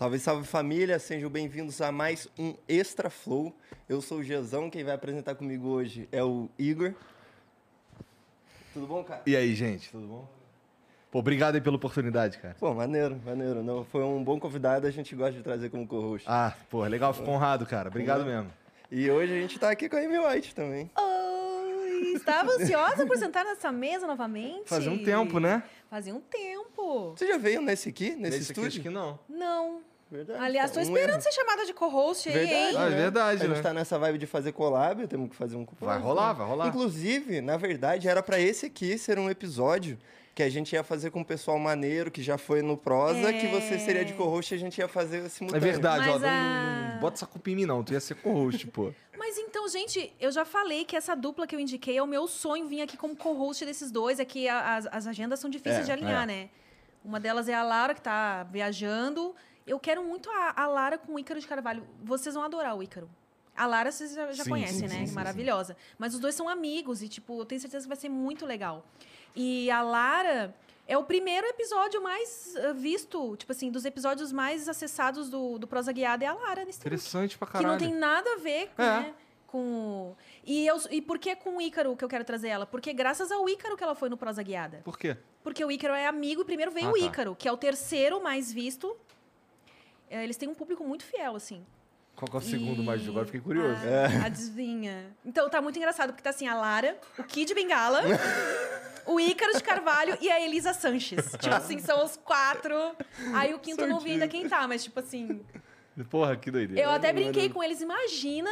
Salve, salve família, sejam bem-vindos a mais um Extra Flow. Eu sou o Gezão, quem vai apresentar comigo hoje é o Igor. Tudo bom, cara? E aí, gente, tudo bom? Pô, obrigado aí pela oportunidade, cara. Pô, maneiro, maneiro. Não, foi um bom convidado, a gente gosta de trazer como co-host. Ah, pô, legal, fico honrado, cara. Obrigado mesmo. E hoje a gente tá aqui com a Amy White também. Oi! Estava ansiosa por sentar nessa mesa novamente. Fazia um tempo, né? Fazia um tempo. Você já veio nesse aqui, nesse, Nesse aqui, estúdio? acho que não. Não. Verdade. Aliás, tô Um esperando erro. ser chamada de co-host aí, Verdade, hein? Ah, é né? verdade, A gente né? tá nessa vibe de fazer collab, temos que fazer um Vai rolar, vai rolar. Inclusive, na verdade, era pra esse aqui ser um episódio que a gente ia fazer com o pessoal maneiro que já foi no Prosa, É. que você seria de co-host e a gente ia fazer É simultâneo. verdade, ó. Mas Não, a- não- não bota essa culpa em mim, não. Tu ia ser co-host, pô. Mas então, gente, eu já falei que essa dupla que eu indiquei é o meu sonho vir aqui como co-host desses dois. É que a- as, as agendas são difíceis É, de alinhar, é. né? Uma delas é a Lara, que tá viajando. Eu quero muito a, a Lara com o Ícaro de Carvalho. Vocês vão adorar o Ícaro. A Lara vocês já, já Sim, conhecem, sim, né? sim, Maravilhosa. Mas os dois são amigos e, tipo, eu tenho certeza que vai ser muito legal. E a Lara é o primeiro episódio mais eh, visto, tipo assim, dos episódios mais acessados do, do Prosa Guiada é a Lara nesse Interessante pra que caralho. não tem nada a ver É. né, com. E, eu, e por que com o Ícaro que eu quero trazer ela? Porque graças ao Ícaro que ela foi no Prosa Guiada. Por quê? Porque o Ícaro é amigo e primeiro veio Ah, o tá. Ícaro, que é o terceiro mais visto. É, Eles têm um público muito fiel, assim. Qual que é o segundo E- mais Agora eu fiquei curioso. Ah, Adivinha. Então tá muito engraçado, porque tá assim, a Lara, o Kid Bengala, o Ícaro de Carvalho e a Elisa Sanches. Tipo assim, são os quatro. Aí o quinto eu não vi ainda quem tá, mas tipo assim. Porra, que doideira. Eu até brinquei com eles. Imagina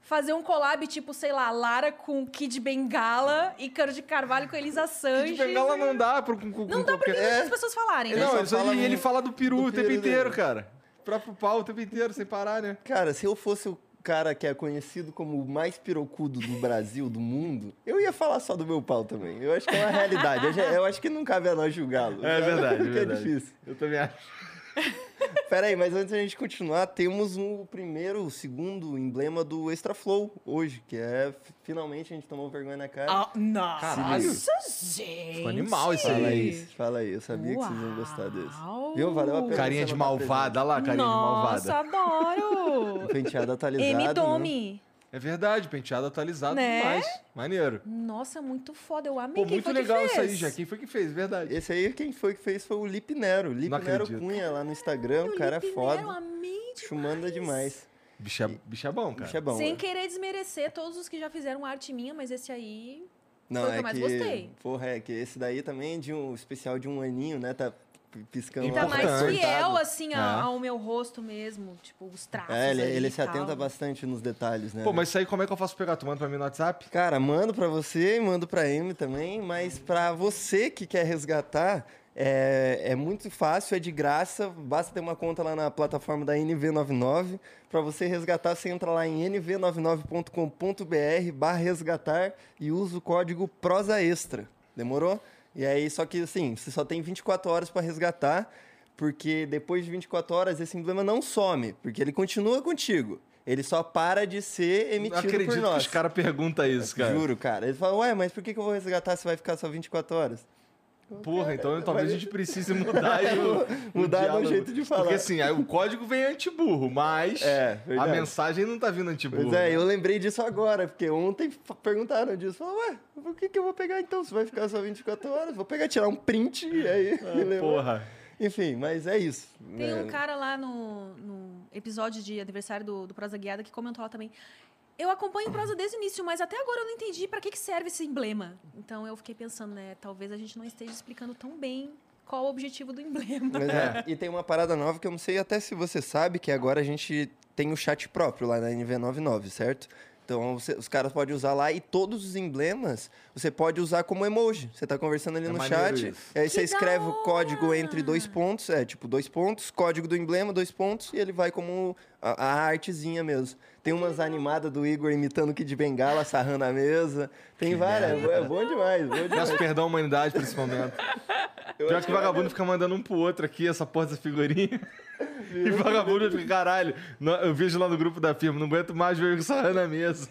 fazer um collab, tipo, sei lá, Lara com Kid Bengala, Ícaro de Carvalho com Elisa Sanches. De bengala não dá pro, com, com, Não com dá qualquer... deixa as pessoas falarem, né? Não, ele, fala ele, fala do peru do o tempo inteiro, dele. cara. Próprio pau o tempo inteiro, sem parar, né? Cara, se eu fosse o cara que é conhecido como o mais pirocudo do Brasil, do mundo, eu ia falar só do meu pau também. Eu acho que é uma realidade. Eu, já- eu acho que não cabe a nós julgá-lo. É verdade, é Porque é verdade. difícil. Eu também acho. Pera aí, mas antes da gente continuar, temos um, o primeiro, o segundo emblema do Extra Flow hoje, que é, finalmente, a gente tomou vergonha na cara. Ah, nossa, Caralho. gente. Ficou animal isso Fala aí. aí, fala aí. Eu sabia que vocês iam gostar desse. Uau. Viu? Valeu a pena Carinha de malvada, olha lá, carinha Nossa, de malvada. adoro. presente. Penteado atualizado. M. né? É verdade, penteado atualizado Né? demais. Maneiro. Nossa, muito foda. Eu amei. Pô, Quem muito foi que legal isso aí, já. Quem foi que fez? Verdade. Esse aí, quem foi que fez foi o Lip Nero. Lip Não Nero acredito. Cunha lá no Instagram. O cara é Lipe foda. Nero, amei Chumanda demais. Bicho é, bicho é bom, cara. Bicho é bom. Sem né? querer desmerecer todos os que já fizeram arte minha, mas esse aí. Não, foi o que é eu mais que, gostei. Porra, é que esse daí também é de um especial de um aninho, né? Tá piscando E lá. tá mais fiel, assim, É. ao meu rosto mesmo. Tipo, os traços. É, ele, ali ele e se tal. atenta bastante nos detalhes, né? Pô, mas isso aí como é que eu faço pra pegar? Tu manda pra mim no WhatsApp? Cara, mando pra você e mando pra Amy também, mas pra você que quer resgatar, É, é muito fácil, é de graça, basta ter uma conta lá na plataforma da NV99. Para você resgatar, você entra lá em nv99.com.br barra resgatar e usa o código prosa extra. Demorou? E aí, só que assim, você só tem 24 horas para resgatar, porque depois de 24 horas esse emblema não some, porque ele continua contigo. Ele só para de ser emitido acredito por que nós. os caras perguntam isso, cara. Juro, cara. Eles falam, ué, mas por que que eu vou resgatar se vai ficar só 24 horas? Porra, então talvez a gente precise mudar o, Mudar o jeito de falar. Porque assim, aí o código vem anti-burro, mas É, a mensagem não tá vindo anti-burro. Pois é, né? eu lembrei disso agora, porque ontem perguntaram disso. Falaram, ué, por que, que eu vou pegar então? Se vai ficar só 24 horas? Vou pegar, tirar um print e aí. levar. Porra. Enfim, mas é isso. Tem né? um cara lá no, no episódio de aniversário do, do Prosa Guiada que comentou lá também. Eu acompanho o Prosa desde o início, mas até agora eu não entendi para que, que serve esse emblema. Então eu fiquei pensando, né? Talvez a gente não esteja explicando tão bem qual o objetivo do emblema. Mas é, E tem uma parada nova que eu não sei até se você sabe, que agora a gente tem o chat próprio lá na NV99, certo? Então você- os caras podem usar lá e todos os emblemas você pode usar como emoji. Você tá conversando ali É no chat, isso. e aí você da escreve o código entre dois pontos, é tipo dois pontos, código do emblema, dois pontos, e ele vai como a, a artezinha mesmo. Tem umas animadas do Igor imitando o Kid Bengala, sarrando a mesa. Tem várias, é bom demais, bom demais. Peço perdão à humanidade por esse momento. Pior que o vagabundo fica mandando um pro outro aqui, essa porra dessa figurinha. E o vagabundo fica, caralho, eu vejo lá no grupo da firma, não aguento mais ver o sarrando na mesa.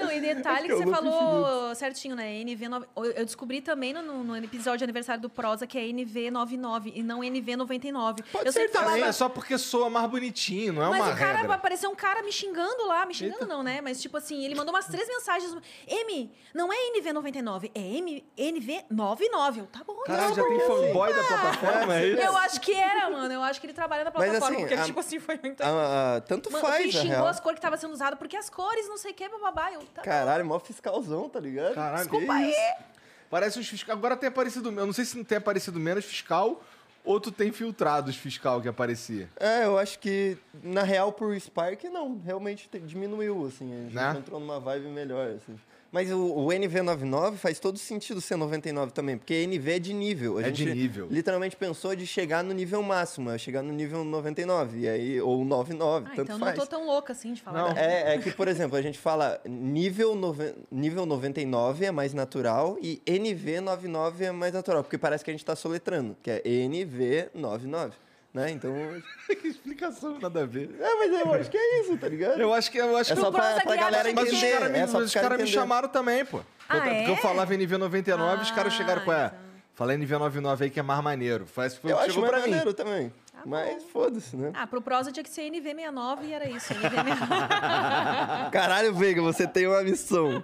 Não, e detalhe que eu você falou certinho, né? NV9. Eu descobri também no, no episódio de aniversário do Prosa que é NV99 e não NV99. Pode eu ser sempre falava. É só porque soa mais bonitinho, não é Mas uma o cara regra. apareceu um cara me xingando lá, me xingando não, né? Mas tipo assim, ele mandou umas três mensagens. M, não é NV99, é M, NV99. Eu, tá bom, Caralho, não, já tem porque- fanboy da plataforma, é isso? Eu acho que era, mano. Eu acho que ele trabalha na Mas, plataforma. assim, porque, a- tipo assim, foi muito. Ah, ah, tanto Mano, faz, ele xingou as cores que estavam sendo usadas, porque as cores, não sei o que, bababá. Eu, tá Caralho, mó fiscalzão, tá ligado? Caralho, Que desculpa isso? Parece os fiscal. Agora tem aparecido. Eu não sei se não tem aparecido menos fiscal ou tu tem filtrado os fiscal que aparecia. É, eu acho que, na real, por Spark, não. Realmente te- diminuiu, assim. A gente Né? entrou numa vibe melhor, assim. Mas o, o NV99 faz todo sentido ser 99 também, porque NV é de nível. A É de gente nível. literalmente pensou de chegar no nível máximo, é chegar no nível 99, e aí, ou 99, Ah, tanto então faz. não tô tão louca assim de falar. Não. da- É, é que, por exemplo, a gente fala nível, nove... nível 99 é mais natural e NV99 é mais natural, porque parece que a gente tá soletrando, que é NV99, né? Então... que explicação, nada a ver. É, mas eu acho que é isso, tá ligado? Eu acho que eu acho É que só eu- pra, Prosa pra Guiada galera tem Mas que os entender. caras me, é os cara me entender. chamaram também, pô. Ah, Porque é? eu falava NV99 os caras Ah, chegaram com é. então. Falei NV99 aí que é mais maneiro. Foi, Eu acho chegou pra mim. maneiro também. Tá mas foda-se, né? Ah, pro Prosa tinha que ser NV69 e era isso. NV69. Caralho, Veiga, você tem uma missão.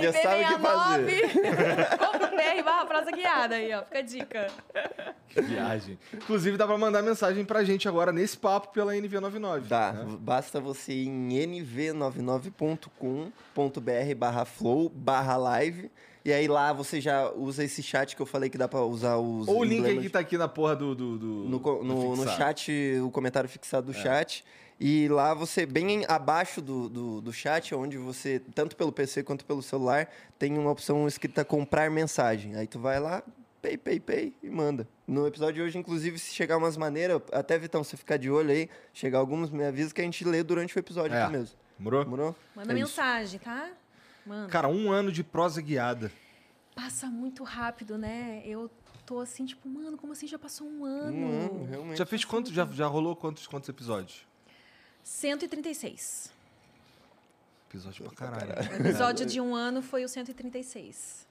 Já sabe o que fazer. NV69. Compra o BR barra Prosa Guiada aí, ó. Fica a dica. Que viagem. Inclusive, dá pra mandar mensagem pra gente agora nesse papo pela NV99. Dá, né? basta você ir em nv99.com.br barra flow barra live e aí lá você já usa esse chat que eu falei que dá pra usar os Ou o link aí que tá aqui na porra do. do, do- no, no, no chat, o comentário fixado É. do chat. E lá você, bem em- abaixo do, do, do chat, onde você, tanto pelo PC quanto pelo celular, tem uma opção escrita comprar mensagem. Aí tu vai lá, pay, pay, pay e manda. No episódio de hoje, inclusive, se chegar umas maneiras, até Vitão, você ficar de olho aí, chegar alguns, me avisa que a gente lê durante o episódio É. aqui mesmo. Demorou? Demorou? Manda É isso. mensagem, tá? Manda. Cara, um ano de prosa guiada. Passa muito rápido, né? Eu tô assim, tipo, mano, como assim já passou um ano? Um ano, realmente. Já fez quantos? Já, já rolou quantos, quantos episódios? 136. Episódio pra caralho. O episódio de um ano foi o 136.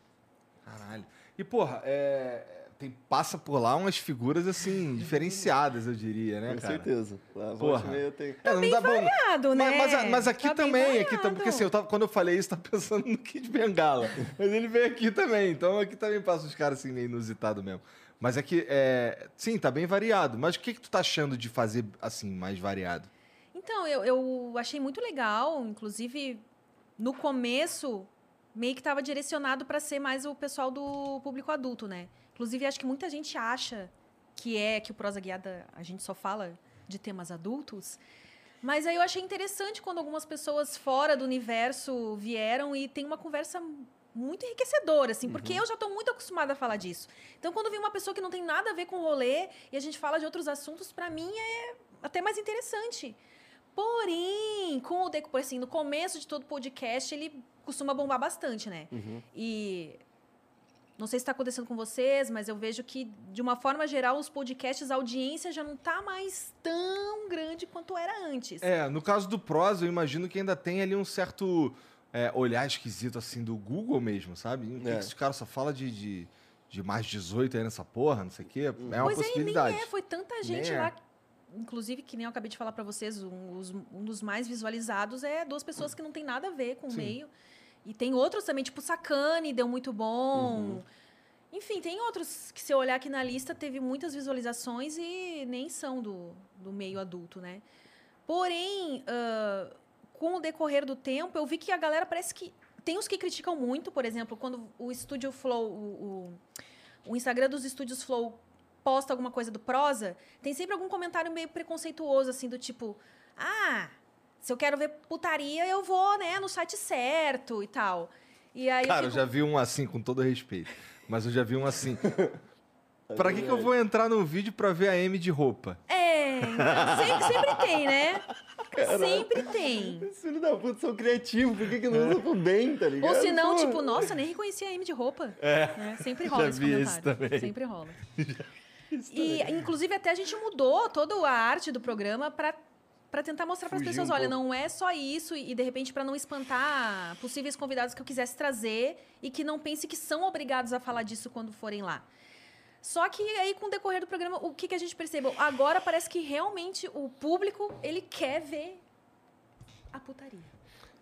Caralho. E, porra, é, tem, passa por lá umas figuras, assim, diferenciadas, eu diria, né, Com cara? certeza. Lá, Porra. meia tem... É, não bem dá bom- variado, Mas, né? mas, a- mas aqui Tá também, aqui também, porque assim, eu tava, quando eu falei isso, eu tava pensando no Kid Bengala. Mas ele veio aqui também, então aqui também passa os caras assim, meio inusitado mesmo. Mas aqui, é, sim, tá bem variado. Mas o que, que tu tá achando de fazer assim, mais variado? Então, eu, eu achei muito legal. Inclusive, no começo, meio que estava direcionado para ser mais o pessoal do público adulto, né? Inclusive, acho que muita gente acha que é que o Prosa Guiada a gente só fala de temas adultos. Mas aí eu achei interessante quando algumas pessoas fora do universo vieram e tem uma conversa muito enriquecedor, assim, porque eu já estou muito acostumada a falar disso. Então, quando vem uma pessoa que não tem nada a ver com o rolê e a gente fala de outros assuntos, para mim é até mais interessante. Porém, com o deco, assim, no começo de todo podcast, ele costuma bombar bastante, né? E não sei se está acontecendo com vocês, mas eu vejo que, de uma forma geral, os podcasts, a audiência já não está mais tão grande quanto era antes. É, no caso do Prós, eu imagino que ainda tem ali um certo é, olhar esquisito, assim, do Google mesmo, sabe? O que É. que Esse cara só fala de, de, de mais 18 aí nessa porra, não sei o quê. É uma pois é, possibilidade. nem é, foi tanta gente Nem é. lá. Inclusive, que nem eu acabei de falar para vocês, um, um dos mais visualizados é duas pessoas que não tem nada a ver com o Sim. meio. E tem outros também, tipo Sacane, deu muito bom. Uhum. Enfim, tem outros que, se eu olhar aqui na lista, teve muitas visualizações e nem são do, do meio adulto, né? Porém, ah, com o decorrer do tempo, eu vi que a galera parece que. Tem os que criticam muito, por exemplo, quando o Estúdio Flow, o, o, o Instagram dos Estúdios Flow posta alguma coisa do prosa, tem sempre algum comentário meio preconceituoso, assim, do tipo, ah, se eu quero ver putaria, eu vou, né, no site certo e tal. E aí Cara, eu eu fico, já vi um assim, com todo respeito. Mas eu já vi um assim. pra que, que eu vou entrar num vídeo pra ver a M de roupa? É, sempre, sempre tem, né? Sempre tem. Os filhos da puta são criativos, por que, que não usa pro bem, tá ligado? Ou se não, tipo, nossa, nem reconheci a M de roupa. É. Sempre rola já esse vi comentário. esse também. Sempre rola. E, inclusive, até a gente mudou toda a arte do programa para para tentar mostrar para as pessoas, um olha, pouco. não é só isso e de repente para não espantar possíveis convidados que eu quisesse trazer e que não pense que são obrigados a falar disso quando forem lá. Só que aí com o decorrer do programa, o que, que a gente percebeu? Agora parece que realmente o público, ele quer ver a putaria.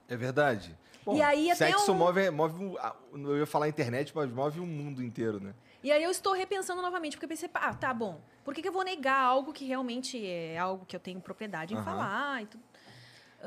É verdade. E aí até sexo um- move, move eu ia falar internet, mas move o mundo inteiro, né? E aí eu estou repensando novamente, porque eu pensei, ah, tá bom. Por que, que eu vou negar algo que realmente é algo que eu tenho propriedade em Aham. falar e tudo?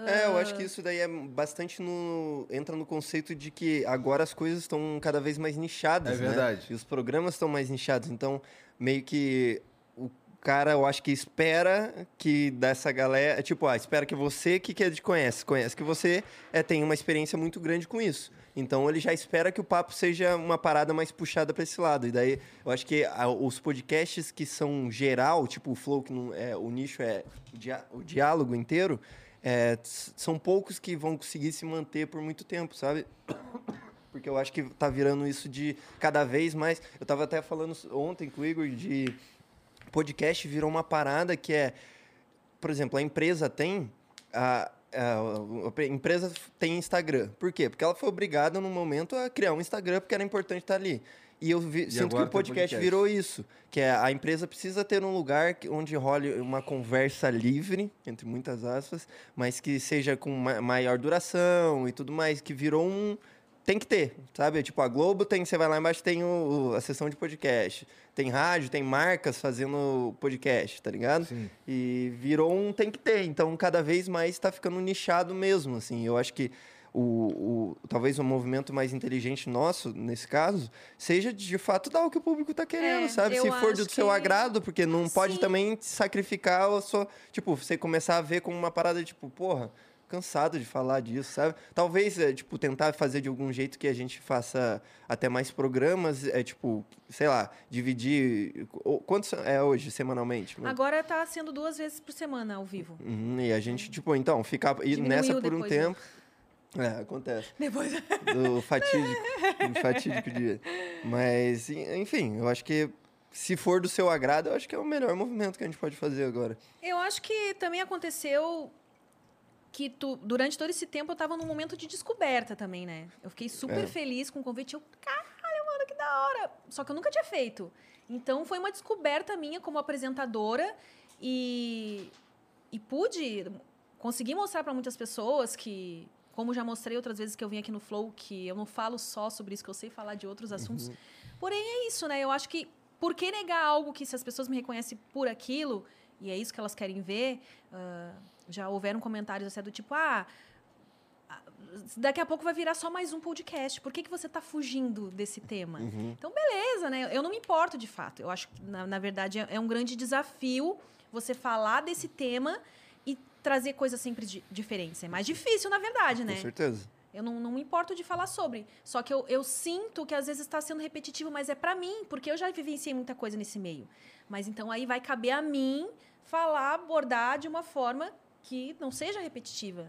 É, eu acho que isso daí é bastante no. entra no conceito de que agora as coisas estão cada vez mais nichadas. É né? verdade. E os programas estão mais nichados. Então, meio que o cara, eu acho que espera que dessa galera. Tipo, ah, espera que você que, que te conhece, conhece que você é, tem uma experiência muito grande com isso. Então ele já espera que o papo seja uma parada mais puxada para esse lado. E daí eu acho que a- os podcasts que são geral, tipo o Flow, que não é, o nicho é o dia- o diálogo inteiro, é, são poucos que vão conseguir se manter por muito tempo, sabe? Porque eu acho que tá virando isso de cada vez mais. Eu tava até falando ontem com o Igor de podcast virou uma parada que é, por exemplo, a empresa tem a, a, a empresa tem Instagram. Por quê? Porque ela foi obrigada no momento a criar um Instagram porque era importante estar ali. E eu vi- sinto que o podcast, podcast. virou isso, que é a empresa precisa ter um lugar onde role uma conversa livre, entre muitas aspas, mas que seja com ma- maior duração e tudo mais, que virou um tem que ter, sabe? Tipo, a Globo tem, você vai lá embaixo, tem o, a sessão de podcast. Tem rádio, tem marcas fazendo podcast, tá ligado? Sim. E virou um tem que ter. Então, cada vez mais está ficando nichado mesmo, assim. Eu acho que o, o- talvez o movimento mais inteligente nosso, nesse caso, seja de, de fato dar o que o público tá querendo, É, sabe? Se for do acho seu que- agrado, porque não pode Sim. também sacrificar a sua... Tipo, você começar a ver como uma parada, tipo, porra cansado de falar disso, sabe? Talvez, é, tipo, tentar fazer de algum jeito que a gente faça até mais programas, é tipo, sei lá, dividir... Quantos é hoje, semanalmente? Agora tá sendo duas vezes por semana ao vivo. Uhum, e a gente, tipo, então, ficar e nessa por um né? tempo... É, acontece. Depois. Do fatídico, do fatídico dia. Mas, en- enfim, eu acho que se for do seu agrado, eu acho que é o melhor movimento que a gente pode fazer agora. Eu acho que também aconteceu que tu, durante todo esse tempo eu tava num momento de descoberta também, né? Eu fiquei super É. feliz com o convite. Eu, caralho, mano, que da hora! Só que eu nunca tinha feito. Então foi uma descoberta minha como apresentadora e, e pude conseguir mostrar para muitas pessoas que, como já mostrei outras vezes que eu vim aqui no Flow, que eu não falo só sobre isso, que eu sei falar de outros assuntos. Porém, é isso, né? Eu acho que por que negar algo que se as pessoas me reconhecem por aquilo, e é isso que elas querem ver, ah, já houveram comentários assim do tipo, ah, daqui a pouco vai virar só mais um podcast. Por que, que você está fugindo desse tema? Então, beleza, né? Eu não me importo de fato. Eu acho que, na, na verdade, é, é um grande desafio você falar desse tema e trazer coisas sempre di- diferentes. É mais difícil, na verdade, né? Com certeza. Eu não, não me importo de falar sobre. Só que eu, eu sinto que às vezes está sendo repetitivo, mas é para mim, porque eu já vivenciei muita coisa nesse meio. Mas então aí vai caber a mim falar, abordar de uma forma que não seja repetitiva.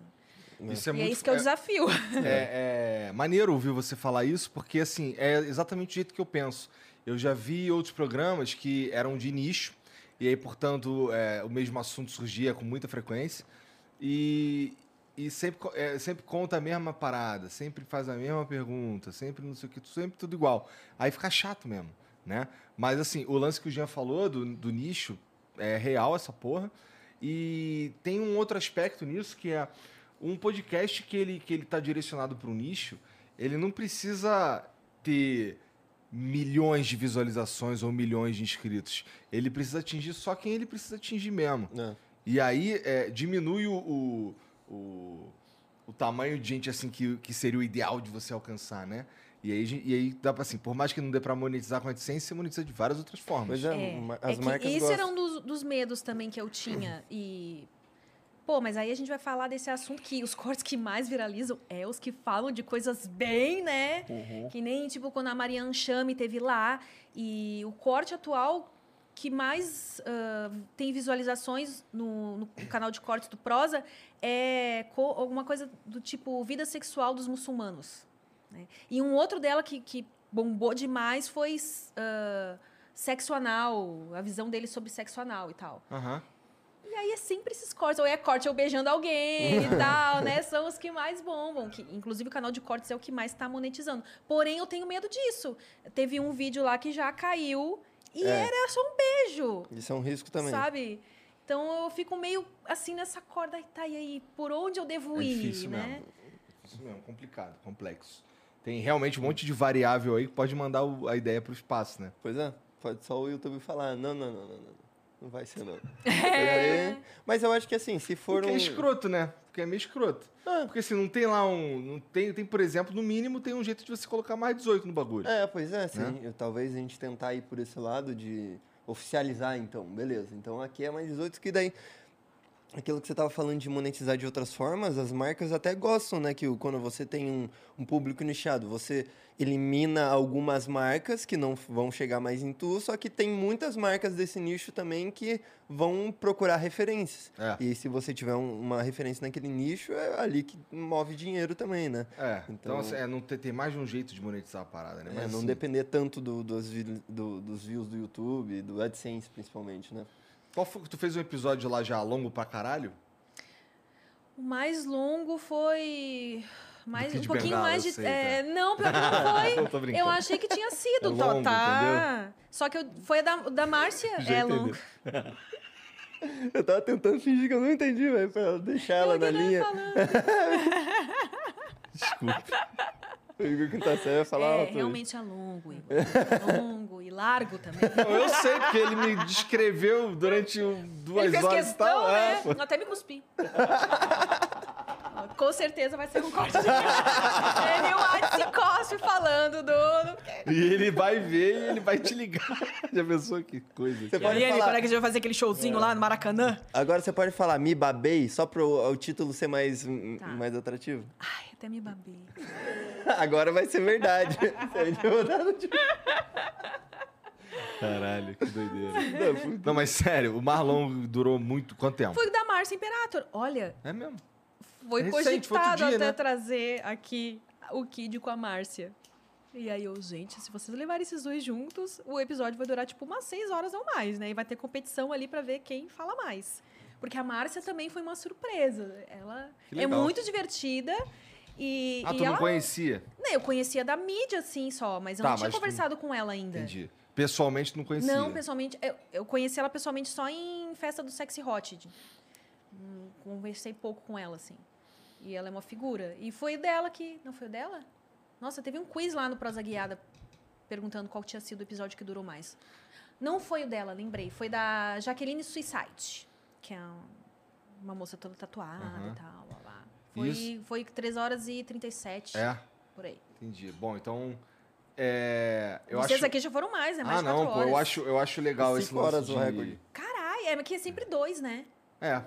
Isso é e muito é isso que é o desafio. É, é maneiro ouvir você falar isso, porque assim, é exatamente o jeito que eu penso. Eu já vi outros programas que eram de nicho, e aí, portanto, é, o mesmo assunto surgia com muita frequência, e, e sempre, é, sempre conta a mesma parada, sempre faz a mesma pergunta, sempre não sei o que, sempre tudo igual. Aí fica chato mesmo, né? Mas assim, o lance que o Jean falou do, do nicho é real essa porra. E tem um outro aspecto nisso que é um podcast que ele que ele tá direcionado para o nicho, ele não precisa ter milhões de visualizações ou milhões de inscritos. Ele precisa atingir só quem ele precisa atingir mesmo. É. E aí é, diminui o, o, o, o tamanho de gente assim que, que seria o ideal de você alcançar, né? E aí, e aí dá pra assim, por mais que não dê pra monetizar com a AdSense, você monetiza de várias outras formas. Pois é, É, é as que marcas esse gostam. era um dos, dos medos também que eu tinha. E. Pô, mas aí a gente vai falar desse assunto que os cortes que mais viralizam é os que falam de coisas bem, né? Uhum. Que nem, tipo, quando a Marianne Chame teve lá. E o corte atual que mais ah, tem visualizações no, no canal de cortes do Prosa é co- alguma coisa do tipo vida sexual dos muçulmanos. Né? E um outro dela que, que bombou demais foi ah, sexo anal, a visão dele sobre sexo anal e tal. Aham. E aí é sempre esses cortes, ou é corte ou beijando alguém e tal, né? São os que mais bombam. Que, inclusive o canal de cortes é o que mais está monetizando. Porém, eu tenho medo disso. Teve um vídeo lá que já caiu e É. era só um beijo, Isso é um risco também. sabe? Então eu fico meio assim nessa corda, tá, e aí, por onde eu devo É ir, difícil né? mesmo. Difícil mesmo, complicado, complexo. Tem realmente um monte de variável aí que pode mandar o- a ideia pro espaço, né? Pois é, pode só o YouTube falar, não, não, não, não, não. Não vai ser, não. É. Mas eu acho que assim, se for Porque um... é escroto, né? Porque é meio escroto. Ah. Porque assim, não tem lá um. Não tem, tem, por exemplo, no mínimo, tem um jeito de você colocar mais 18 no bagulho. É, pois é, sim. Né? Eu- talvez a gente tentar ir por esse lado de oficializar, então, beleza. Então aqui é mais 18, que daí. Aquilo que você estava falando de monetizar de outras formas, as marcas até gostam, né? Que quando você tem um, um público nichado, você elimina algumas marcas que não vão chegar mais em tu, só que tem muitas marcas desse nicho também que vão procurar referências. É. E se você tiver um- uma referência naquele nicho, é ali que move dinheiro também, né? É, então, Então- assim, é, não tem, tem mais de um jeito de monetizar a parada, né? É, não assim, depender tanto do- dos, do- dos views do YouTube, do AdSense principalmente, né? Qual foi que tu fez um episódio lá já longo pra caralho? O mais longo foi. Mais, um pouquinho mais eu de. sei, é, Não, pior que não foi. Brincando. Eu achei que tinha sido, É longo, tá? Só que eu- foi a da, da Márcia. Já é entendeu. longo. Eu tava tentando fingir que eu não entendi, velho, pra deixar ela Eu na que tava linha. falando. O Igor Quinta Série vai falar É, alto. realmente é longo, Igor. É longo e largo também. Eu sei, porque ele me descreveu durante duas Ele fez horas e questão, tal. né? é, até me cuspi. Com certeza vai ser um corte de Ele e o Adi se cospe falando do... E ele vai ver e ele vai te ligar. Já pensou que coisa? Você E pode aí, ele, falar. quando é que a gente vai fazer aquele showzinho lá no Maracanã? Agora você pode falar me babei, só pro o título ser mais, Tá. mais atrativo. Ai, até me babei. Agora vai ser verdade. Caralho, que doideira. Não, mas sério, o Marlon durou muito. Quanto tempo? Foi o da Márcia Imperator. Olha, É mesmo. Foi Recente, foi cogitado dia, até né? trazer aqui o Kid com a Márcia. E aí eu, gente, se vocês levarem esses dois juntos, o episódio vai durar tipo umas seis horas ou mais, né? E vai ter competição ali pra ver quem fala mais. Porque a Márcia também foi uma surpresa. Ela é muito divertida. E, Ah, e tu não ela. conhecia? Né, eu conhecia da mídia, assim, só, mas eu Tá, não tinha mas tu- conversado com ela ainda. Entendi. Pessoalmente não conhecia? Não, pessoalmente. Eu, eu conheci ela pessoalmente só em festa do Sexy Hot. Hum, Conversei pouco com ela, assim. E ela é uma figura. E foi dela que. Não foi o dela? Nossa, teve um quiz lá no Prosa Guiada perguntando qual tinha sido o episódio que durou mais. Não foi o dela, lembrei. Foi da Jaqueline Suicide, que é um- uma moça toda tatuada Aham. e tal. Blá, blá. Foi, Isso. foi 3 horas e 37 É, por aí. entendi. Bom, então. É, eu Vocês acho. aqui já foram mais, né? Mais ah, de 4 não, pô, eu acho, eu acho legal esse horas o de... recorde. Caralho, é que é sempre dois, né? É.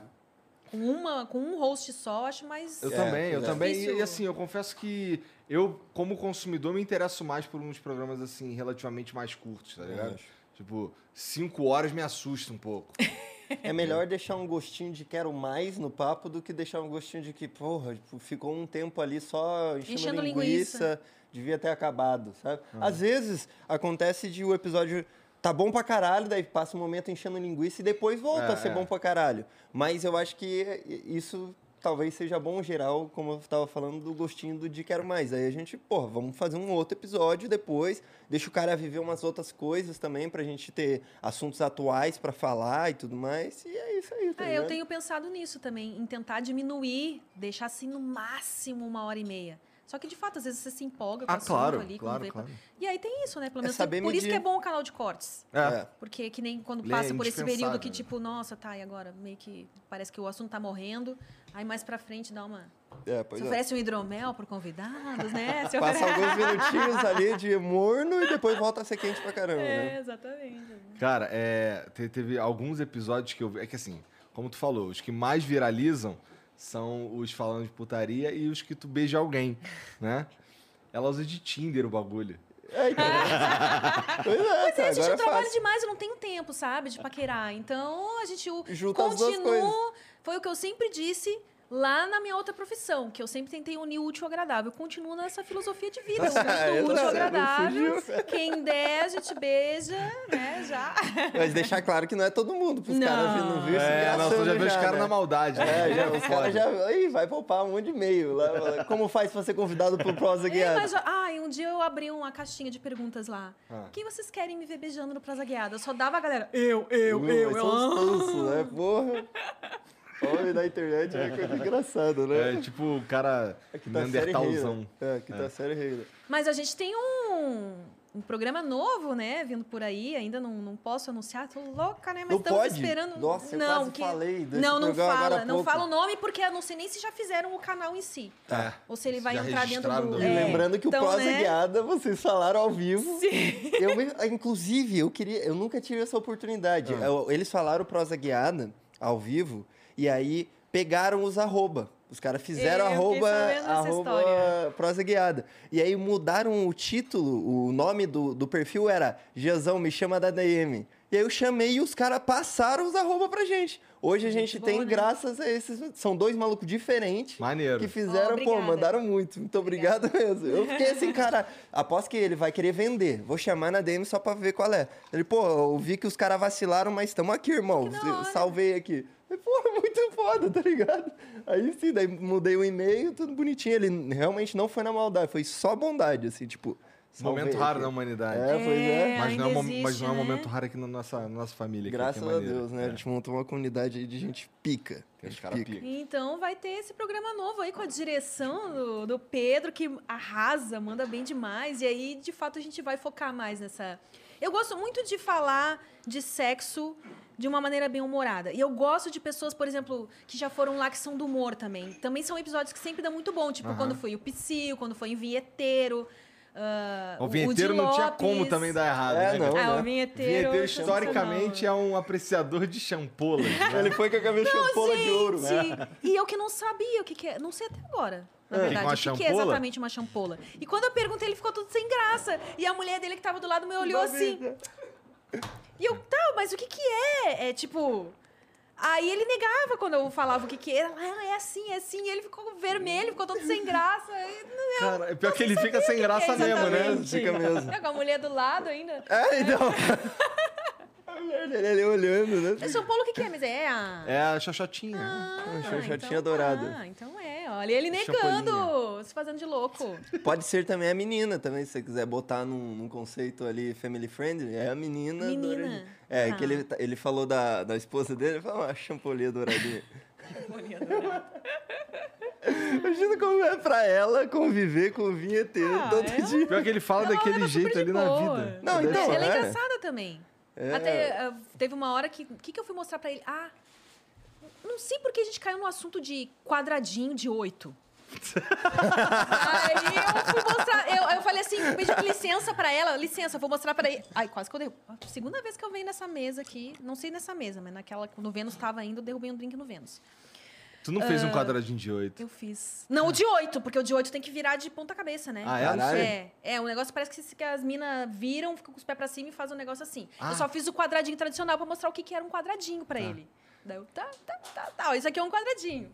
Com, uma, com um host só, acho mais. Eu É, também, eu é. também. E, e, assim, eu confesso que eu, como consumidor, me interesso mais por uns programas assim, relativamente mais curtos, tá ligado? Tipo, cinco horas me assusta um pouco. É melhor deixar um gostinho de quero mais no papo do que deixar um gostinho de que, porra, tipo, ficou um tempo ali só enchendo, Enchendo linguiça, linguiça. devia ter acabado, sabe? Às vezes acontece de o episódio tá bom pra caralho, daí passa um momento enchendo linguiça e depois volta É, a ser é. bom pra caralho. Mas eu acho que isso talvez seja bom geral, como eu tava falando, do gostinho do de quero mais. Aí a gente, porra, vamos fazer um outro episódio depois, deixa o cara viver umas outras coisas também pra gente ter assuntos atuais pra falar e tudo mais. E é isso aí, tá Ah, eu tenho pensado nisso também, em tentar diminuir, deixar assim no máximo uma hora e meia. Só que, de fato, às vezes você se empolga com o Ah, claro, ali. claro, claro. E aí tem isso, né? Pelo É menos saber por isso que é bom o canal de cortes. É. Porque que nem quando Ele passa é por esse período que, indispensável. tipo, nossa, tá, e agora? Meio que parece que o assunto tá morrendo. Aí mais pra frente dá uma. É, pois Se é. oferece um hidromel por convidados, né? Se Passa oferece... alguns minutinhos ali de morno e depois volta a ser quente pra caramba, É, né? exatamente. Cara, é, te- teve alguns episódios que eu vi. É que assim, como tu falou, os que mais viralizam são os falando de putaria e os que tu beija alguém, né? Ela usa de Tinder o bagulho. É, então. pois é, Mas é, gente, é trabalho fácil. demais, eu não tenho tempo, sabe, de paquerar. Então, a gente o- Junta continua. Foi o que eu sempre disse lá na minha outra profissão, que eu sempre tentei unir o útil ao agradável. Eu continuo nessa filosofia de vida. Eu É, uso o útil ao agradável. Quem der, a gente beija, né? Já. Mas deixar claro que não é todo mundo, pros Não. caras não ver se É, não, tu já vê os caras né? na maldade. né? É, já, É os caras já. Ih, vai poupar um monte de e-mail. lá. Como faz pra ser convidado pro Prosa É, Guiada? mas, já- ai, um dia eu abri uma caixinha de perguntas lá. Ah. Quem vocês querem me ver beijando no Prosa Guiada? Eu só dava a galera. Eu, eu, Uh, eu, eu. são os tansos, né? Porra. Homem na internet é coisa engraçada, né? É tipo o cara Aqui tá a série rei, Neandertalzão. né? É, aqui tá a série rei. né? Mas a gente tem um, um programa novo, né? Vindo por aí. Ainda não, não posso anunciar. Tô louca, né? Mas Não estamos pode? esperando. Nossa, eu não, quase que... falei desse Não, não fala. Não pouco. fala o nome, porque eu não sei nem se já fizeram o canal em si. Tá. Ou se ele vai Já entrar dentro do. do- E É, lembrando que o então, Prosa né? Guiada, vocês falaram ao vivo. Sim. Eu, inclusive, eu queria, eu nunca tive essa oportunidade. Ah. Eu- eles falaram prosa guiada ao vivo e aí pegaram os arroba. Os caras fizeram eu arroba, arroba prosa guiada. E aí mudaram o título, o nome do, do perfil era Jezão, me chama da DM. E aí eu chamei e os caras passaram os arroba pra gente. Hoje a gente Gente tem, boa, né? graças a esses. São dois malucos diferentes. Maneiro. Que fizeram, Oh, pô, mandaram muito. Muito obrigado mesmo. Eu fiquei assim, cara, aposto que ele vai querer vender. Vou chamar na DM só pra ver qual é. Ele, pô, eu vi que os caras vacilaram, mas estamos aqui, irmão. Salvei aqui. Eu, Pô, muito foda, tá ligado? Aí sim, daí mudei o e-mail, tudo bonitinho. Ele realmente não foi na maldade, foi só bondade, assim, tipo. Momento raro aqui. na humanidade. É, pois é. É, Mas não, é um, existe, mas não é um né? momento raro aqui na nossa, na nossa família. aqui, Graças que é a. Deus, né? É. A gente montou uma comunidade aí de gente pica. Gente cara pica. Então vai ter esse programa novo aí com a direção do, do Pedro, que arrasa, manda bem demais. E aí, de fato, a gente vai focar mais nessa. Eu gosto muito de falar de sexo de uma maneira bem humorada. E eu gosto de pessoas, por exemplo, que já foram lá que são do humor também. Também são episódios que sempre dão muito bom. Tipo, Aham. quando foi o Psyu, quando foi o Vinheteiro. ah, O vinheteiro de não tinha Lopes. como também dar errado. É, né, não. Ah, né? o vinheteiro. Vinheteiro, historicamente, é um apreciador de champolas. né? Ele foi com a cabeça champola de ouro. né? Gente, e eu que não sabia o que, que é. Não sei até agora. Na É. verdade, Uma o que, que é exatamente uma champola. E quando eu perguntei, ele ficou tudo sem graça. E a mulher dele que tava do lado me olhou assim. E eu, tá, mas o que que é? É tipo. Aí ele negava quando eu falava o que que era. Ela é assim, é assim. E ele ficou vermelho, ficou todo sem graça. E não- Cara, é pior que ele fica sem graça é mesmo, né? Fica mesmo. É, com a mulher do lado ainda. É, então. A ali olhando, né? São Paulo, o que que é? Mas é a... É a xoxotinha. Ah, Uma xoxotinha então, dourada. Ah, então é. Olha ele Champolinha. negando, se fazendo de louco. Pode ser também a menina, também, se você quiser botar num, num conceito ali family friendly, é a menina. Menina. douradinha. É, Tá. que ele, ele falou da, da esposa dele, ele falou, uma champolinha douradinha. Imagina como é pra ela conviver com o vinheteiro Ah, todo é? dia. Pior que ele fala Ela daquele jeito ali na boa. vida. Não, então. Ela é é. engraçada também. É. Até ah, teve uma hora que. O que, que eu fui mostrar pra ele? Ah. Não sei por que a gente caiu no assunto de quadradinho de oito. Aí eu fui mostrar. Eu, eu falei assim, pedi licença pra ela, licença, eu vou mostrar pra ele. Ai, quase que eu derrubo. A Segunda vez que eu venho nessa mesa aqui, não sei nessa mesa, mas naquela, quando o Vênus tava ainda, eu derrubei um drink no Vênus. Tu não fez um quadradinho de oito. Eu fiz. Não, o de 8, porque o de 8 tem que virar de ponta cabeça, né? Ah, é? Caralho. É, é, o negócio parece que, que as minas viram, ficam com os pés pra cima e fazem um negócio assim. Ah. Eu só fiz o quadradinho tradicional pra mostrar o que, que era um quadradinho pra ele. Daí eu, tá, tá, tá, tá. Isso aqui é um quadradinho.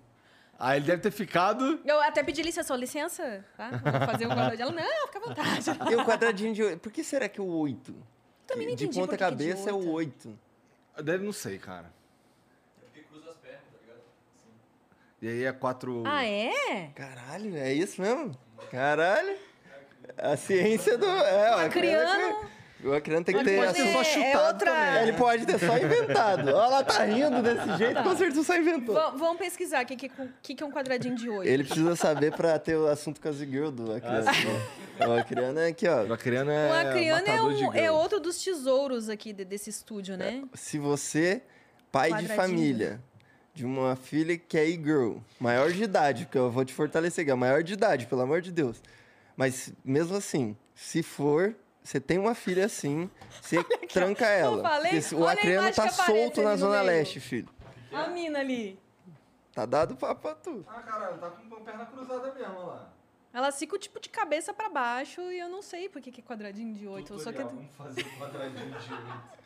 Ah, ele deve ter ficado. Eu até pedi licença, licença, tá? Vou fazer um quadradinho. Ela, não, fica à vontade. E o quadradinho de oito. Por que será que é o oito? Também não de entendi de cabeça é o oito. Deve, não sei, cara. E aí é quatro. Ah, é? Caralho, é isso mesmo? Caralho. A ciência do. É, o Acriano. O Acriano tem que ter. pode ter só É, chutado outra- também. Ele pode ter só inventado. Olha lá, tá rindo desse jeito, com certeza só inventou. Va- Vamos pesquisar o que, que, que, que é um quadradinho de 8. Ele precisa saber pra ter o assunto com a Zigirl do Acriano. o Acriano é aqui, ó. O acriano é. O acriano é, um, é outro dos tesouros aqui de- desse estúdio, né? Se você, pai de família, de uma filha que é e-girl, maior de idade, porque eu vou te fortalecer, que é maior de idade, pelo amor de Deus. Mas mesmo assim, se for, você tem uma filha assim, você tranca ela. falei? O Olha a acriano imagem tá solto na Zona meio. Leste, filho. A mina ali. Tá dado pra, pra tu. Ah, caralho, tá com a perna cruzada mesmo, olha lá. Elas ficam, tipo, de cabeça pra baixo e eu não sei por que que é quadradinho de 8. Eu só que... Vamos fazer quadradinho de oito.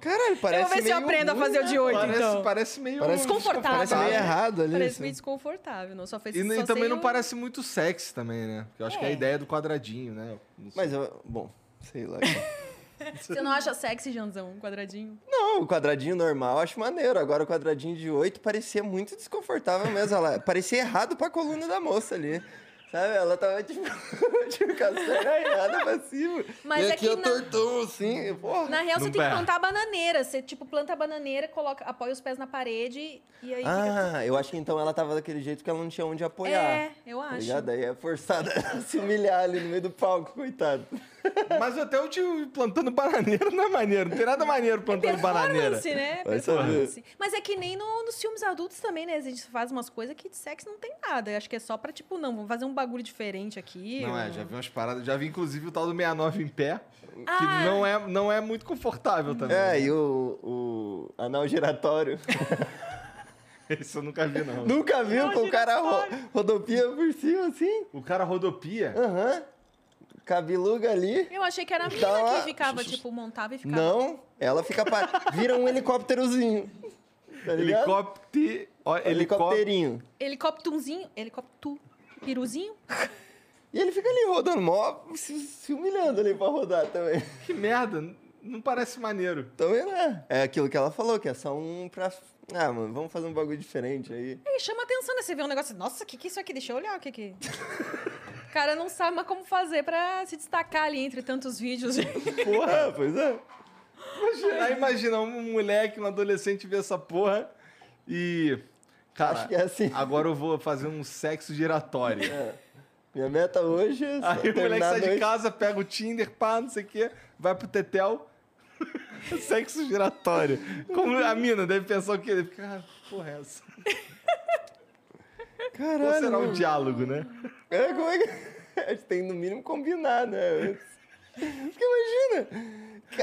Caralho, parece eu vou ver se eu meio aprendo a ruim, fazer o né? de 8, Parece, então. parece meio. Parece Desconfortável. Parece meio errado ali. Parece assim. meio desconfortável, não só fez E, só e também não o- parece muito sexy também, né? Porque eu acho que é a É. ideia do quadradinho, né? Mas, eu- bom, sei lá. Você não acha sexy, Janzão, um quadradinho? Não, o quadradinho normal eu acho maneiro. Agora o quadradinho de 8 parecia muito desconfortável mesmo. Ela, parecia errado pra coluna da moça ali. Sabe? Ela tava tipo, tipo erradas pra cima. Mas e é aqui que eu na- tortão assim. Porra. Na real, você tem que berra. plantar a bananeira. Você, tipo, planta a bananeira, coloca, apoia os pés na parede e aí fica... Ah, eu acho que então ela tava daquele jeito que ela não tinha onde apoiar. É, eu Tá acho. ligado? Aí é forçada a se humilhar ali no meio do palco, coitado. Mas até o tio plantando bananeira não é maneiro. Não tem nada maneiro plantando bananeira. Performance, né? Vai saber. Mas é que nem no- nos filmes adultos também, né? A gente faz umas coisas que de sexo não tem nada. Eu acho que é só pra, tipo, não, vamos fazer um bagulho diferente aqui. Não é, um- já vi umas paradas. Já vi inclusive o tal do 69 em pé, que Ah. não, é, não é muito confortável também. É, e o, o anal giratório. Isso eu nunca vi, não. Nunca viu o cara ro giratório. rodopia por cima assim? O cara rodopia. Aham. Cabeluga ali. Eu achei que era a mina Tá lá. que ficava, tipo, montava e ficava. Não, ela fica pa... vira um helicópterozinho. Tá? Helicóptero. Helicópterinho. Helicópterozinho, helicóptero, piruzinho. E ele fica ali rodando, mó se, se humilhando ali pra rodar também. Que merda. Não parece maneiro. Também não é. É aquilo que ela falou, que é só um pra. Ah, mano, vamos fazer um bagulho diferente aí. Aí chama atenção, né? Você vê um negócio, nossa, o que, que é isso aqui? Deixa eu olhar o que que... O cara não sabe mais como fazer pra se destacar ali entre tantos vídeos. Porra, pois é. Imagina, aí imagina um moleque, um adolescente ver essa porra e. Cara, Acho que é assim. agora eu vou fazer um sexo giratório. Minha meta hoje é. Aí o moleque sai de casa, pega o Tinder, pá, não sei o quê, vai pro Tetel. Sexo giratório. Como a mina deve pensar o quê? Deve ficar, ah, porra, é essa? Caralho. será o mano. diálogo, né? É, como é que. A gente tem no mínimo combinar, né? Porque imagina.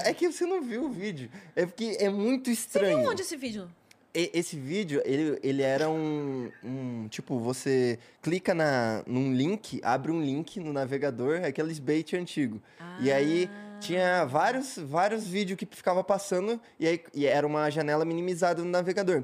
É que você não viu o vídeo. É porque é muito Você estranho. viu onde esse vídeo? E- Esse vídeo, ele, ele era um, um- Tipo, você clica na, num link, abre um link no navegador, é aqueles bait antigo. E aí tinha vários, vários vídeos que ficava passando e, aí, e era uma janela minimizada no navegador.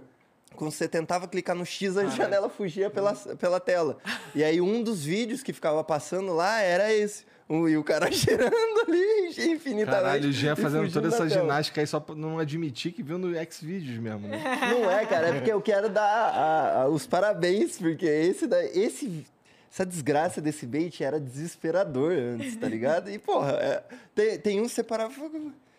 Quando você tentava clicar no X, a janela fugia pela, pela tela. E aí um dos vídeos que ficava passando lá era esse. O- E o cara girando ali infinitamente. Caralho, o Jean fazendo toda da essa tela. ginástica aí só pra não admitir que viu no Xvideos mesmo, né? Não é, cara, é porque eu quero dar a- a- os parabéns, porque esse, esse, essa desgraça desse bait era desesperador antes, tá ligado? E, porra, é, tem, tem um separado.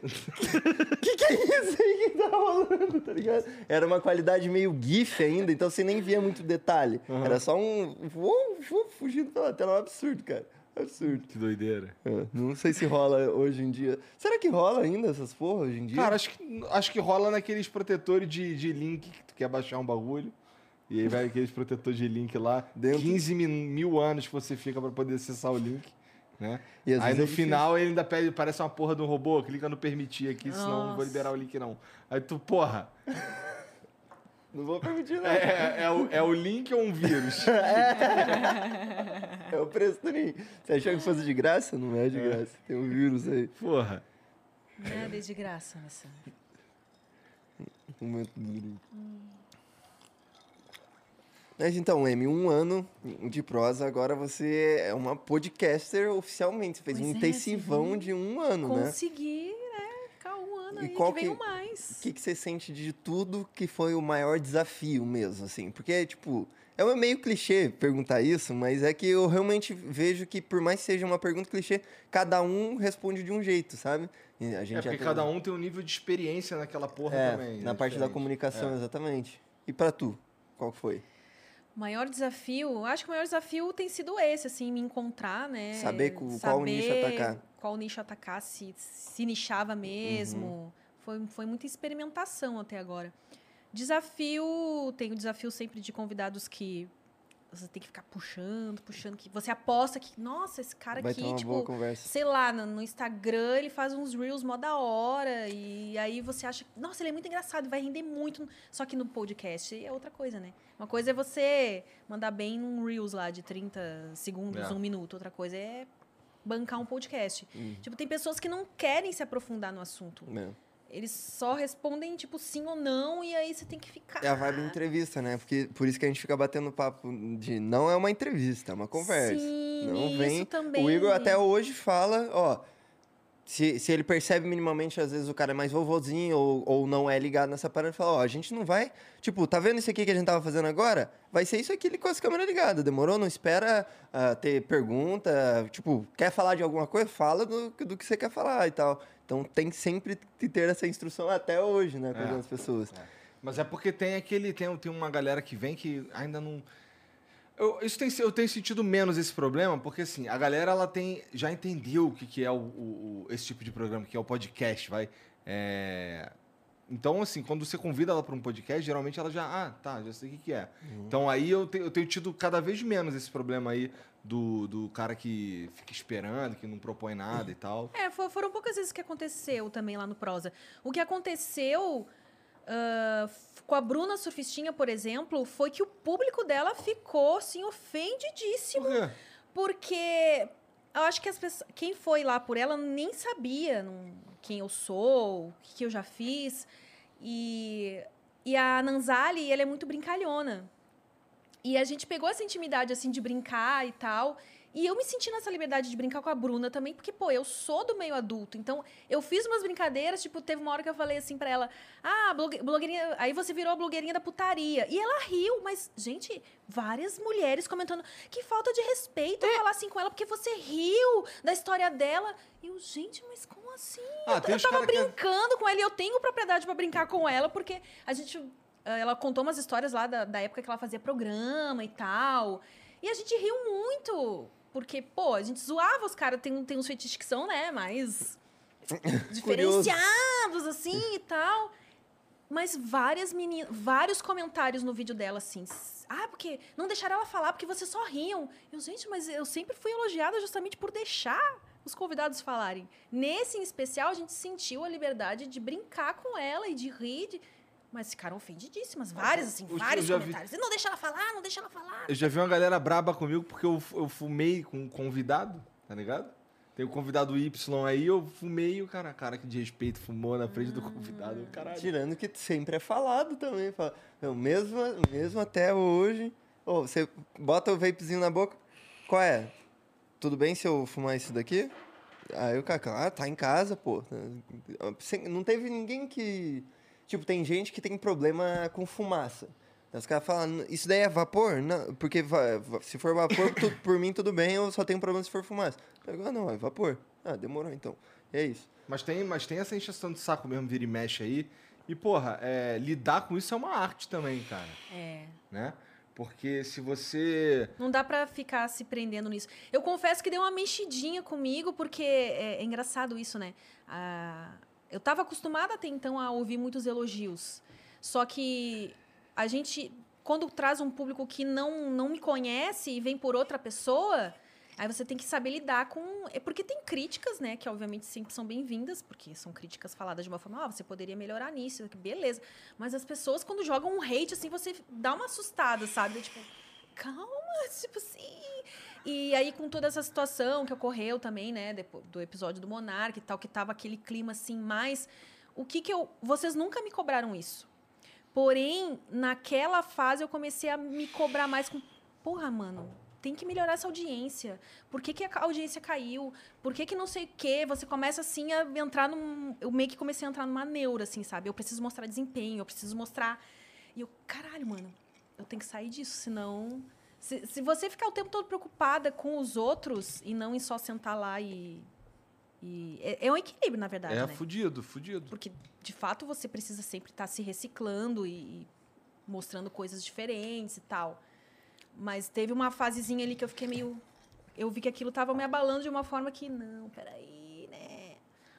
Que que é isso aí que tá rolando, tá ligado? Era uma qualidade meio GIF ainda, então você nem via muito detalhe. Era só um. fugindo pela tela, um absurdo, cara. Absurdo. Que doideira. É, não sei se rola hoje em dia. Será que rola ainda essas porra hoje em dia? Cara, acho que, acho que rola naqueles protetores de, de link que tu quer baixar um bagulho. E aí vai aqueles protetores de link lá. Dentro. 15 mil, mil anos que você fica pra poder acessar o link. Né? E Aí no é final ele ainda pede, parece uma porra de um robô, clica no permitir aqui, senão não vou Nossa. liberar o link não. Aí tu, porra. Não vou permitir, não. É, é, o, é o link ou um vírus? É o preço do Ninho. Você achou que fosse de graça? Não é de graça. Tem um vírus aí. Porra. Nada é de graça nessa. Momento do Ninho. Mas então, Emi, um ano de prosa, agora você é uma podcaster oficialmente. Você fez Pois um é, intensivão de um ano, né? Consegui, né? Ficar um ano E aí qual que veio que- mais. O que, que você sente de tudo que foi o maior desafio mesmo, assim? Porque, tipo, é meio clichê perguntar isso, mas é que eu realmente vejo que, por mais que seja uma pergunta clichê, cada um responde de um jeito, sabe? E a gente É porque cada um tem um nível de experiência naquela porra É, também. na é parte da comunicação, É. exatamente. E pra tu, qual que foi? O maior desafio, acho que o maior desafio tem sido esse, assim, me encontrar, né? Saber co- qual nicho atacar. Qual nicho atacar, se, se nichava mesmo. Uhum. Foi, foi muita experimentação até agora. Desafio, tem o desafio sempre de convidados que você tem que ficar puxando, puxando, que você aposta que, nossa, esse cara Vai ter aqui, uma tipo, boa conversa. sei lá, no, no Instagram ele faz uns reels mó da hora e aí você acha, nossa, ele é muito engraçado, vai render muito. Só que no podcast é outra coisa, né? Uma coisa é você mandar bem num reels lá de 30 segundos, É. um minuto. Outra coisa é bancar um podcast. Hum. Tipo, tem pessoas que não querem se aprofundar no assunto. É. Eles só respondem, tipo, sim ou não, e aí você tem que ficar. É a vibe entrevista, né? Porque por isso que a gente fica batendo papo de não é uma entrevista, é uma conversa. Sim, Não isso vem. também. O Igor até hoje fala, ó. Se, se ele percebe minimamente, às vezes o cara é mais vovozinho ou, ou não é ligado nessa parada, ele fala, ó, a gente não vai. Tipo, tá vendo isso aqui que a gente tava fazendo agora? Vai ser isso aqui com as câmeras ligadas, demorou? Não espera ah, ter pergunta. Tipo, quer falar de alguma coisa? Fala do, do que você quer falar e tal. Então tem sempre que ter essa instrução até hoje, né, com É. as pessoas. Mas é porque tem aquele. Tem, tem uma galera que vem que ainda não. Eu, isso tem, eu tenho sentido menos esse problema, porque assim, a galera ela tem, já entendeu o que, que é o, o- esse tipo de programa, que é o podcast, vai. É, Então, assim, quando você convida ela para um podcast, geralmente ela já, ah, tá, já sei o que, que é. Então aí eu, te- eu tenho tido cada vez menos esse problema aí do, do cara que fica esperando, que não propõe nada e tal. É, fo- foram poucas vezes que aconteceu também lá no Prosa. O que aconteceu f- com a Bruna Surfistinha, por exemplo, foi que o público dela ficou, assim, ofendidíssimo. Por? Porque eu acho que as pessoas, quem foi lá por ela nem sabia não- quem eu sou, o que, que eu já fiz. E, e a Nanzali, ela é muito brincalhona. E a gente pegou essa intimidade, assim, de brincar e tal. E eu me senti nessa liberdade de brincar com a Bruna também, porque, pô, eu sou do meio adulto. Então, eu fiz umas brincadeiras, tipo, teve uma hora que eu falei assim pra ela: Ah, blogue- blogueirinha. Aí você virou a blogueirinha da putaria. E ela riu, mas, gente, várias mulheres comentando que falta de respeito É. falar assim com ela, porque você riu da história dela. E eu, gente, mas como assim? Ah, eu os tava que- brincando com ela e eu tenho propriedade pra brincar com ela, porque a gente. Eh, Ela contou umas histórias lá da, da época que ela fazia programa e tal. E a gente riu muito. Porque, pô, a gente zoava os caras, tem, tem uns fetiches que são, né, mais diferenciados, assim e tal. Mas várias meninas, vários comentários no vídeo dela, assim. Ah, porque não deixaram ela falar porque vocês só riam. Eu, gente, mas eu sempre fui elogiada justamente por deixar os convidados falarem. Nesse em especial, a gente sentiu a liberdade de brincar com ela e de rir. de- Mas ficaram ofendidíssimas, várias, assim, eu vários já vi- comentários. Não deixa ela falar, não deixa ela falar. Eu já vi uma galera braba comigo porque eu, eu fumei com um convidado, tá ligado? Tem o convidado Y aí, eu fumei e o cara, cara que de respeito fumou na frente do convidado. Caralho. Tirando que sempre é falado também. Fala, "Meu, mesmo, mesmo até hoje. Ô, você bota o vapezinho na boca. Qual é? Tudo bem se eu fumar isso daqui? Aí o cara, ah, tá em casa, pô. Não teve ninguém que. Tipo, tem gente que tem problema com fumaça. Os caras falam, isso daí é vapor? Não, porque va- se for vapor, tu- por mim tudo bem, eu só tenho problema se for fumaça. Eu digo, ah, não, é vapor. Ah, demorou então. É isso. Mas tem, mas tem essa encheção de saco mesmo, vira e mexe aí. E, porra, é, lidar com isso é uma arte também, cara. É. Né? Porque se você. Não dá pra ficar se prendendo nisso. Eu confesso que deu uma mexidinha comigo, porque é, é engraçado isso, né? Ah, eu tava acostumada até então a ouvir muitos elogios. Só que a gente, quando traz um público que não, não me conhece e vem por outra pessoa, Aí você tem que saber lidar com. É porque tem críticas, né? Que obviamente sempre são bem-vindas, porque são críticas faladas de uma forma, ah, você poderia melhorar nisso, beleza. Mas as pessoas, quando jogam um hate, assim, você dá uma assustada, sabe? Tipo, calma, tipo assim. E aí, com toda essa situação que ocorreu também, né, do episódio do Monark e tal, que tava aquele clima assim, mais. O que que eu. Vocês nunca me cobraram isso. Porém, naquela fase eu comecei a me cobrar mais com. Porra, mano, tem que melhorar essa audiência. Por que, que a audiência caiu? Por que, que não sei o quê? Você começa assim a entrar num. Eu meio que comecei a entrar numa neura, assim, sabe? Eu preciso mostrar desempenho, eu preciso mostrar. E eu, caralho, mano, eu tenho que sair disso, senão. Se, se você ficar o tempo todo preocupada com os outros e não em só sentar lá e. e é, é um equilíbrio, na verdade. É né? fudido, fudido. Porque, de fato, você precisa sempre estar se reciclando e, e mostrando coisas diferentes e tal. Mas teve uma fasezinha ali que eu fiquei meio. Eu vi que aquilo tava me abalando de uma forma que, não, peraí, né?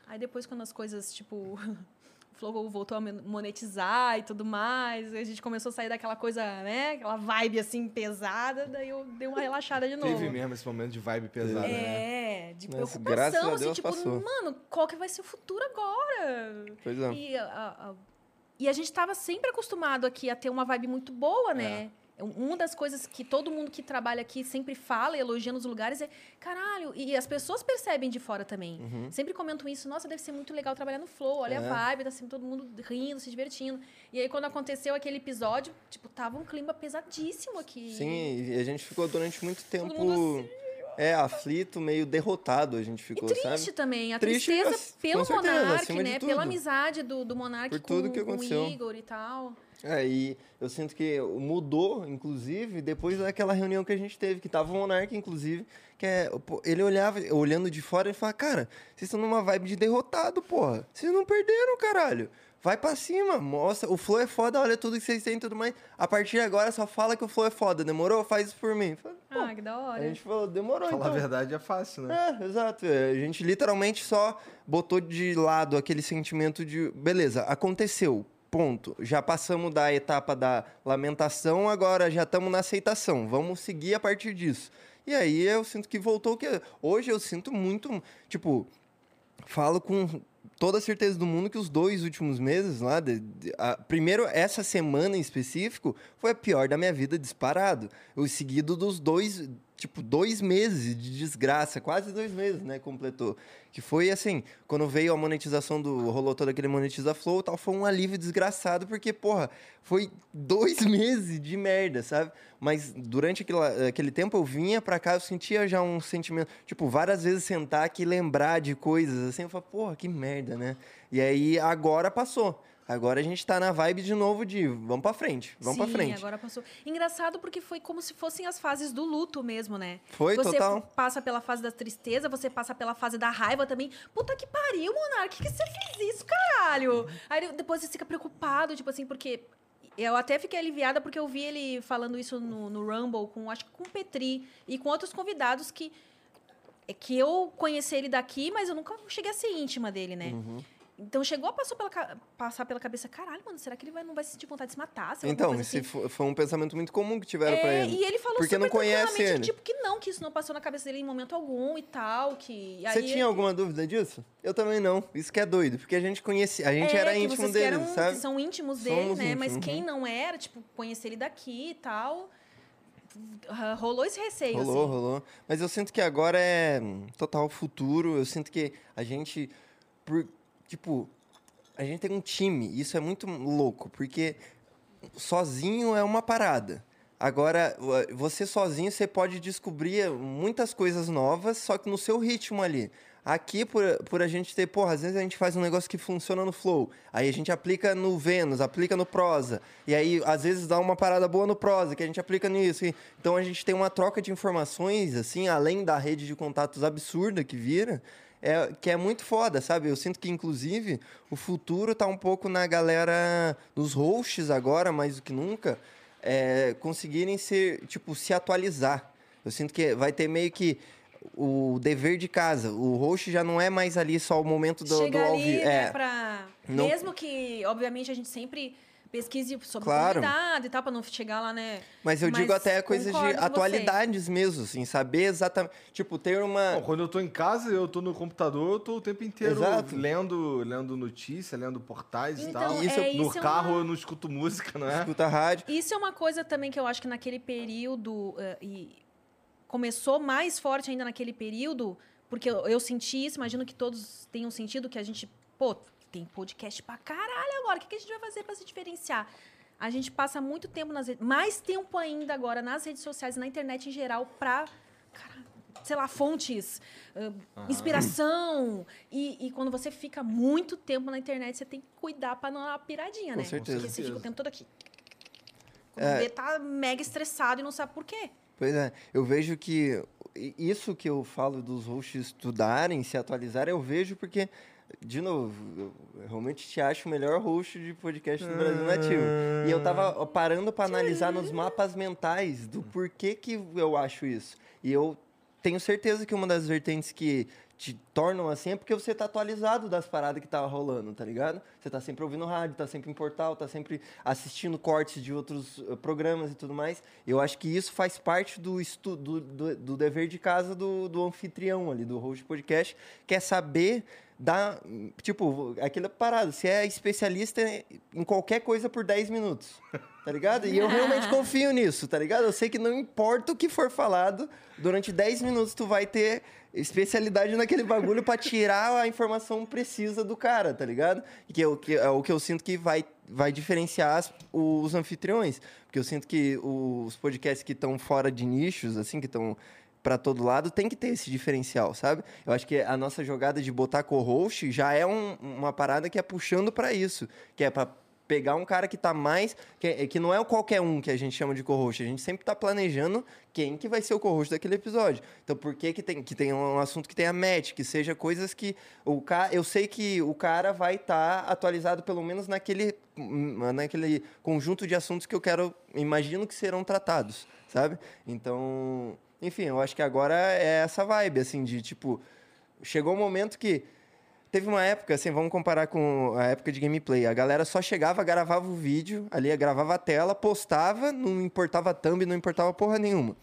Aí depois, quando as coisas, tipo. O Flow voltou a monetizar e tudo mais. A gente começou a sair daquela coisa, né? Aquela vibe assim pesada, daí eu dei uma relaxada de novo. Teve mesmo esse momento de vibe pesada, né? É, de Mas, preocupação, graças a assim, tipo, passou. mano, qual que vai ser o futuro agora? Pois é. E a, a- e a gente estava sempre acostumado aqui a ter uma vibe muito boa, né? Uma das coisas que todo mundo que trabalha aqui sempre fala e elogia nos lugares é caralho, e as pessoas percebem de fora também. Sempre comentam isso, nossa, deve ser muito legal trabalhar no Flow, olha É. a vibe, tá sempre todo mundo rindo, se divertindo. E aí quando aconteceu aquele episódio, tipo, tava um clima pesadíssimo aqui. Sim, e a gente ficou durante muito tempo. mundo assim, É, aflito, meio derrotado a gente E ficou, triste sabe? também, a Triste, tristeza pelo certeza, Monark, né? Pela amizade do, do Monark Por com, tudo que com o. Igor e tal. É, e eu sinto que mudou, inclusive, depois daquela reunião que a gente teve, que tava o Monark, inclusive, que é, ele olhava, olhando de fora, ele falava, cara, vocês estão numa vibe de derrotado, porra. Vocês não perderam, caralho. Vai pra cima, mostra, o Flow é foda, olha tudo que vocês têm e tudo mais. A partir de agora, só fala que o Flow é foda, demorou? Faz isso por mim. Falei, Ah, que da a hora. gente falou, demorou, Falar então. a verdade é fácil, né? É, exato. É, A gente literalmente só botou de lado aquele sentimento de, beleza, aconteceu, ponto. Já passamos da etapa da lamentação, agora já estamos na aceitação. Vamos seguir a partir disso. E aí eu sinto que voltou que hoje eu sinto muito, tipo, falo com toda certeza do mundo que os dois últimos meses lá, de- de- a- primeiro essa semana em específico, foi a pior da minha vida disparado. O seguido dos dois, tipo, dois meses de desgraça, quase dois meses, né, completou. Que foi assim, quando veio a monetização do, rolou todo aquele monetiza flow tal, foi um alívio desgraçado, porque, porra, foi dois meses de merda, sabe? Mas durante aquele, aquele tempo eu vinha pra cá, eu sentia já um sentimento, tipo, várias vezes sentar aqui e lembrar de coisas, assim, eu falava, porra, que merda, né? E aí agora passou. Agora a gente tá na vibe de novo de vamos pra frente, vamos pra frente. agora passou. Engraçado porque foi como se fossem as fases do luto mesmo, né? Foi, você total. passa pela fase da tristeza, você passa pela fase da raiva também. Puta que pariu, Monark, que, que você fez isso, caralho? Aí depois você fica preocupado, tipo assim, porque eu até fiquei aliviada porque eu vi ele falando isso no, no Rumble com, acho que com o Petri e com outros convidados que é que eu conheci ele daqui, mas eu nunca cheguei a ser íntima dele, né? Uhum. Então chegou a passar pela, passar pela cabeça, caralho, mano, será que ele vai, não vai sentir vontade de se matar? Então, esse assim. fo- foi um pensamento muito comum que tiveram pra É, ele. e ele falou Porque super não conhece ele. tipo, que não, que isso não passou na cabeça dele em momento algum e tal, que... Você tinha alguma dúvida disso? Eu também não. Isso que é doido, porque a gente conhecia, a gente É, era que íntimo deles, eram- sabe? São íntimos dele, Somos né? Mas íntimos, quem uhum. não era, tipo, conhecer ele daqui e tal... Rolou esse receio, Rolou, assim. rolou. Mas eu sinto que agora é hum, total futuro. Eu sinto que a gente, por, tipo, a gente tem um time. Isso é muito louco, porque sozinho é uma parada. Agora, vo- você sozinho, você pode descobrir muitas coisas novas, só que no seu ritmo ali. Aqui, por, por a gente ter, porra, às vezes a gente faz um negócio que funciona no Flow, aí a gente aplica no Vênus, aplica no Prosa, e aí às vezes dá uma parada boa no Prosa, que a gente aplica nisso. Então a gente tem uma troca de informações, assim, além da rede de contatos absurda que vira, é, que é muito foda, sabe? Eu sinto que, inclusive, o futuro tá um pouco na galera, nos hosts agora, mais do que nunca, é, conseguirem ser, tipo, se atualizar. Eu sinto que vai ter meio que o dever de casa. O host já não é mais ali só o momento do, do Chega ao ali, vivo. né, É, pra... Não- Mesmo que, obviamente, a gente sempre pesquise sobre Claro. o convidado e tal, pra não chegar lá, né? Mas eu Mas digo até coisas de com você. atualidades mesmo, assim, saber exatamente. Tipo, ter uma. Bom, quando eu tô em casa, eu tô no computador, eu tô o tempo inteiro Exato. lendo, lendo notícia, lendo portais e Então, tal. Isso- é, no isso é carro uma- eu não escuto música, não é? Escuta rádio. Isso é uma coisa também que eu acho que naquele período, eh, e começou mais forte ainda naquele período, porque eu, eu senti isso, imagino que todos tenham sentido que a gente, pô, tem podcast pra caralho agora, o que, que a gente vai fazer pra se diferenciar? A gente passa muito tempo nas redes, mais tempo ainda agora nas redes sociais e na internet em geral pra, cara, sei lá, fontes, eh, inspiração. E, e quando você fica muito tempo na internet, você tem que cuidar pra não dar uma piradinha, Com né? certeza. Porque você fica o tempo todo aqui. Quando É. vê, tá mega estressado e não sabe por quê. Pois é, eu vejo que isso que eu falo dos hosts estudarem, se atualizarem, eu vejo porque, de novo, eu realmente te acho o melhor host de podcast do Brasil Nativo. E eu tava parando para analisar nos mapas mentais do porquê que eu acho isso. E eu tenho certeza que uma das vertentes que te tornam assim é porque você tá atualizado das paradas que tava rolando, tá ligado? Você tá sempre ouvindo rádio, tá sempre em portal, tá sempre assistindo cortes de outros eh, programas e tudo mais. Eu acho que isso faz parte do estudo, do, do dever de casa do, do anfitrião ali, do host podcast, que é saber dar, tipo, aquela parada, você é especialista em qualquer coisa por 10 minutos, tá ligado? E eu realmente confio nisso, tá ligado? Eu sei que não importa o que for falado, durante 10 minutos tu vai ter especialidade naquele bagulho pra tirar a informação precisa do cara, tá ligado? Que é o que, é o que eu sinto que vai, vai diferenciar as- os anfitriões. Porque eu sinto que os podcasts que estão fora de nichos, assim, que estão para todo lado, tem que ter esse diferencial, sabe? Eu acho que a nossa jogada de botar co-host já é um- uma parada que é puxando para isso, que é para pegar um cara que tá mais que, é- que não é o qualquer um que a gente chama de co-host, a gente sempre tá planejando quem que vai ser o co-host daquele episódio. Então por que que tem que tem um assunto que tenha match, que seja coisas que o cara, eu sei que o cara vai estar atualizado pelo menos naquele hum, naquele conjunto de assuntos que eu quero, imagino que serão tratados, sabe? Então, enfim, eu acho que agora é essa vibe assim de tipo chegou um momento que Teve uma época, assim, vamos comparar com a época de gameplay. A galera só chegava, gravava o vídeo, ali gravava a tela, postava, não importava thumb, não importava porra nenhuma.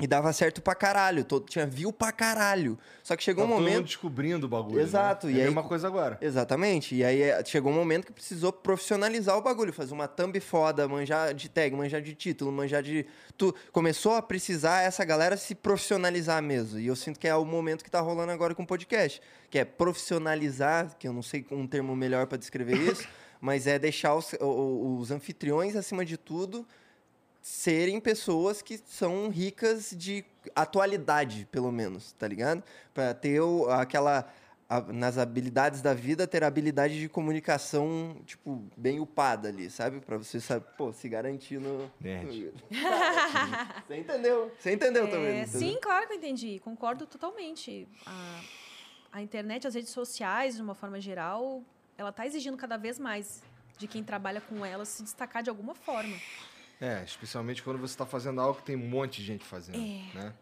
E dava certo pra caralho, todo, tinha view pra caralho. Só que chegou Tá um todo mundo momento. descobrindo o bagulho. Exato, Né? e é a aí- mesma coisa agora. Exatamente. E aí é, chegou um momento que precisou profissionalizar o bagulho, fazer uma thumb foda, manjar de tag, manjar de título, manjar de. Tu começou a precisar essa galera se profissionalizar mesmo. E eu sinto que é o momento que tá rolando agora com o podcast. Que é profissionalizar, que eu não sei um termo melhor para descrever isso, mas é deixar os, os anfitriões, acima de tudo, serem pessoas que são ricas de atualidade, pelo menos, tá ligado? Pra ter aquela nas habilidades da vida ter a habilidade de comunicação, tipo, bem upada ali, sabe? Pra você saber, pô, se garantir no Nerd. Você entendeu? Você entendeu É, também? entendeu? sim, claro que eu entendi. Concordo totalmente. A, a internet, as redes sociais, de uma forma geral, ela está exigindo cada vez mais de quem trabalha com elas se destacar de alguma forma. É, especialmente quando você tá fazendo algo que tem um monte de gente fazendo, É. né?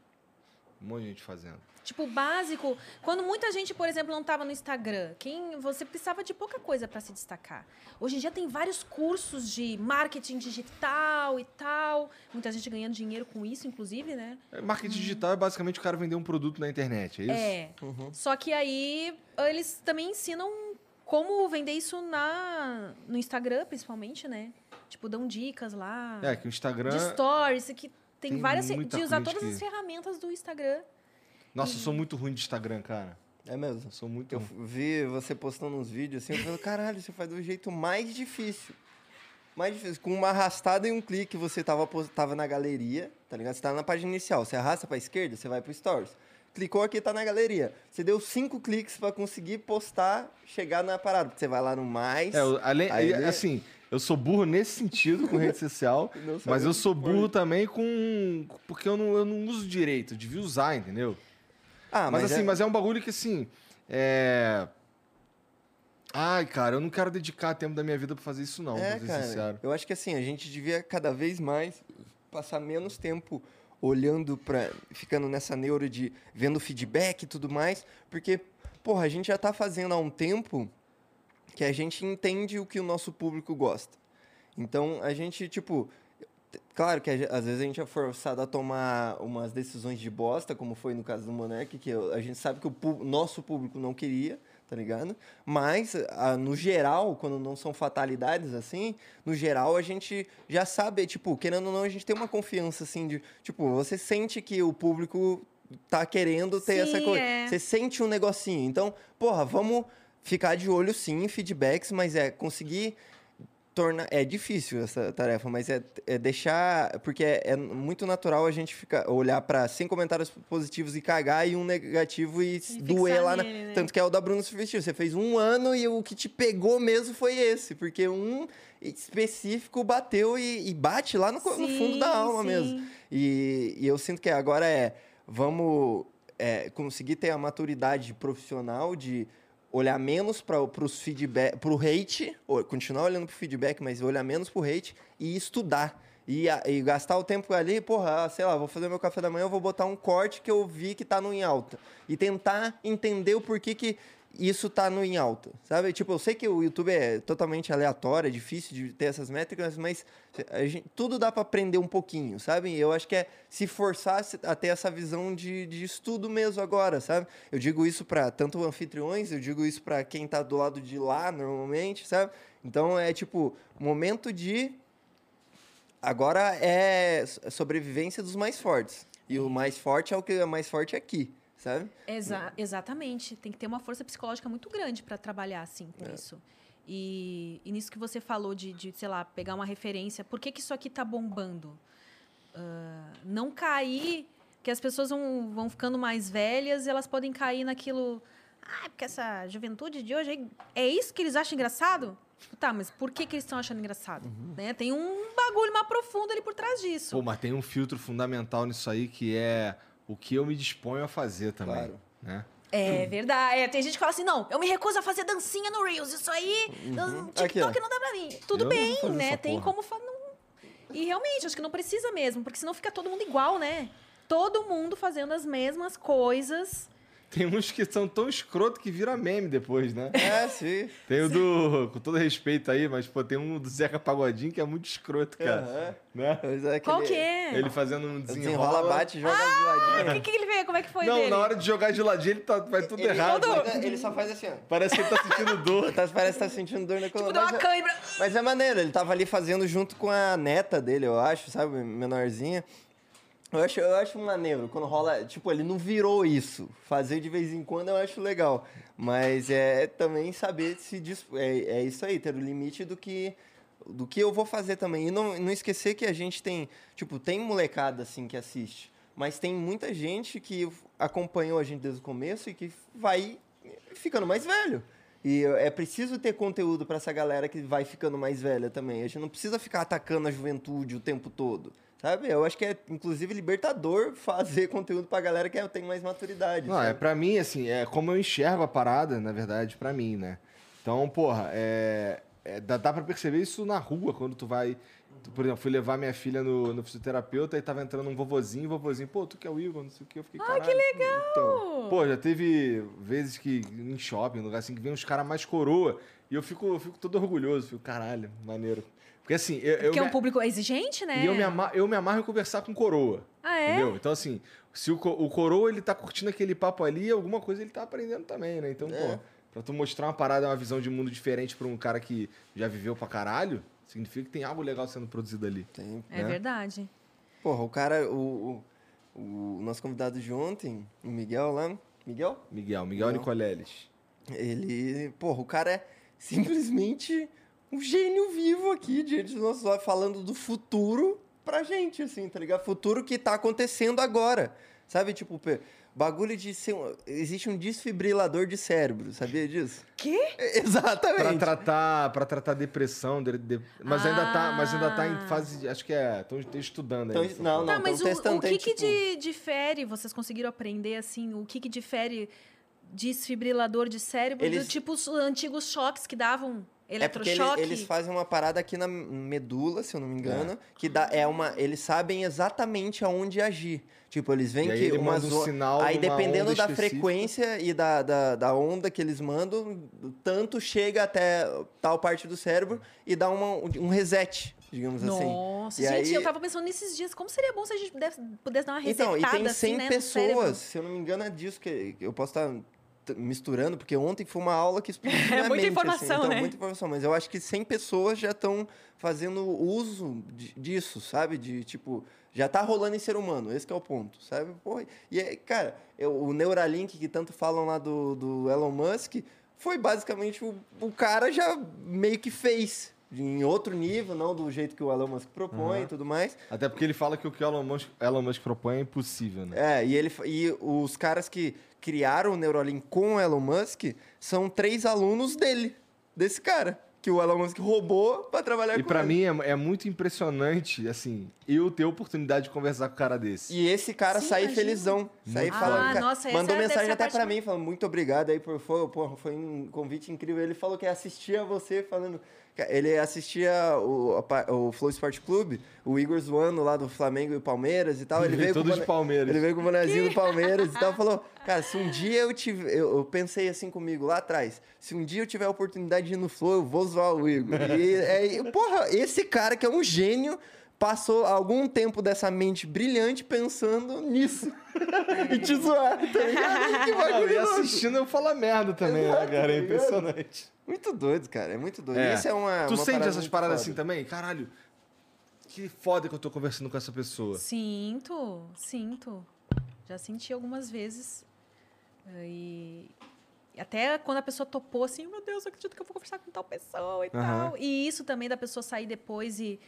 Um monte de gente fazendo. Tipo, o básico, quando muita gente, por exemplo, não estava no Instagram, quem você precisava de pouca coisa para se destacar. Hoje em dia tem vários cursos de marketing digital e tal. Muita gente ganhando dinheiro com isso, inclusive, né? É, Marketing digital é basicamente o cara vender um produto na internet, é isso? É. Uhum. Só que aí eles também ensinam como vender isso na, no Instagram, principalmente, né? Tipo, dão dicas lá. É, que o Instagram. De stories, que tem, tem várias. muita De usar todas que- as ferramentas do Instagram. Nossa, eu sou muito ruim de Instagram, cara. É mesmo. Eu sou muito Eu ruim. vi você postando uns vídeos assim, eu falei, caralho, você faz do jeito mais difícil. Mais difícil. Com uma arrastada e um clique, você tava, tava na galeria, tá ligado? Você tá na página inicial. Você arrasta pra esquerda, você vai pro Stories. Clicou aqui, tá na galeria. Você deu cinco cliques pra conseguir postar, chegar na parada. Porque você vai lá no mais. É, além, Aí e, assim, eu sou burro nesse sentido com rede social, mas eu sou burro também com. Porque eu não, eu não uso direito, eu devia usar, entendeu? Ah, mas, mas, assim, é- mas é um bagulho que assim. É. Ai, cara, eu não quero dedicar tempo da minha vida pra fazer isso, não, É, pra ser cara. sincero. Eu acho que assim, a gente devia cada vez mais passar menos tempo olhando pra. ficando nessa neura de vendo feedback e tudo mais, porque, porra, a gente já tá fazendo há um tempo que a gente entende o que o nosso público gosta. Então, a gente, tipo... Claro que às vezes a gente é forçado a tomar umas decisões de bosta, como foi no caso do Monark, que a gente sabe que o nosso público não queria, tá ligado? Mas, no geral, quando não são fatalidades assim, no geral a gente já sabe, tipo, querendo ou não, a gente tem uma confiança assim de, tipo, você sente que o público tá querendo ter essa Sim, coisa. é. Você sente um negocinho. Então, porra, vamos ficar de olho sim em feedbacks, mas é conseguir tornar. É difícil essa tarefa, mas é, é deixar. Porque é, é muito natural a gente ficar, olhar para 100 comentários positivos e cagar e um negativo e, fixar doer lá. na- nele, né? Tanto que é o da Bruna Surfistil. Você fez um ano e o que te pegou mesmo foi esse, porque um específico bateu e, e bate lá no, co- no fundo da Sim, alma sim. mesmo. E, e eu sinto que agora é. Vamos é, conseguir ter a maturidade profissional de olhar menos para os feedback, para o hate, continuar olhando para o feedback, mas olhar menos para o hate e estudar. E, e gastar o tempo ali, porra, ah, sei lá, vou fazer meu café da manhã, eu vou botar um corte que eu vi que tá no em alta. E tentar entender o porquê que isso tá no em alta, sabe? Tipo, eu sei que o YouTube é totalmente aleatório, é difícil de ter essas métricas, mas gente- tudo dá para aprender um pouquinho, sabe? Eu acho que é se forçar a ter essa visão de, de estudo mesmo agora, sabe? Eu digo isso para tanto anfitriões, eu digo isso para quem tá do lado de lá normalmente, sabe? Então é tipo, momento de agora é sobrevivência dos mais fortes. E o mais forte é o que é mais forte aqui, sabe? Exa- exatamente. Tem que ter uma força psicológica muito grande para trabalhar assim com isso. E, e nisso que você falou de, de, sei lá, pegar uma referência. Por que, que isso aqui tá bombando? Ah, não cair, que as pessoas vão, vão ficando mais velhas e elas podem cair naquilo. Ah, porque essa juventude de hoje é isso que eles acham engraçado? Tipo, Tá, mas por que, que eles estão achando engraçado? Né? Tem um bagulho mais profundo ali por trás disso. Pô, mas tem um filtro fundamental nisso aí que é o que eu me disponho a fazer também. Claro. Né? É verdade. É, tem gente que fala assim: não, eu me recuso a fazer dancinha no Reels. Isso aí, no TikTok Aqui, não dá pra mim. Tudo Eu bem, né? Tem porra. como. Fa... não- E realmente, acho que não precisa mesmo, porque senão fica todo mundo igual, né? Todo mundo fazendo as mesmas coisas. Tem uns que são tão escroto que vira meme depois, né? É, sim. Tem o do. Com todo respeito aí, mas pô, tem um do Zeca Pagodinho que é muito escroto, cara. Aham. Né? É, Qual que é? Ele fazendo um Desenrola, desenrola. bate, joga de O ladinho. que, que ele vê? Como é que foi Não, dele? na hora de jogar de ladinho ele tá, vai tudo Ele- errado. ele- Ele só faz assim, ó. Parece que ele tá sentindo dor. Tá- Parece que tá sentindo dor na Tipo, coluna. deu uma mas, é, cãibra. mas é maneiro, ele tava ali fazendo junto com a neta dele, eu acho, sabe? Menorzinha. Eu acho, eu acho maneiro quando rola. Tipo, ele não virou isso. Fazer de vez em quando eu acho legal. Mas é também saber se. É, é isso aí, ter o limite do que. Do que eu vou fazer também. E não, não esquecer que a gente tem. Tipo, tem molecada assim que assiste. Mas tem muita gente que acompanhou a gente desde o começo e que vai ficando mais velho. E é preciso ter conteúdo para essa galera que vai ficando mais velha também. A gente não precisa ficar atacando a juventude o tempo todo. Sabe? Eu acho que é, inclusive, libertador fazer conteúdo pra galera que tem mais maturidade. Não, é sabe? pra mim, assim, é como eu enxergo a parada, na verdade, pra mim, né? Então, porra, é, é, dá, dá pra perceber isso na rua, quando tu vai. tu, por exemplo, fui levar minha filha no, no fisioterapeuta e tava entrando um vovozinho, vovozinho, pô, tu que é o Igor, não sei o que. Eu fiquei, ah, que legal! Então, Pô, já teve vezes que em shopping, lugar assim, que vem uns caras mais coroa. E eu fico, eu fico todo orgulhoso, fico, caralho, maneiro. Porque assim, eu, eu Porque é me- um público exigente, né? e eu me, ama- eu me amarro em conversar com coroa. Ah, é? Entendeu? Então, assim, se o, co- o coroa ele tá curtindo aquele papo ali, alguma coisa ele tá aprendendo também, né? Então, É. pô, pra tu mostrar uma parada, uma visão de mundo diferente pra um cara que já viveu pra caralho, significa que tem algo legal sendo produzido ali. tem- É né? verdade. Porra, o cara, o, o, o nosso convidado de ontem, o Miguel lá. Miguel? Miguel, Miguel. Nicoleles. Ele, porra, o cara é simplesmente um gênio vivo aqui diante nossos olhos, falando do futuro pra gente, assim, tá ligado? Futuro que tá acontecendo agora. Sabe, tipo, bagulho de ser. um- Existe um desfibrilador de cérebro, sabia disso? Quê? Exatamente. Pra tratar, pra tratar depressão, de- de- mas, ainda tá, mas ainda tá Ah. em fase. de- Acho que é. Estão estudando Então, não, porra. Tá, mas o, testando, o que, tem, que tipo- di- difere, vocês conseguiram aprender, assim, o que, que difere desfibrilador de cérebro Eles- do tipo os antigos choques que davam É porque ele- eles fazem uma parada aqui na medula, se eu não me engano, que dá, é uma. Eles sabem exatamente aonde agir. Tipo, eles veem que ele uma manda um zo- sinal Aí, dependendo onda da específica. frequência e da, da, da onda que eles mandam, tanto chega até tal parte do cérebro e dá uma, um reset, digamos assim. Nossa, gente, aí- eu tava pensando nesses dias, como seria bom se a gente pudesse, pudesse dar uma Então, resetada e tem 100 assim, né, pessoas, se eu não me engano é disso que eu posso estar misturando, porque ontem foi uma aula que explodiu É muita mente, informação, então, né? muita informação, mas eu acho que 100 pessoas já estão fazendo uso de- disso, sabe? De, tipo, já tá rolando em ser humano, esse é o ponto, sabe? Porra, e, aí, cara, eu- o Neuralink que tanto falam lá do, do Elon Musk, foi basicamente o, o cara já meio que fez, em outro nível, não do jeito que o Elon Musk propõe e tudo mais, Até porque ele fala que o que o Elon Musk, Elon Musk propõe é impossível, né? é, e, ele, e os caras que criaram o Neuralink com o Elon Musk são três alunos dele, desse cara, que o Elon Musk roubou pra trabalhar E com pra ele. mim é, é muito impressionante, assim, eu ter a oportunidade de conversar com um cara desse. E esse cara Sim, sai imagina. felizão. Sai Muito falando. Ah, cara, nossa, mandou mensagem até mais- mim, falando muito obrigado aí por foi, foi um convite incrível. Ele falou que assistia você falando. Ele assistia o, o Flow Sport Clube, o Igor zoando lá do Flamengo e Palmeiras e tal. Ele veio todo com o de Palmeiras. Ele veio com o bonezinho do Palmeiras e tal. Falou, cara, se um dia eu tiver. Eu, eu pensei assim comigo lá atrás. Se um dia eu tiver a oportunidade de ir no Flow, eu vou zoar o Igor. E, é, porra, esse cara que é um gênio. Passou algum tempo dessa mente brilhante pensando nisso. e te zoar, tá ligado? Que bagulho e assistindo eu falo merda também, Exato, né, cara? É tá impressionante. Muito doido, cara. É muito doido. É. Isso é uma. tu uma sente parada essas paradas foda. assim também? Caralho, que foda que eu tô conversando com essa pessoa. Sinto, sinto. Já senti algumas vezes. E até quando a pessoa topou assim, meu Deus, eu acredito que eu vou conversar com tal pessoa e Aham. tal. E isso também da pessoa sair depois e.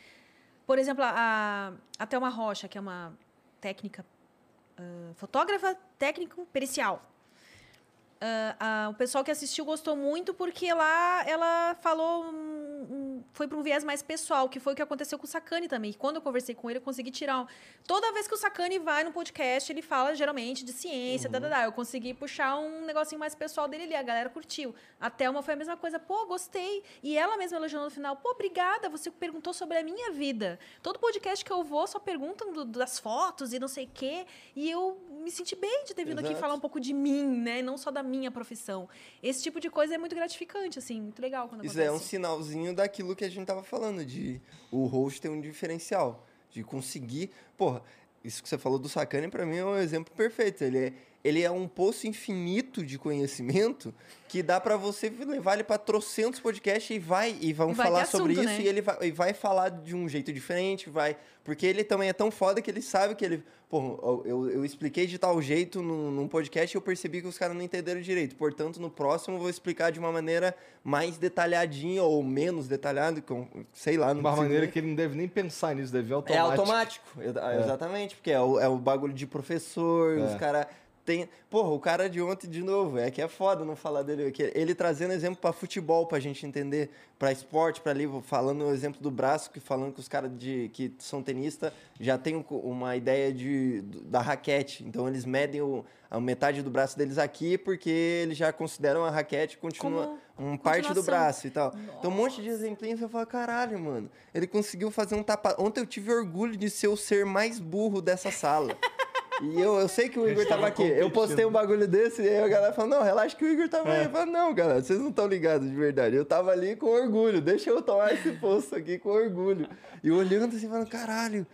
Por exemplo, a, a Thelma Rocha, que é uma técnica. ah, fotógrafa técnico pericial. Ah, ah, o pessoal que assistiu gostou muito porque lá ela falou. um- um- foi para um viés mais pessoal, que foi o que aconteceu com o Sakane também. Quando eu conversei com ele, eu consegui tirar. um- Toda vez que o Sakane vai no podcast, ele fala geralmente de ciência, tá, tá, tá. eu consegui puxar um negocinho mais pessoal dele ali. A galera curtiu. A Thelma foi a mesma coisa. Pô, gostei. E ela mesma elogiou no final. Pô, obrigada, você perguntou sobre a minha vida. Todo podcast que eu vou só perguntam do- das fotos e não sei o quê. E eu me senti bem de ter vindo aqui Exato. falar um pouco de mim, né? Não só da minha profissão. Esse tipo de coisa é muito gratificante, assim, muito legal quando Isso é um acontece. sinalzinho daquilo que a gente tava falando, de o host ter um diferencial. De conseguir. Porra, isso que você falou do Sakane, pra mim, é um exemplo perfeito. Ele é, ele é um poço infinito de conhecimento que dá pra você levar ele pra trocentos podcasts e vai e vão vai falar ter sobre assunto, isso né? e ele vai, e vai falar de um jeito diferente, vai. Porque ele também é tão foda que ele sabe que ele. Pô, eu, eu expliquei de tal jeito num, num podcast e eu percebi que os caras não entenderam direito. Portanto, no próximo eu vou explicar de uma maneira mais detalhadinha ou menos detalhada, com, sei lá. Não uma maneira nem- que ele não deve nem pensar nisso, deve vir É automático. automático, exa- exatamente, porque é o, é o bagulho de professor, É. os caras tem... Porra, o cara de ontem de novo, é que é foda não falar dele, que ele trazendo exemplo pra futebol pra gente entender, pra esporte, pra livro, falando o exemplo do braço, que falando que os caras de que são tenista já tem um uma ideia de da raquete, então eles medem o, a metade do braço deles aqui porque eles já consideram a raquete continua Como um parte do braço e tal. Então um monte de exemplinhos eu falo, caralho, mano, ele conseguiu fazer um tapa. Ontem eu tive orgulho de ser o ser mais burro dessa sala. E eu, eu sei que o Igor tava aqui. Eu postei um bagulho desse e aí a galera falou, não, relaxa que o Igor tava aí. Eu falo, não, galera, vocês não estão ligados de verdade. Eu tava ali com orgulho. Deixa eu tomar esse posto aqui com orgulho. E olhando assim, falando, caralho,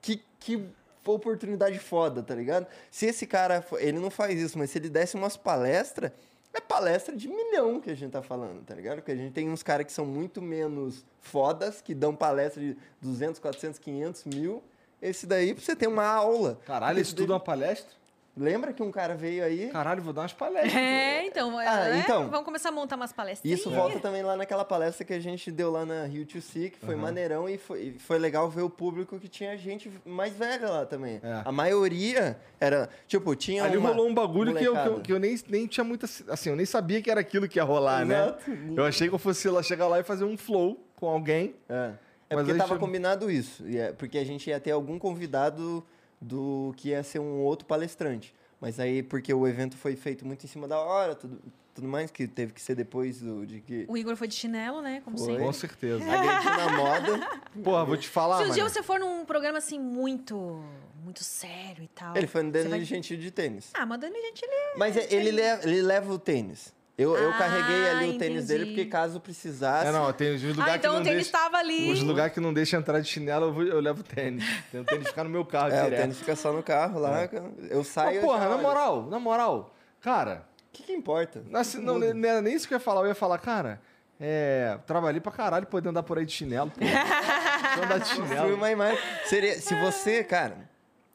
que, que oportunidade foda, tá ligado? Se esse cara, ele não faz isso, mas se ele desse umas palestras, é palestra de milhão que a gente tá falando, tá ligado? Porque a gente tem uns caras que são muito menos fodas, que dão palestra de 200, 400, 500 mil. Esse daí, pra você ter uma aula. Caralho, isso tudo é uma palestra? Lembra que um cara veio aí? Caralho, vou dar umas palestras. É, então, Ah, é, então. vamos começar a montar umas palestrinhas. Isso volta também lá naquela palestra que a gente deu lá na Rio to See, que foi maneirão e foi, e foi legal ver o público que tinha gente mais velha lá também. É. A maioria era, tipo, tinha Ali uma rolou um bagulho que eu, que eu, molecada. que eu nem, nem tinha muita. Assim, eu nem sabia que era aquilo que ia rolar, Exato. né? Eu achei que eu fosse lá chegar lá e fazer um flow com alguém. É, é Mas porque aí tava chegou- combinado isso. e é porque a gente ia ter algum convidado do que ia ser um outro palestrante. Mas aí, porque o evento foi feito muito em cima da hora, tudo, tudo mais, que teve que ser depois do, de que O Igor foi de chinelo, né? Como Foi. sempre. Com certeza. agrediu na moda. Porra, vou te falar, Se um dia mano. você for num programa assim muito, muito sério e tal. Ele foi no Danilo vai- Gentili de tênis. Ah, mas Danilo Gentili Mas é- ele, leva, ele leva o tênis. Eu, eu Ah, carreguei ali o tênis dele, porque caso precisasse. É, não, tem os lugares Ah, então que o não tênis deixa... estava ali. Os lugares que não deixa entrar de chinelo, eu, vou- eu levo tênis. Tem o tênis ficar no meu carro É, o direto. tênis fica só no carro lá. Eu saio. Mas, porra, já na olho. moral, na moral, cara, O que, que importa? assim, não, Muda. não era nem isso que eu ia falar. Eu ia falar, cara, é, trabalhei pra caralho podendo andar por aí de chinelo, pô. Andar de chinelo. uma imagem. Seria, se você, cara,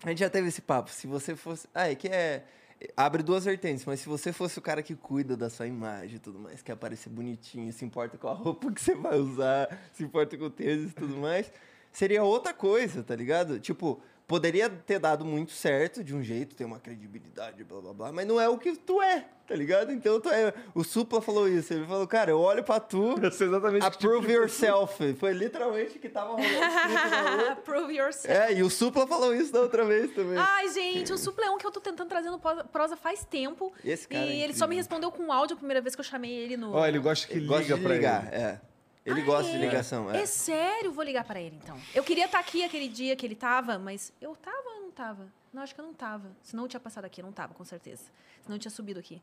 a gente já teve esse papo. Se você fosse. Ah, é que é. Abre duas vertentes, mas se você fosse o cara que cuida da sua imagem e tudo mais, quer aparecer bonitinho, se importa com a roupa que você vai usar, se importa com o tênis e tudo mais, seria outra coisa, tá ligado? Tipo, poderia ter dado muito certo de um jeito, ter uma credibilidade, blá blá blá, mas não é o que tu é, tá ligado? Então tu é. O Supla falou isso, ele falou, cara, eu olho pra tu. Eu sei exatamente tipo Approve yourself. Foi literalmente o que tava rolando escrito na outra. Prove yourself. É, e o Supla falou isso da outra vez também. Ai, gente, o supleão que eu tô tentando trazer no prosa- faz tempo. E esse cara é E ele incrível. só me respondeu com áudio a primeira vez que eu chamei ele no. Ó, ele gosta que Ele liga gosta de pra ligar, ele. é. Ele Ah, gosta de é? ligação, é. É sério? Vou ligar pra ele então. Eu queria estar aqui aquele dia que ele tava, mas eu tava ou não tava? Não, acho que eu não tava. Senão eu tinha passado aqui, eu não tava, com certeza. Senão eu tinha subido aqui.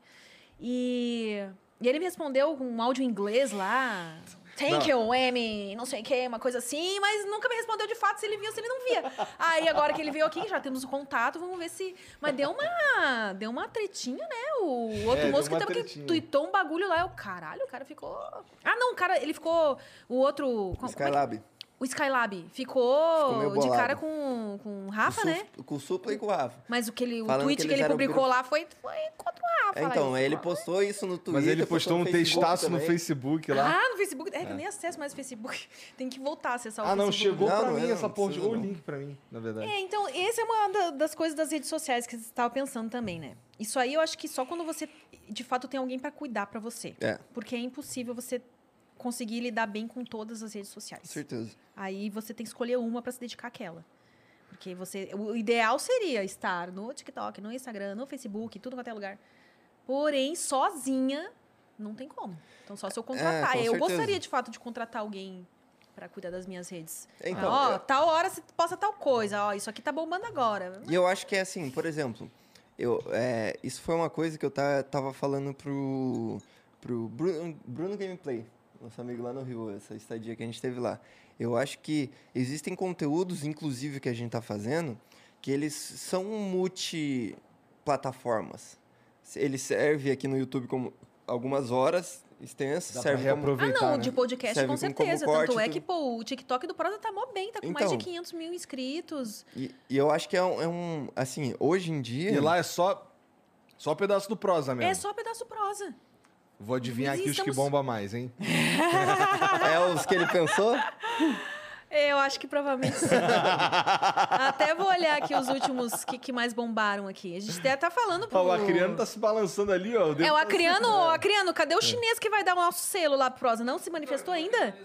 E, e ele me respondeu com um áudio em inglês lá. Thank you, M, não sei o que, uma coisa assim, mas nunca me respondeu de fato se ele via ou se ele não via. Aí agora que ele veio aqui, já temos o contato, vamos ver se. Mas deu uma. Deu uma tretinha, né? O outro É, moço que tava que tuitou um bagulho lá. Eu, caralho, o cara ficou. Ah, não, o cara, ele ficou. O outro. é Skylab. O Skylab Ficou ficou, de cara com, com o Rafa, o né? Com o Supla e com o Rafa. Mas o, que ele, o Falando tweet que que, eles ele publicou lá foi, foi contra o Rafa. É, então, Ele ele postou isso no Twitter. Mas ele postou um no Facebook textaço no. Facebook lá. Ah, no Facebook. É, que eu nem acesso mais o Facebook. Tem que voltar a acessar o Ah, não, Facebook. chegou Não, pra não mim é, essa não porra. Chegou o não. link pra mim, na verdade. É, então, essa é uma da- das coisas das redes sociais que você estava pensando também, né? Isso aí eu acho que só quando você, de fato, tem alguém para cuidar para você. É, Porque é impossível você conseguir lidar bem com todas as redes sociais. com certeza. Aí você tem que escolher uma para se dedicar àquela. Porque você. O ideal seria estar no TikTok, no Instagram, no Facebook, tudo quanto é lugar. Porém, sozinha, não tem como. Então, só se eu contratar. É, eu gostaria, de fato, de contratar alguém para cuidar das minhas redes. Então, ó, eu- tal hora você posta tal coisa. Ó, isso aqui tá bombando agora. E eu acho que é assim, por exemplo, eu, é, isso foi uma coisa que eu ta- tava falando pro, pro Bruno, Bruno Gameplay, nosso amigo lá no Rio, essa estadia que a gente teve lá. Eu acho que existem conteúdos, inclusive, que a gente tá fazendo, que eles são multiplataformas. Ele serve aqui no YouTube como algumas horas extensas, Dá pra serve como... Ah, reaproveitar, não, né? de podcast Serve com como- como certeza. corte, Tanto é que, pô, o TikTok do Prosa tá mó bem, tá com mais de Então. 500 mil inscritos. E, e eu acho que é um, é um- assim, hoje em dia... E lá é só, só pedaço do prosa mesmo. É só pedaço prosa. Vou adivinhar aqui os que estamos- bomba mais, hein? É os que ele pensou? Eu acho que provavelmente sim. Até vou olhar aqui os últimos que, que mais bombaram aqui. A gente até tá falando pro... O Acriano tá se balançando ali, ó. É, o tá- Acriano, o Acriano, cadê o chinês que vai dar o nosso selo lá pro Prosa? Não se manifestou ainda?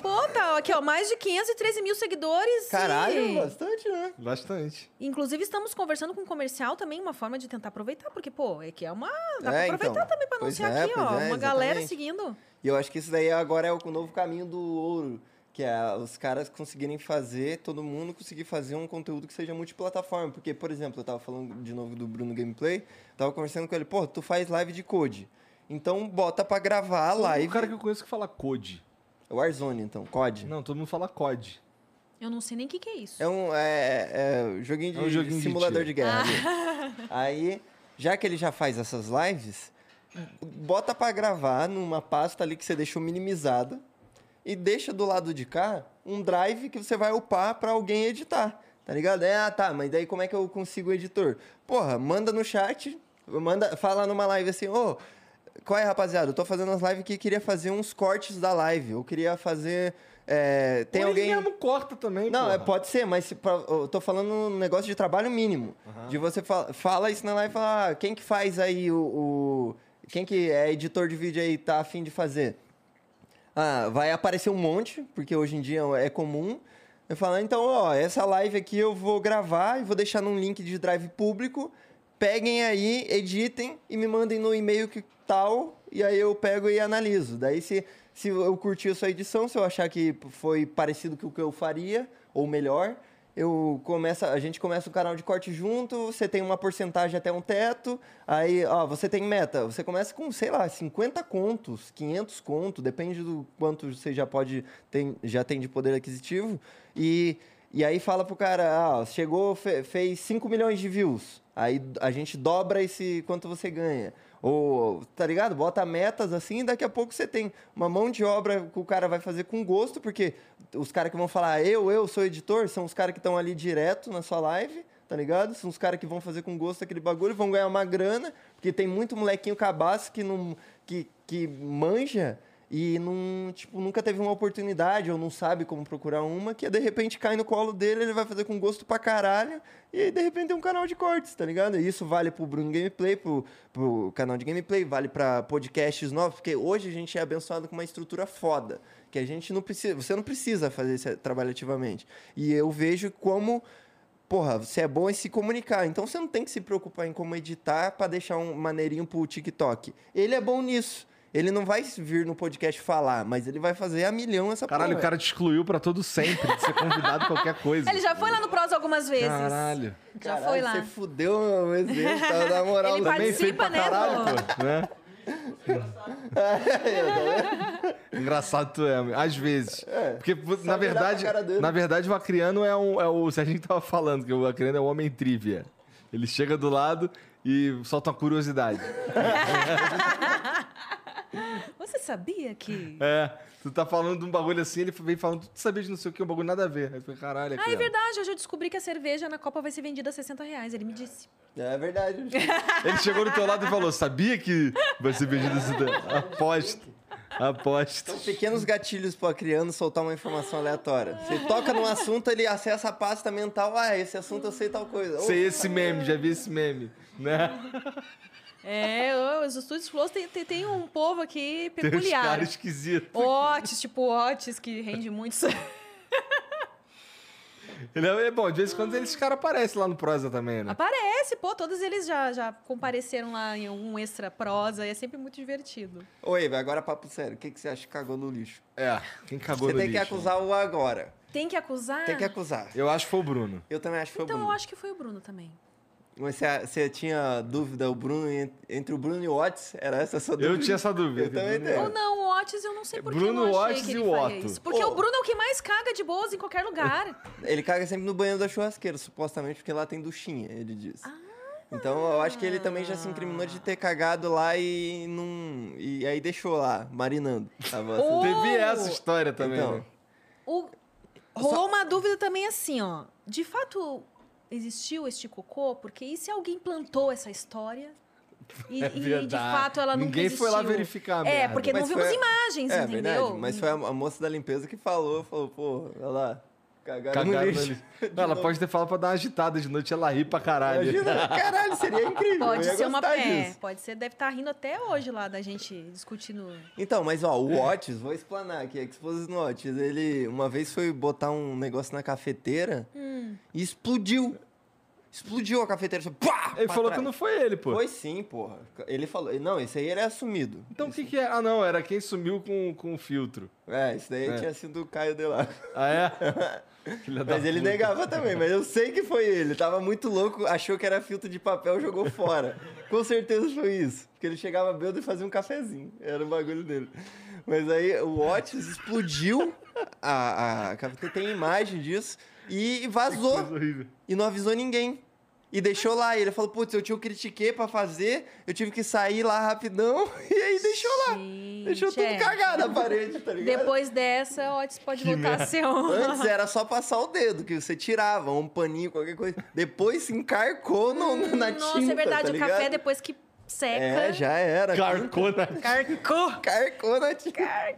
Pô, tá aqui, ó, mais de 513 mil seguidores. Caralho, e- bastante, né? Bastante. Inclusive, estamos conversando com um comercial também, uma forma de tentar aproveitar, porque, pô, é que é uma. Dá pra É, aproveitar então. também pra anunciar é, aqui, ó. é, uma galera exatamente. seguindo. E eu acho que isso daí agora é o novo caminho do ouro. Que é os caras conseguirem fazer, todo mundo conseguir fazer um conteúdo que seja multiplataforma. Porque, por exemplo, eu tava falando de novo do Bruno Gameplay, tava conversando com ele, pô, tu faz live de code. Então bota pra gravar a O live. cara que eu conheço que fala code. Warzone, então, COD. Não, todo mundo fala COD. Eu não sei nem o que, que é isso. É um é, é, joguinho de É um joguinho de simulador tiro. de, guerra. ali. Aí, já que ele já faz essas lives, bota pra gravar numa pasta ali que você deixou minimizada e deixa do lado de cá um drive que você vai upar pra alguém editar. Tá ligado? É, ah, tá, mas daí como é que eu consigo o editor? Porra, manda no chat, manda, fala numa live assim, ô, qual é, rapaziada? Eu tô fazendo as lives que queria fazer uns cortes da live. Eu queria fazer. é, tem Ou alguém. mesmo corta também, Não, é, pode ser, mas se pra- eu tô falando um negócio de trabalho mínimo. De você fa fala isso na live e fala, ah, quem que faz aí o, o- Quem que é editor de vídeo aí tá afim de fazer? Ah, vai aparecer um monte, porque hoje em dia é comum. Eu falo, então, ó, essa live aqui eu vou gravar e vou deixar num link de drive público. Peguem aí, editem e me mandem no e-mail que tal, e aí eu pego e analiso. Daí se, se eu curtir a sua edição, se eu achar que foi parecido com o que eu faria, ou melhor, eu começo, a gente começa o canal de corte junto, você tem uma porcentagem até um teto, aí, ó, você tem meta, você começa com, sei lá, 50 contos, 500 contos, depende do quanto você já pode, tem, já tem de poder aquisitivo, e, e aí fala pro cara, ah, chegou, fe, fez 5 milhões de views, aí a gente dobra esse quanto você ganha. Ou, tá ligado? Bota metas assim, e daqui a pouco você tem uma mão de obra que o cara vai fazer com gosto, porque os caras que vão falar, eu, eu sou editor, são os caras que estão ali direto na sua live, tá ligado? São os caras que vão fazer com gosto aquele bagulho, vão ganhar uma grana, porque tem muito molequinho cabaço que, não, que, que manja e não, tipo, nunca teve uma oportunidade ou não sabe como procurar uma, que de repente cai no colo dele, ele vai fazer com gosto pra caralho, e aí de repente tem um canal de cortes, tá ligado? E isso vale pro Bruno Gameplay, pro, pro canal de gameplay, vale pra podcasts novos, porque hoje a gente é abençoado com uma estrutura foda, que a gente não precisa, você não precisa fazer esse trabalho ativamente. E eu vejo como porra, você é bom em se comunicar. Então você não tem que se preocupar em como editar para deixar um maneirinho pro TikTok. Ele é bom nisso. Ele não vai vir no podcast falar, mas ele vai fazer a milhão essa Caralho, porra. o cara te excluiu pra todo sempre de ser convidado a qualquer coisa. Ele já foi lá no Prosa algumas vezes. Caralho. Já Caralho, foi lá. Você fudeu o exemplo, tá? na moral. Ele também. Participa, né, caralho, pô? né? Engraçado tu é, às vezes. Porque, na verdade, na verdade, o Acriano é, um, é o Serginho que tava falando, que o Acriano é o homem trivia. Ele chega do lado e solta uma curiosidade. Você sabia que. É, tu tá falando de um bagulho assim, ele vem falando, tu sabia de não sei o que, um bagulho nada a ver. Aí eu falei, caralho, Ah, é verdade. Hoje eu descobri que a cerveja na Copa vai ser vendida a 60 reais. Ele me disse. É verdade. Ele chegou do teu lado e falou, sabia que vai ser vendido esse... Aposto. Aposto. São pequenos gatilhos pra criando soltar uma informação aleatória. Você toca num assunto, ele acessa a pasta mental. Ah, esse assunto eu sei tal coisa. Sei esse meme, já vi esse meme, né? É, os estúdios Flows tem, tem, tem um povo aqui Tem peculiar. caras esquisitos. Otis, tipo Otis, que rende muito. Ele é, é bom, de vez em quando esses caras aparecem lá no Prosa também, né? Aparece, pô, todos eles já, já compareceram lá em um extra prosa e é sempre muito divertido. Oi, agora papo sério. O que, que você acha que cagou no lixo? É, quem cagou Você no tem que lixo? acusar o agora. Tem que acusar? Tem que acusar. Eu acho que foi o Bruno. Eu também acho que foi Então o eu Bruno. acho que foi o Bruno também. Mas você, você tinha dúvida, o Bruno, en- entre o Bruno e o Otis? Era essa a sua dúvida? Eu tinha essa dúvida. Eu também tenho. Ou não, o Otis eu não sei por que Bruno, eu não achei Otis que e ele o faria Otto. isso. Porque Ô. o Bruno é o que mais caga de boas em qualquer lugar. Ele caga sempre no banheiro da churrasqueira, supostamente, porque lá tem duchinha, ele diz. Ah. Então eu acho que ele também já se incriminou de ter cagado lá e não. E aí deixou lá, marinando. Tava assim. Ô. Teve essa história também, Então. né? O... Rolou uma dúvida também assim, ó. De fato, existiu este cocô? Porque e se alguém plantou essa história? E, É e, de fato ela nunca Ninguém foi lá existiu? verificar a É, merda. porque não Mas vimos foi- imagens, É, entendeu? verdade. Mas foi a, a moça da limpeza que falou, falou, pô, olha lá, cagaram, Cagaram no no lixo. ela pode ter falado pra dar uma agitada de noite, ela ri pra caralho. Imagina, caralho, seria incrível. Pode ser uma gostar é, disso. pode ser, deve estar rindo até hoje lá da gente discutindo. Então, mas ó, o Otis, vou explanar aqui, Exposes no Otis, ele uma vez foi botar um negócio na cafeteira Hum. e explodiu. Explodiu a cafeteira. assim, Pá, Ele falou trás. que não foi ele, pô. Foi sim, porra. Ele falou. Não, esse aí ele é assumido. Então o que que é? Ah, não, era quem sumiu com, com o filtro. É, esse daí É. tinha sido o Caio de lá. Ah, é? Mas ele puta. negava também, mas eu sei que foi ele. Tava muito louco, achou que era filtro de papel, jogou fora. Com certeza foi isso. Porque ele chegava bêbado e fazia um cafezinho. Era o bagulho dele. Mas aí o Otis explodiu a, a cafeteira, tem imagem disso, e vazou. E não avisou ninguém. E deixou lá. E ele falou, putz, eu tinha o critiquei pra fazer, eu tive que sair lá rapidão, e aí deixou lá. Gente, Deixou tudo é. cagado na parede, tá ligado? Depois dessa, o Otis pode voltar a ser um. Antes era só passar o dedo, que você tirava, um paninho, qualquer coisa. Depois se encarcou no, na tinta, Nossa, é verdade, tá o ligado? café depois que seca. É, já era. Carcou na... Carcou. Carcou na tinta.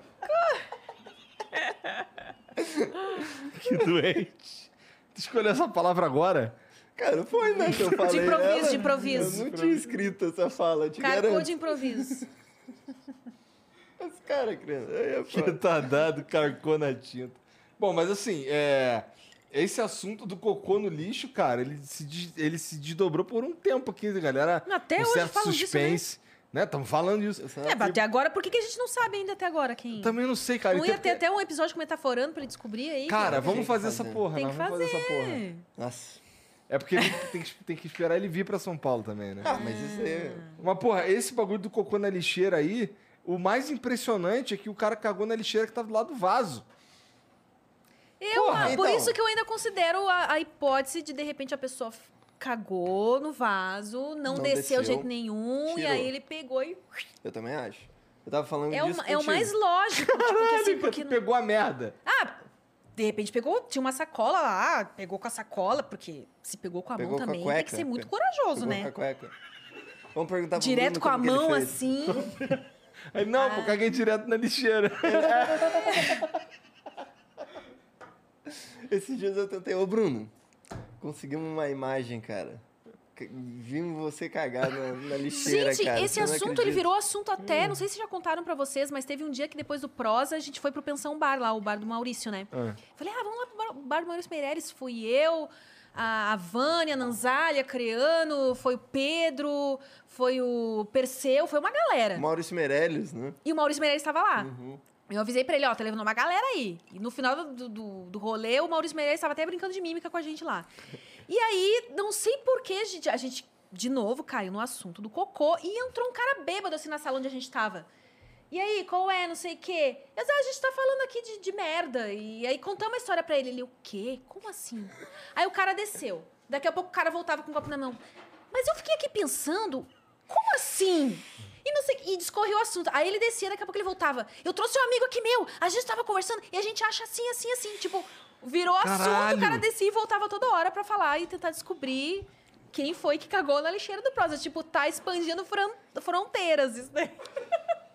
Que doente. Tu escolheu essa palavra agora? Cara, foi, né, que eu falei improviso, ela. de improviso. Eu não tinha escrito essa fala, eu te Carcou garanto. de improviso. Esse cara, criança, eu ia Que falar. tá dado, carcou na tinta. Bom, mas assim, é... esse assunto do cocô no lixo, cara, ele se, ele se desdobrou por um tempo aqui, galera. Até um hoje certo falam disso, suspense. né? Estamos falando disso. É, mas até agora, por que, que a gente não sabe ainda até agora quem? Também não sei, cara. não ia ter até um episódio com metaforando pra ele descobrir aí? Cara, Tem vamos que fazer, essa fazer. porra. tem que vamos fazer. fazer essa porra. Nossa. É porque ele tem que, tem que esperar ele vir pra São Paulo também, né? Ah, mas isso é. Mas, porra, esse bagulho do cocô na lixeira aí, o mais impressionante é que o cara cagou na lixeira que tava do lado do vaso. Eu, Porra, ah, por então. isso que eu ainda considero a, a hipótese de de repente a pessoa cagou no vaso, não, Não desceu de desceu, jeito nenhum, e tirou. aí ele pegou e. Eu também acho. Eu tava falando É o, disso é o mais lógico. Tipo, porque, assim, porque Pegou a merda. Ah, de repente pegou, tinha uma sacola lá, pegou com a sacola, porque se pegou com a Pegou mão com a também, tem que ser muito corajoso, Pegou né? com a cueca. Vamos perguntar pro Direto Bruno com a mão assim. Aí, não, Ah. pô, caguei direto na lixeira. Esses dias eu tentei. Ô, Bruno, conseguimos uma imagem, cara. Vimos você cagar na, na lixeira, Gente, cara. esse Você não assunto ele acredita. virou assunto até, não sei se já contaram pra vocês, mas teve um dia que depois do Prosa a gente foi pro Pensão Bar lá, o bar do Maurício, né? Ah. Falei, ah, vamos lá pro bar, bar do Maurício Meirelles. Fui eu, a, a Vânia, a Nanzália, Creano, foi o Pedro, foi o Perseu, foi uma galera. Maurício Meirelles, né? E o Maurício Meirelles estava lá. Uhum. Eu avisei pra ele, ó, tá levando uma galera aí. E no final do, do, do rolê, o Maurício Meirelles estava até brincando de mímica com a gente lá. E aí, não sei por que a gente, a gente, de novo, caiu no assunto do cocô e entrou um cara bêbado assim na sala onde a gente tava. E aí, qual é, não sei o quê? Eu ah, a gente tá falando aqui de, de merda. E aí contamos a história pra ele. Ele, o quê? Como assim? Aí o cara desceu. Daqui a pouco o cara voltava com o copo na mão. Mas eu fiquei aqui pensando, como assim? E não sei, e discorreu o assunto. Aí ele descia, daqui a pouco ele voltava. Eu trouxe um amigo aqui meu, a gente tava conversando e a gente acha assim, assim, assim. Tipo, virou assunto, Caralho. o cara descia e voltava toda hora pra falar e tentar descobrir quem foi que cagou na lixeira do Prosa. Tipo, tá expandindo fron- fronteiras isso daí.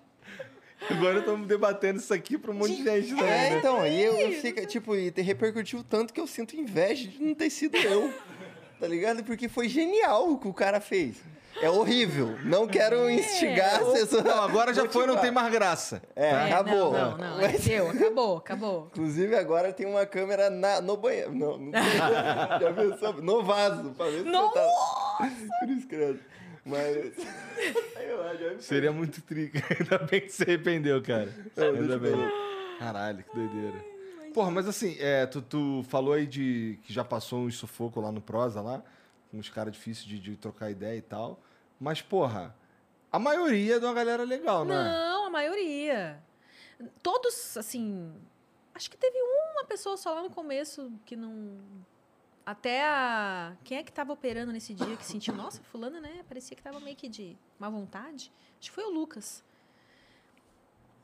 Agora estamos debatendo isso aqui pra um monte de gente também, É, né? então, e eu, eu fico, tipo, e repercutiu tanto que eu sinto inveja de não ter sido eu. Tá ligado? Porque foi genial o que o cara fez. É horrível. Não quero instigar as pessoas. Não, agora já foi, não tem mais graça. É, acabou. Não, não, não. Mas- Deu, acabou, acabou. Inclusive, agora tem uma câmera na- no banheiro. Não, não tem. Já pensou? No vaso. Pra ver se Nossa! tá... Cruz credo. Mas... Sei lá, já me Seria muito trica. Ainda bem que se arrependeu, cara. Não, Ainda bem. eu Caralho, que doideira. Porra, mas assim, é, tu, tu falou aí de que já passou um sufoco lá no Prosa, lá, uns caras difíceis de, de trocar ideia e tal. Mas, porra, a maioria é de uma galera legal, né? Não, a maioria. Todos, assim. Acho que teve uma pessoa só lá no começo que não. Até a. Quem é que tava operando nesse dia que sentiu? Nossa, fulana, né? Parecia que tava meio que de má vontade. Acho que foi o Lucas.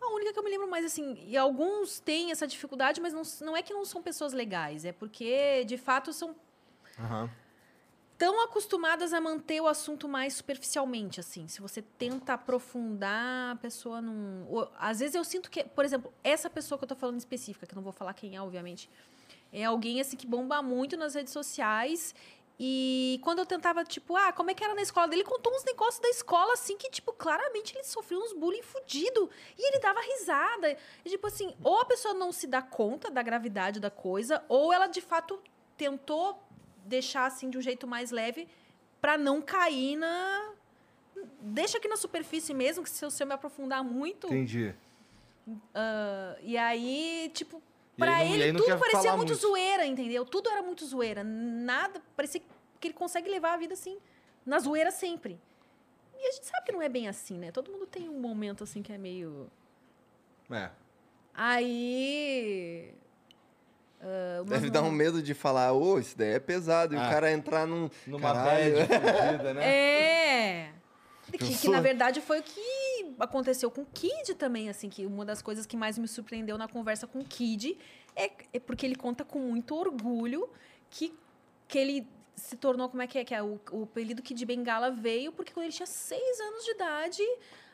A única que eu me lembro mais, assim. E alguns têm essa dificuldade, mas não, não é que não são pessoas legais. É porque, de fato, são Aham. Tão acostumadas a manter o assunto mais superficialmente, assim. Se você tenta aprofundar, a pessoa não. às vezes eu sinto que, por exemplo, essa pessoa que eu tô falando específica, que eu não vou falar quem é, obviamente, é alguém assim que bomba muito nas redes sociais. E quando eu tentava, tipo, ah, como é que era na escola dele, ele contou uns negócios da escola, assim, que, tipo, claramente ele sofreu uns bullying fudido. E ele dava risada. E, tipo assim, ou a pessoa não se dá conta da gravidade da coisa, ou ela, de fato, tentou deixar assim de um jeito mais leve pra não cair na deixa aqui na superfície mesmo que se eu, se eu me aprofundar muito Entendi. ah, e aí tipo pra aí não- aí ele não tudo parecia muito. zoeira entendeu tudo era muito zoeira nada parecia que ele consegue levar a vida assim na zoeira sempre e a gente sabe que não é bem assim né todo mundo tem um momento assim que é meio É. aí ah, Deve dar um medo de falar, ô, isso daí é pesado. E Ah. o cara entrar num. Numa bad fodida, né? É. Que, que, na verdade foi o que aconteceu com o Kid também, assim, que uma das coisas que mais me surpreendeu na conversa com o Kid é, é porque ele conta com muito orgulho que, que ele se tornou, como é que é? Que é o, o apelido Kid Bengala veio porque quando ele tinha seis anos de idade,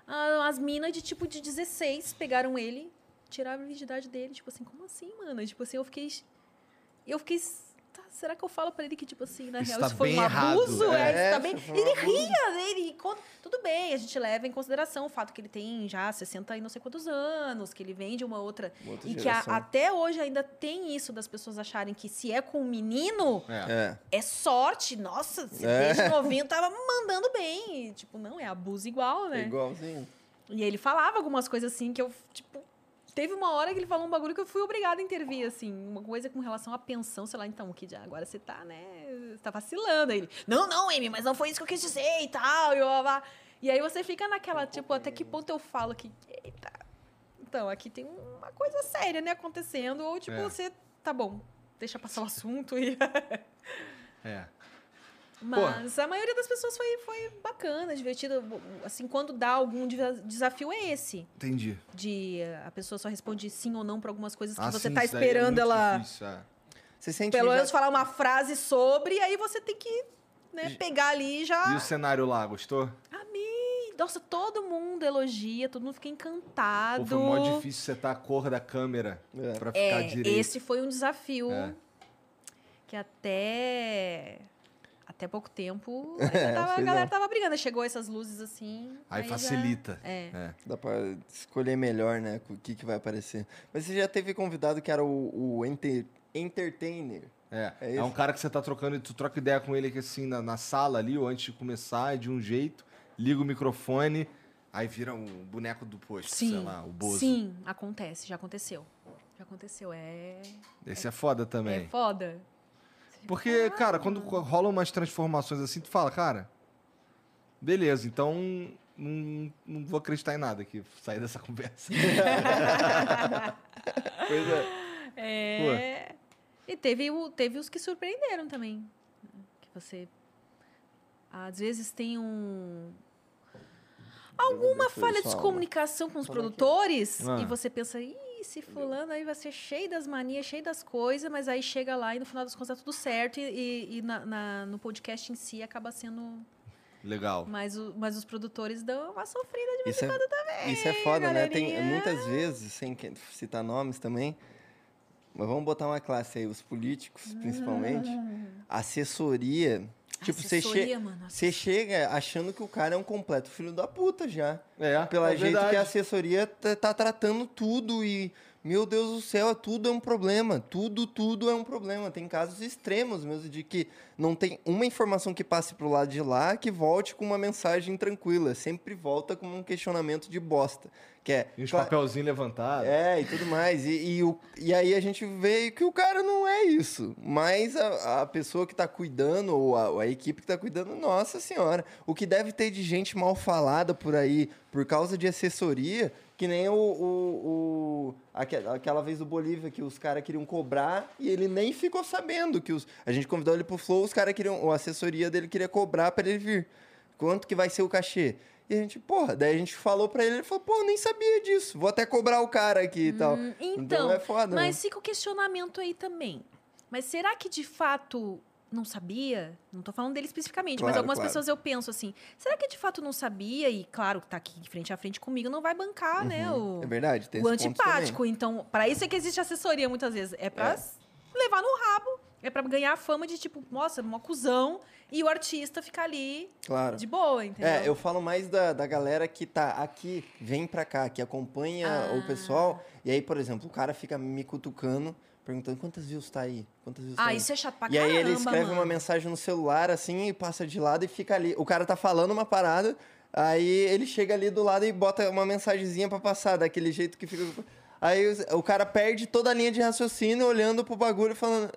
a- as minas de tipo de 16 pegaram ele, tiraram a virgindade dele. Tipo assim, como assim, mano? Tipo assim, eu fiquei. Eu fiquei tá, será que eu falo pra ele que, tipo assim, na Isso real, tá isso foi um errado. abuso? É, É, tá bem... Ele ria, ele conta... Tudo bem, a gente leva em consideração o fato que ele tem já 60 e não sei quantos anos, que ele vem de uma outra... Uma outra e que a- geração. até hoje ainda tem isso das pessoas acharem que se é com um menino, É. É. é sorte. Nossa, se É. desde novinho tava mandando bem. E, tipo, não, é abuso igual, né? É igualzinho. E ele falava algumas coisas assim que eu, tipo. Teve uma hora que ele falou um bagulho que eu fui obrigada a intervir, assim. Uma coisa com relação à pensão, sei lá, então, que agora você tá, né? Você tá vacilando. Aí ele, não, não, Amy, mas não foi isso que eu quis dizer e tal. E, blá, blá. e aí você fica naquela, tipo, até que ponto eu falo que. Eita. Então, aqui tem uma coisa séria, né, acontecendo. Ou, tipo, É. você. Tá bom, deixa passar o assunto e. É. Mas a maioria das pessoas foi, foi bacana, divertida. Assim, quando dá algum desa- desafio é esse. Entendi. De eh, a pessoa só responde sim ou não para algumas coisas que Ah, você tá daí é esperando muito ela, difícil, é. Você sente pelo menos, já... falar uma frase sobre, e aí você tem que né, pegar ali e já. E o cenário lá, gostou? Amei! Nossa, todo mundo elogia, todo mundo fica encantado. Pô, foi mó difícil setar a cor da câmera É. pra ficar É, direito. esse foi um desafio É. que até. Até pouco tempo É, tava- a galera é. tava brigando. Aí Chegou essas luzes assim. Aí já- facilita. É. É. Dá pra escolher melhor, né? O que, que vai aparecer. Mas você já teve convidado que era o, o enter- entertainer. É, É é, um cara que você tá trocando e tu troca ideia com ele aqui assim na, na sala ali, ou antes de começar, é de um jeito, liga o microfone, aí vira um boneco do posto, sei Sim, lá, o Bozo. sim, acontece, já aconteceu. Já aconteceu, é, Esse é foda é também. foda. Porque, cara, quando rolam umas transformações assim, tu fala, cara, beleza, então não, não vou acreditar em nada que sair dessa conversa. Pois é. É. E teve, o, teve os que surpreenderam também. Que você. Às vezes tem um. Alguma falha de comunicação com os produtores Ah. e você pensa, ih, esse fulano aí vai ser cheio das manias, cheio das coisas, mas aí chega lá e no final das contas tá tudo certo e, e- na- na- no podcast em si acaba sendo. Legal. Mas, o- mas os produtores dão uma sofrida de Isso é, isso é foda, né? Tem galerinha. muitas vezes, sem citar nomes também, mas vamos botar uma classe aí, os políticos, principalmente. Assessoria. Tipo, você, che chega achando que o cara é um completo filho da puta já. É, Pela é jeito verdade. que a assessoria tá, tá tratando tudo e, meu Deus do céu, tudo é um problema. Tudo, tudo é um problema. Tem casos extremos mesmo de que não tem uma informação que passe pro lado de lá que volte com uma mensagem tranquila. Sempre volta com um questionamento de bosta. Que é. E os cla- papelzinhos levantados. é, e tudo mais. E, e, o, e aí a gente vê que o cara não é isso. Mas a, a pessoa que tá cuidando, ou a, a equipe que tá cuidando, nossa senhora. O que deve ter de gente mal falada por aí, por causa de assessoria, que nem o. o, o aquela, aquela vez do Bolívia, que os caras queriam cobrar e ele nem ficou sabendo que os. A gente convidou ele pro Flow, os caras queriam. A assessoria dele queria cobrar para ele vir. Quanto que vai ser o cachê? E a gente, porra, daí a gente falou pra ele, ele falou, pô, nem sabia disso, vou até cobrar o cara aqui e tal. Então, é foda. mas né? fica o questionamento aí também. Mas será que de fato não sabia? Não tô falando dele especificamente, mas Claro, algumas claro. pessoas eu penso assim: será que de fato não sabia? E claro, que tá aqui de frente a frente comigo, não vai bancar, né? O, É verdade, tem o antipático. Então, para isso é que existe assessoria muitas vezes. É pra É. levar no rabo, é pra ganhar a fama de tipo, nossa, uma cuzão, e o artista ficar ali Claro. de boa, entendeu? É, eu falo mais da, da galera que tá aqui, vem pra cá, que acompanha Ah. o pessoal. E aí, por exemplo, o cara fica me cutucando, perguntando quantas views tá aí? Quantas views tá Ah, aí? isso é chato pra E caramba, aí ele escreve mano. uma mensagem no celular, assim, e passa de lado e fica ali. O cara tá falando uma parada, aí ele chega ali do lado e bota uma mensagenzinha pra passar, daquele jeito que fica... Aí o cara perde toda a linha de raciocínio olhando pro bagulho e falando...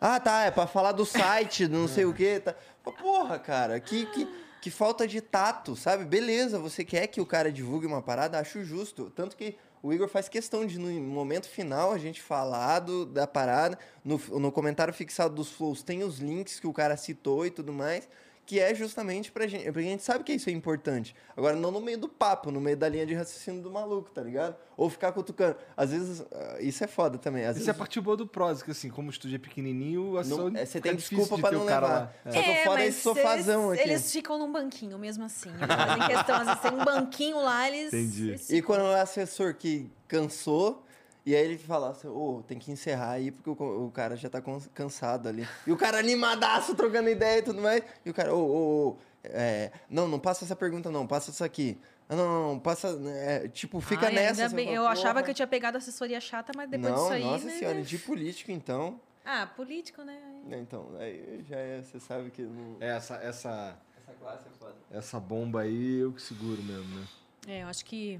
Ah, tá, é pra falar do site, não sei o quê. Tá. Porra, cara, que, que, que falta de tato, sabe? Beleza, você quer que o cara divulgue uma parada, acho justo. Tanto que o Igor faz questão de, no momento final, a gente falar do, da parada. No, no comentário fixado dos flows tem os links que o cara citou e tudo mais. Que é justamente pra gente. Porque a gente sabe que isso é importante. Agora, não no meio do papo, no meio da linha de raciocínio do maluco, tá ligado? Ou ficar cutucando. Às vezes, ah, isso é foda também. Às Isso é vezes, a parte boa do Prose, que assim, como o estúdio é pequenininho, a não- é, você tem desculpa de pra não o cara levar. lá. É. Só que o foda é esse sofazão eles, aqui. eles ficam num banquinho mesmo assim. Eles fazem questão, às vezes tem um banquinho lá, eles. Entendi. eles E quando é assessor que cansou E aí ele fala assim, ô, tem que encerrar aí porque o, o cara já tá cansado ali. E o cara animadaço, trocando ideia e tudo mais. E o cara, ô, ô, ô, é, não, não passa essa pergunta não, passa isso aqui. Ah, não, não, não, passa, é, tipo, fica Ai, nessa. bem. fala, Eu achava que eu tinha pegado assessoria chata, mas depois não, disso aí. nossa né? senhora, de político então. Ah, político, né? Então, aí já é, você sabe que não... É, essa, essa, essa classe é foda. essa bomba aí eu que seguro mesmo, né? É, eu acho que.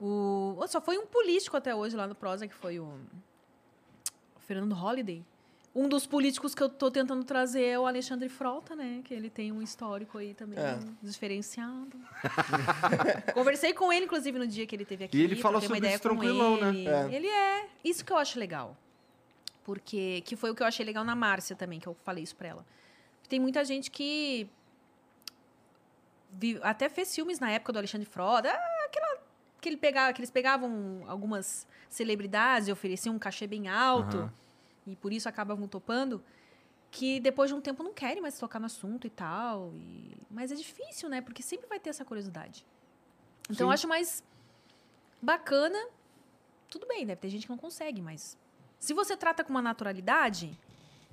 O... oh, Só foi um político até hoje lá no Prosa, que foi o. o Fernando Holliday. Um dos políticos que eu tô tentando trazer é o Alexandre Frota, né? Que ele tem um histórico aí também É. diferenciado. Conversei com ele, inclusive, no dia que ele teve aqui. E ele falou troquei uma sobre ideia isso com tranquilão, né? ele. É. Ele é. Isso que eu acho legal. Porque. Que foi o que eu achei legal na Márcia também, que eu falei isso pra ela. Tem muita gente que até fez filmes na época do Alexandre Frota, ah, que, ele pegava, que eles pegavam algumas celebridades e ofereciam um cachê bem alto Aham. e por isso acabavam topando, que depois de um tempo não querem mais tocar no assunto e tal. e- Mas é difícil, né? Porque sempre vai ter essa curiosidade. Então Sim. eu acho mais bacana. Tudo bem, deve ter gente que não consegue, mas se você trata com uma naturalidade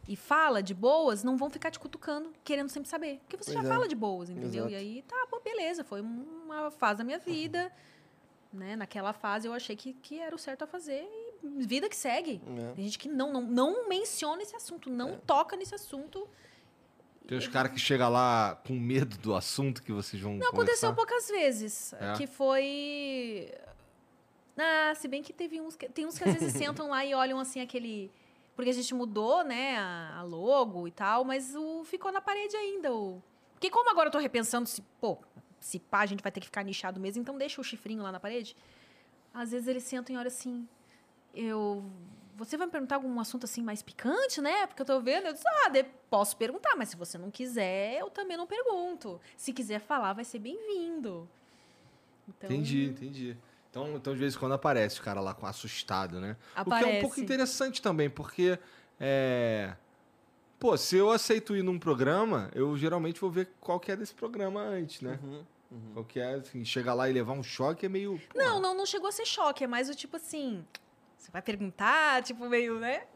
e fala de boas, não vão ficar te cutucando, querendo sempre saber. Porque você Pois já é. fala de boas, entendeu? Exato. E aí, tá, pô, beleza, foi uma fase da minha vida. Né? Naquela fase eu achei que, que era o certo a fazer e vida que segue. É. Tem gente que não, não, não menciona esse assunto, não toca nesse assunto. Tem os caras que chegam lá com medo do assunto que vocês vão Não aconteceu conversar. poucas vezes. É? Que foi. Ah, se bem que teve uns. Que... Tem uns que às vezes sentam lá e olham assim aquele. Porque a gente mudou, né, a, a logo e tal, mas o ficou na parede ainda. O... Porque como agora eu tô repensando se, pô, se pá, a gente vai ter que ficar nichado mesmo, então deixa o chifrinho lá na parede. Às vezes eles sentam e olham assim. Eu. Você vai me perguntar algum assunto assim mais picante, né? Porque eu tô vendo. Eu disse, ah, de- posso perguntar, mas se você não quiser, eu também não pergunto. Se quiser falar, vai ser bem-vindo. Então, Entendi, entendi. Então, então, de vez em quando aparece o cara lá com assustado, né? O que é um Aparece. pouco interessante também, porque. É... Pô, se eu aceito ir num programa, eu geralmente vou ver qual que é desse programa antes, né? Uhum. Qual que é, assim, chegar lá e levar um choque é meio. pô, Não, não, não chegou a ser choque. É mais o tipo assim. Você vai perguntar, tipo, meio, né?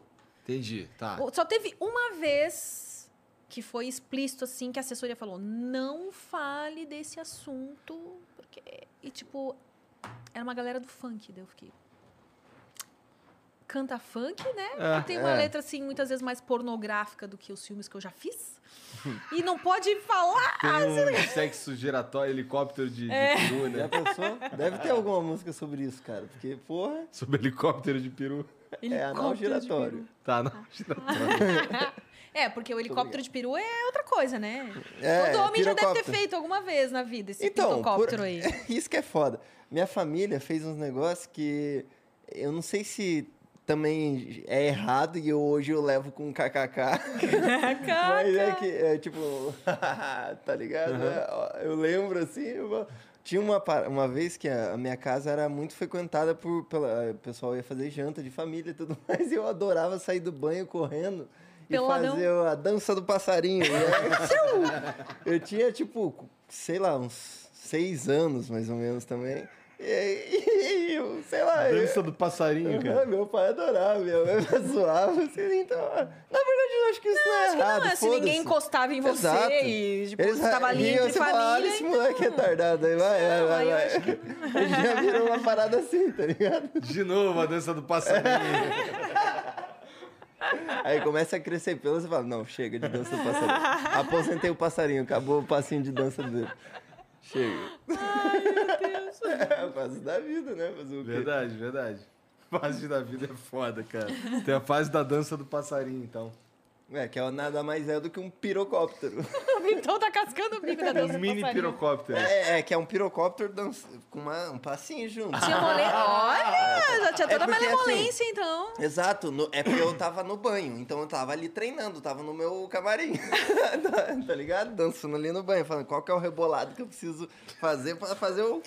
Entendi, tá. Só teve uma vez que foi explícito, assim, que a assessoria falou: não fale desse assunto. Porque. E, tipo, era uma galera do funk. Daí eu fiquei. Canta funk, né? É, E tem uma é. letra, assim, muitas vezes mais pornográfica do que os filmes que eu já fiz. e não pode falar! Tem um sexo giratório, helicóptero de, de peru, Já né? pensou? Deve ter alguma música sobre isso, cara. Porque, porra, Sobre helicóptero de peru. é anal Helicóptero de giratório. peru. Tá, não, giratório. É, porque o helicóptero de peru é outra coisa, né? É, Todo homem já deve ter feito alguma vez na vida esse Então, pirocóptero por- aí. isso que é foda. Minha família fez uns negócios que eu não sei se também é errado e eu, hoje eu levo com kkk. Mas é que, é tipo, tá ligado? É, Eu lembro assim, eu- tinha uma, uma vez que a minha casa era muito frequentada por, pela, o pessoal ia fazer janta de família e tudo mais, e eu adorava sair do banho correndo e Peladão. fazer a dança do passarinho. E tchiu! eu tinha, tipo, sei lá, uns seis anos mais ou menos também. E aí, eu, sei lá. eu- Dança do passarinho, cara. Meu pai adorava, minha mãe zoava. Assim, então, na verdade, eu acho que isso não, é Acho que errado. não, é, se ninguém encostava em você Exato. e tipo, Eles você tava ali entre você fala, "Olha família. esse então- moleque retardado aí, vai, vai, Não, vai. vai. acho que Já virou uma parada assim, tá ligado? De novo a dança do passarinho. Aí começa a crescer pelo, você fala, não, chega de dança do passarinho. Aposentei o passarinho, acabou o passinho de dança dele. Chega. Ai, Deus. É a fase da vida, né? Fazer o quê? Verdade, verdade. Fase da vida é foda, cara. Tem a fase da dança do passarinho, então. É, que é nada mais é do que um pirocóptero. o Vitão tá cascando o bico da dança Um mini passarinho. pirocóptero. É, é, que é um pirocóptero dança, com uma- um passinho junto. Tinha mole... Olha, já tinha É toda a porque, malemolência, então. Exato, no- é porque eu tava no banho, então eu tava ali treinando, tava no meu camarim, tá, tá ligado? Dançando ali no banho, falando qual que é o rebolado que eu preciso fazer pra fazer o...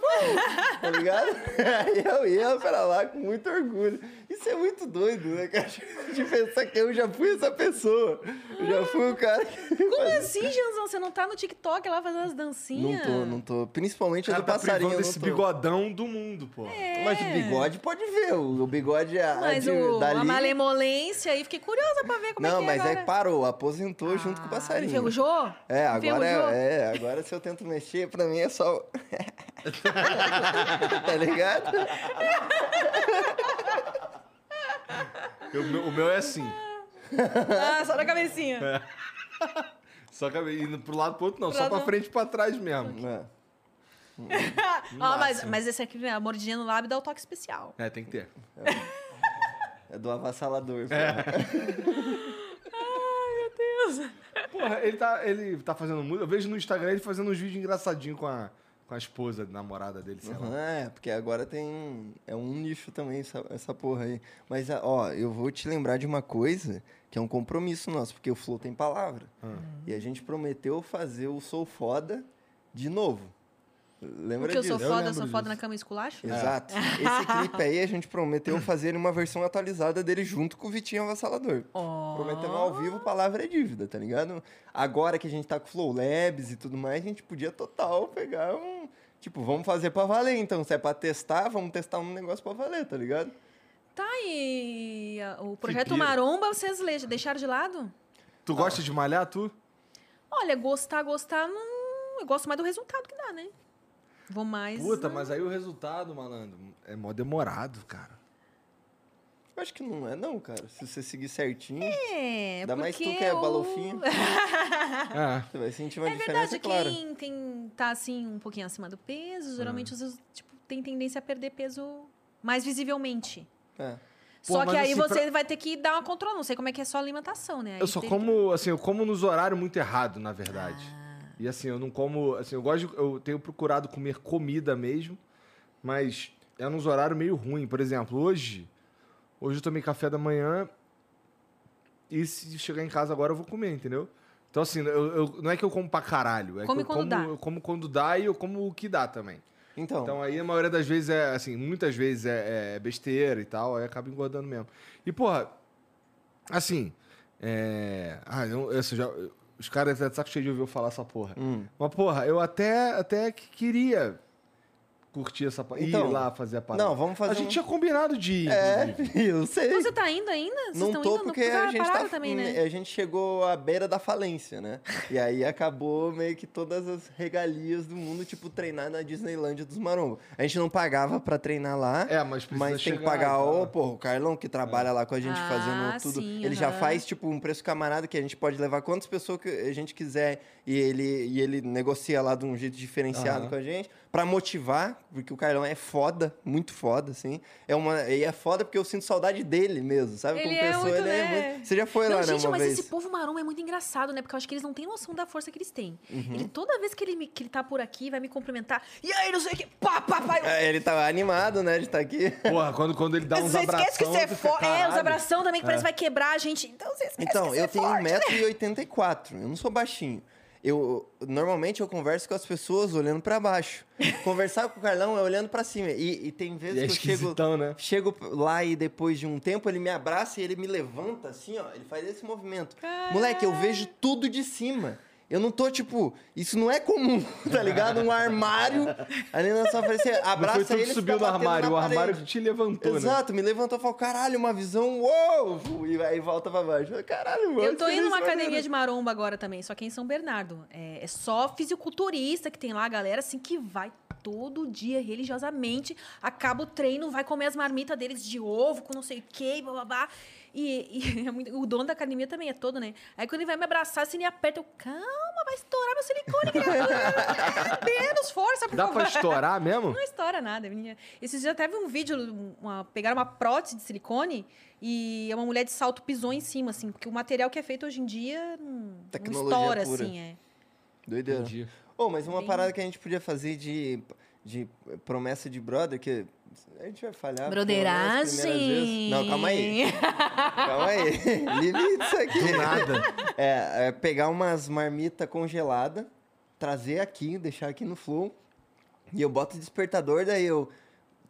tá ligado? Aí eu ia pra lá com muito orgulho. Isso é muito doido, né, cara? De pensar que eu já fui essa pessoa. Eu já fui o cara que. Como assim, Janzão? Você não tá no TikTok lá fazendo as Não dancinhas? tô, não tô. Principalmente a cara do tá passarinho. não desse tô. bigodão do mundo, pô. Mas o bigode pode ver. O bigode é a Mas de, o, dali. a malemolência aí, fiquei curiosa pra ver como não, é que mas é aí parou, aposentou junto com o Ah, passarinho. Enferrujou? É, agora é, é, agora se eu tento mexer, pra mim é só. tá ligado? Eu- o meu- o meu é assim. Ah, só na cabecinha. Só que indo pro lado pro outro, não. Pro só lado pra não. frente e pra trás mesmo. É. Ó, mas, mas esse aqui, a mordidinha no lábio dá o toque especial. É, tem que ter. É do avassalador. Porra, ele tá, ele tá fazendo muito. Eu vejo no Instagram ele fazendo uns vídeos engraçadinhos com a, com a esposa, namorada dele, sei lá. Aham, é, porque agora tem. É um nicho também essa, essa porra aí. Mas, ó, eu vou te lembrar de uma coisa que é um compromisso nosso, porque o Flow tem palavra. Ah. E a gente prometeu fazer o Sou Foda de novo. Lembra Porque eu disso? sou foda, eu sou foda disso. na cama e esculacho? Exato. Esse clipe aí a gente prometeu fazer uma versão atualizada dele junto com o Vitinho Avassalador. Prometemos ao vivo, palavra é dívida, tá ligado? Agora que a gente tá com Flow Labs e tudo mais, a gente podia total pegar um. Tipo, vamos fazer pra valer então. Se é pra testar, vamos testar um negócio pra valer, tá ligado? Tá, e o projeto. Maromba vocês deixaram de lado? Tu gosta de malhar, tu? Olha, gostar, gostar, não... eu gosto mais do resultado que dá, né? Vou mais... Puta, mas aí o resultado, malandro, é mó demorado, cara. Eu acho que não é, não, cara. Se você seguir certinho, É, Ainda mais tu que é eu- balofinho. É. você vai sentir uma É diferença verdade, clara. quem tem, tá assim um pouquinho acima do peso, geralmente os, tipo, tem tendência a perder peso mais visivelmente. É. Pô, só que aí assim, você vai ter que dar uma controle, não sei como é que é a sua alimentação, né? Aí Eu só como, assim, eu como nos horários muito errados, na verdade. E assim, eu não como, assim, eu gosto, de- eu tenho procurado comer comida mesmo, mas é nos horários meio ruim. Por exemplo, hoje, hoje eu tomei café da manhã e se chegar em casa agora eu vou comer, entendeu? Então assim, eu, eu- não é que eu como pra caralho, é Come que eu quando como, dá. eu como quando dá e eu como o que dá também. Então, Então aí a maioria das vezes é, assim, muitas vezes é, é besteira e tal, aí acaba engordando mesmo. E, porra, assim, é. Ah, eu, eu, já, os caras até de saco cheio de ouvir eu falar essa porra. hum, Mas, porra, eu até, até que queria curtir essa parada. Então, ir lá fazer a parada. não, vamos fazer A gente um- tinha combinado de ir. É, eu sei. Você tá indo ainda? Vocês Não estão tô indo? porque Porque a gente tá, também, né? a gente chegou à beira da falência, né? E aí acabou meio que todas as regalias do mundo, tipo treinar na Disneylândia dos Marombos. A gente não pagava pra treinar lá, É, mas precisa mas tem que pagar o, porra, o Carlão que trabalha lá com a gente Ah, fazendo tudo. sim, ele já faz tipo um preço camarada que a gente pode levar quantas pessoas que a gente quiser e ele e ele negocia lá de um jeito diferenciado com a gente pra motivar, porque o Carlão é foda, muito foda assim. É uma e é foda porque eu sinto saudade dele mesmo, sabe? Ele Como é pessoa, muito, ele é né? muito. Você já foi Não, lá, né, gente, uma mas vez? esse povo maromba é muito engraçado, né? Porque eu acho que eles não têm noção da força que eles têm. Uhum. Ele, toda vez que ele, me- que ele tá por aqui, vai me cumprimentar. E aí, não sei o que. Pá, pá, pá. É, ele tava animado, né, de estar aqui. Porra, quando, quando ele dá uns Você abraços. esquece que você é forte. É, os abração também que parece que vai quebrar a gente. Então você esquece Então, que você eu é tenho forte. 1,84m, eu não sou baixinho. Eu normalmente eu converso com as pessoas olhando pra baixo. Conversar com o Carlão é olhando pra cima. E, e tem vezes E é que eu chego, né? chego lá e depois de um tempo ele me abraça e ele me levanta assim, ó. Ele faz esse movimento. Moleque, eu vejo tudo de cima. Eu não tô, tipo, isso não é comum, tá ligado? Um armário ali na sua frente, você Não abraça foi tu ele e subiu no armário, o armário te levantou, né? Exato, me levantou e falou, caralho, uma visão, uou! E aí volta pra baixo. Caralho, mano. Eu tô indo numa academia de maromba agora também, só que em São Bernardo. É, é só fisiculturista que tem lá, a galera assim que vai todo dia religiosamente, acaba o treino, vai comer as marmitas deles de ovo com não sei o que, bababá. E, e é muito- o dono da academia também é todo, né? Aí quando ele vai me abraçar, assim, ele aperta, eu, calma, vai estourar meu silicone, criatura. Menos força, por Dá favor. pra estourar mesmo? Não estoura nada, menina. Esses dias teve um vídeo, uma, pegaram uma prótese de silicone e uma mulher de salto pisou em cima, assim, porque o material que é feito hoje em dia não, não estoura, pura. assim, é. Doideira. Entendi. Ô, mas uma Bem- parada que a gente podia fazer de, de promessa de brother, que a gente vai falhar. vezes. Broderagem. Não, calma aí. Calma aí. Limites aqui. Do nada. É, é pegar umas marmitas congeladas, trazer aqui, deixar aqui no flow. E eu boto o despertador, daí eu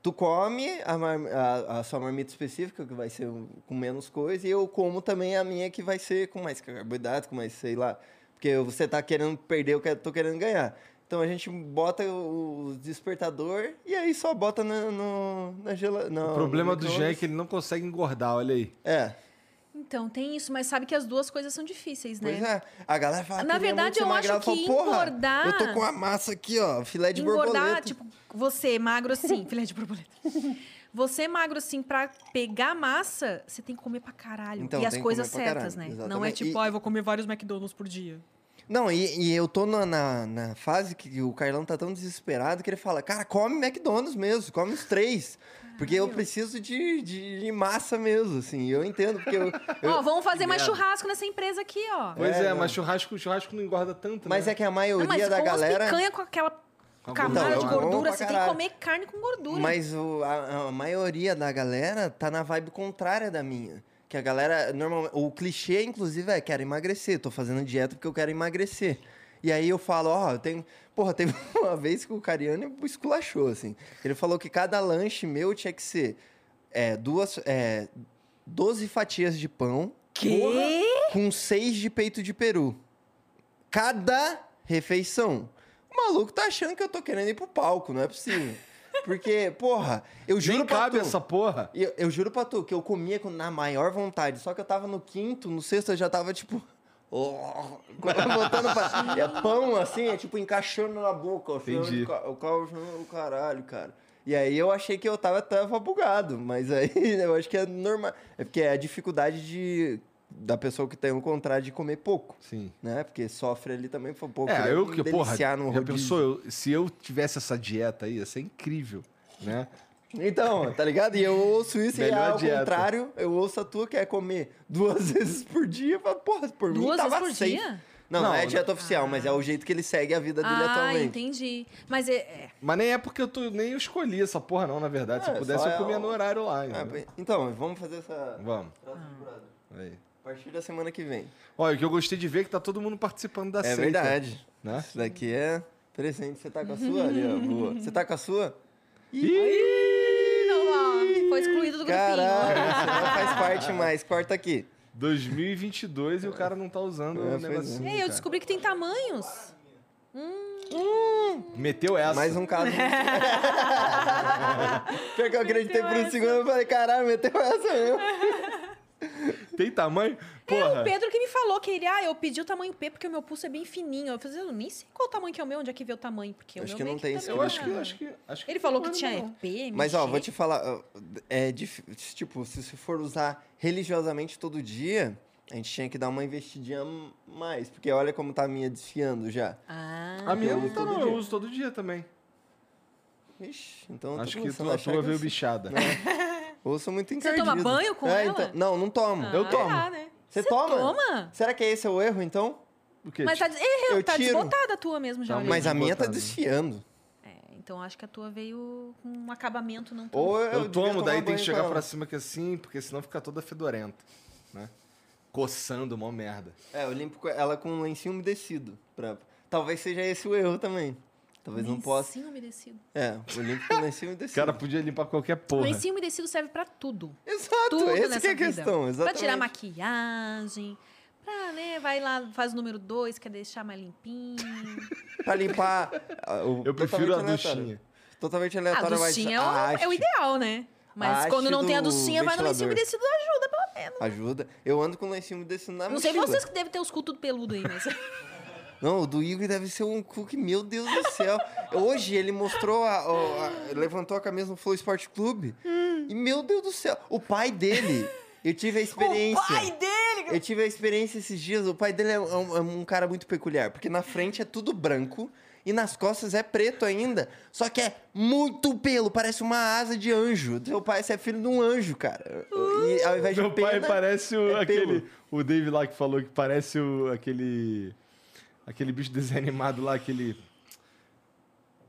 tu come a, mar- a- a sua marmita específica, que vai ser com menos coisa, e eu como também a minha, que vai ser com mais carboidrato, com mais, sei lá. Porque você tá querendo perder, eu tô querendo ganhar. Então a gente bota o despertador e aí só bota na, no, na geladeira. O problema do Jean é que ele não consegue engordar, olha aí. É, Então, tem isso, mas sabe que as duas coisas são difíceis, né? pois é. A galera fala Na "Queria muito verdade, eu magrelo." acho que "Porra, engordar- Eu tô com a massa aqui, ó, filé de Engordar, borboleta. tipo, você magro assim, filé de borboleta. Você magro assim, pra pegar massa, você tem que comer pra caralho. Então, e as coisas certas, né? Não é exatamente. tipo, E- ah, eu vou comer vários McDonald's por dia. Não, e, e eu tô na, na, na fase que o Carlão tá tão desesperado que ele fala, cara, come McDonald's mesmo, come os três. Porque eu preciso de, de, de massa mesmo, assim. Eu entendo, porque eu. eu- Ó, vamos fazer mais churrasco nessa empresa aqui, ó. Pois É, é, mas churrasco, churrasco não engorda tanto, mas né? é que a maioria Não, mas da com galera. picanha com aquela camada gordura. de gordura, você tem que comer carne com gordura. Mas o- a, a maioria da galera tá na vibe contrária da minha. Que a galera, normalmente, o clichê, inclusive, é quero emagrecer. Tô fazendo dieta porque eu quero emagrecer. E aí eu falo, ó, eu tenho. Porra, teve uma vez que o Cariano esculachou, assim. Ele falou que cada lanche meu tinha que ser é, duas. É, 12 fatias de pão Quê? com seis de peito de peru. Cada refeição. O maluco tá achando que eu tô querendo ir pro palco, não é possível. Porque, porra, eu juro Nem pra cabe tu, essa porra. eu, eu juro pra tu que eu comia com- na maior vontade. Só que eu tava no quinto, no sexto eu já tava tipo. Oh, botando pra. É pão assim, é tipo encaixando na boca. Assim, Entendi. O ca- o carro o caralho, cara. E aí eu achei que eu tava, tava bugado, mas aí eu acho que é normal. É porque é a dificuldade de, da pessoa que tem o contrário de comer pouco, Sim. né? Porque sofre ali também, foi pouco. É, eu que, porra, já pensou, eu- se eu tivesse essa dieta aí, ia ser incrível, né? Então, tá ligado? E eu ouço isso e Melhor ao dieta. contrário, eu ouço a tua que é comer duas vezes por dia. Eu falo, Porra, por mim Duas tava vezes por safe. dia? Não, não, Não, é dieta oficial, mas é o jeito que ele segue a vida dele Ah, atualmente. entendi. Mas é, é, Mas nem é porque eu tô, nem eu escolhi essa porra não, na verdade. Se É, eu pudesse, só eu é comia o- no horário lá. Ah, então, vamos fazer essa. Vamos. Aí. A partir da semana que vem. Olha, o que eu gostei de ver é que tá todo mundo participando da é seita. verdade. Né? Isso daqui é presente. Você tá com a sua ali, ó. Boa. Você tá com a sua? não, ó, foi excluído do grupinho. Caralho, você não faz parte mais. Corta aqui. 2022 e o cara não tá usando É, o negocinho. Ei, eu descobri que tem tamanhos. Meteu essa. Mais um caso. Pior que eu acreditei por um segundo, eu falei, caralho, meteu essa mesmo. Tem tamanho? É, Porra. o Pedro que me falou que ele, ah, eu pedi o tamanho P porque o meu pulso é bem fininho. Eu falei, eu nem sei qual o tamanho que é o meu, onde é que vê o tamanho, porque Acho o meu que não tem também eu é. acho que, acho que, acho que Ele falou que é tinha não. P, Mas, ó, vou te falar, é dif- tipo, se você for usar religiosamente todo dia, a gente tinha que dar uma investidinha mais, porque olha como tá a minha desfiando já. Ah, A minha Eu não uso tá todo não, dia. eu uso todo dia também. Ixi, então acho que a tua veio bichada. eu sou muito Você encardido. toma banho com É, ela? então- não, não tomo. Ah, eu tomo. tá, né? Você toma? toma? Será que esse é o erro, então? O quê? Mas tá, errou, Eu tá tiro. desbotada a tua mesmo já. Tá, Mas a minha tá botado. desfiando. É, então acho que a tua veio com um acabamento não tão... Ou eu, Eu tomo, daí tem que chegar pra cima aqui assim, porque senão fica toda fedorenta, né? Coçando, mó merda. É, eu limpo com ela com um lencinho umedecido. Pra... Talvez seja esse o erro também. Talvez não possa. Lencinho umedecido. É, eu limpo com lencinho O umedecido. cara podia limpar qualquer porra. Lencinho umedecido serve pra tudo. Exato, Tudo essa nessa que é a vida. questão, exatamente. Pra tirar maquiagem, pra, né, vai lá, faz o número dois, quer deixar mais limpinho. Pra limpar. ah, o- Eu prefiro a totalmente aleatório. duchinha. Totalmente A aleatório, mas duchinha é o, a é o ideal, né? Mas A quando não tem a duchinha, vai no lencinho umedecido, ajuda pelo menos. Ajuda. Eu ando com lencinho umedecido na Não sei mochila. vocês que devem ter os cu tudo peludo aí, mas... Não, o do Igor deve ser um cu que, meu Deus do céu. Hoje ele mostrou, a, a- a- levantou a camisa no Flow Sport Clube. Hum. E, meu Deus do céu, o pai dele, eu tive a experiência. o pai dele! Eu tive a experiência esses dias. O pai dele é um, é um cara muito peculiar, porque na frente é tudo branco e nas costas é preto ainda. Só que é muito pelo, parece uma asa de anjo. Seu pai, você é filho de um anjo, cara. E ao invés de Meu pai pena, parece o, é aquele. pelo. O Dave lá que falou que parece o, aquele. Aquele bicho desenho animado lá, aquele.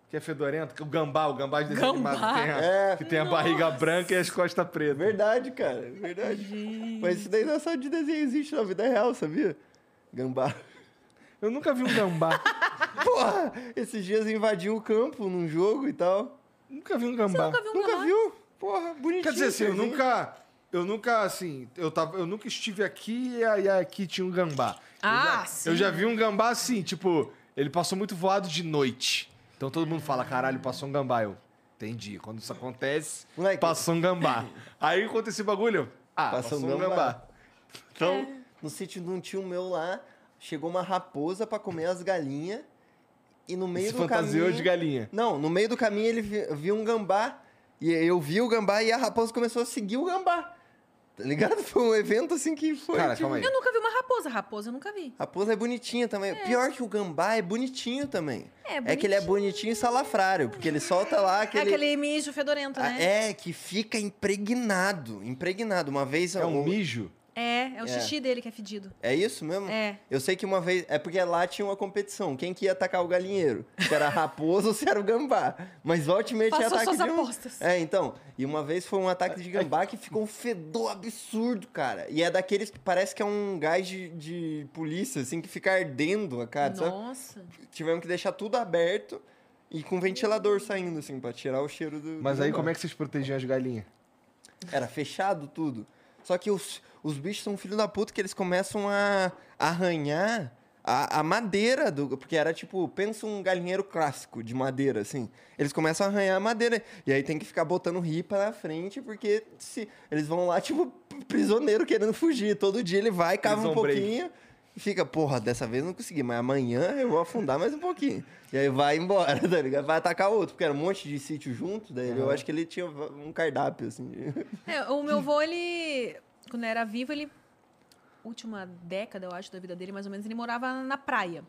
Que é fedorento, o gambá, o gambá de desenho Gambá. animado que tem, a, É. que tem a barriga branca e as costas pretas. Verdade, cara. Verdade. Mas isso daí não é só de desenho, existe na vida real, sabia? Gambá. Eu nunca vi um gambá. Porra! Esses dias invadiu o campo num jogo e tal. Nunca vi um gambá. Nunca viu um Nunca gambá? viu? Porra, bonitinho. Quer dizer assim, eu nunca. Eu nunca, assim, eu, tava, eu nunca estive aqui e aí aqui tinha um gambá. Ah, eu já, sim. Eu já vi um gambá assim, tipo, ele passou muito voado de noite. Então todo mundo fala, caralho, passou um gambá. Eu, entendi. Quando isso acontece, Moleque. passou um gambá. aí aconteceu esse bagulho, ah, passou, um gambá. Então, No sítio de um tio meu lá, chegou uma raposa pra comer as galinhas. E no meio se do fantasiou caminho... de galinha. Não, no meio do caminho ele vi- viu um gambá. E eu vi o gambá e a raposa começou a seguir o gambá. Tá ligado? Foi um evento assim que foi. Cara, tipo, calma aí. Eu nunca vi uma raposa. Raposa eu nunca vi. Raposa é bonitinha também. Pior que o gambá é bonitinho também. É, que ele é bonitinho e salafrário, porque ele solta lá É aquele. aquele mijo fedorento, Ah, né? É, que fica impregnado. Impregnado. Uma vez. É um o- mijo? É, é o É. xixi dele que é fedido. É isso mesmo? É. Eu sei que uma vez. É porque lá tinha uma competição. Quem que ia atacar o galinheiro? Se era a raposa ou se era o gambá. Mas e tinha Passou ataque suas de um... apostas. É, então. E uma vez foi um ataque de gambá que ficou um fedor absurdo, cara. E é daqueles que parece que é um gás de, de polícia, assim, que fica ardendo a cara, sabe? Nossa. Tivemos que deixar tudo aberto e com ventilador saindo, assim, pra tirar o cheiro do. Mas do aí gambá. como é que vocês protegiam as galinhas? Era fechado tudo. Só que os, os bichos são filho da puta que eles começam a arranhar a, a madeira do. Porque era tipo, pensa um galinheiro clássico de madeira, assim. Eles começam a arranhar a madeira. E aí tem que ficar botando ripa na frente, porque se eles vão lá, tipo, prisioneiro querendo fugir. Todo dia ele vai, cava um Prison break. pouquinho. E fica, porra, dessa vez eu não consegui, mas amanhã eu vou afundar mais um pouquinho. E aí vai embora, tá ligado? Vai atacar outro, porque era um monte de sítio junto, daí eu acho que ele tinha um cardápio, assim. É, o meu avô, ele. Quando era vivo, ele. Última década, eu acho, da vida dele, mais ou menos, ele morava na praia.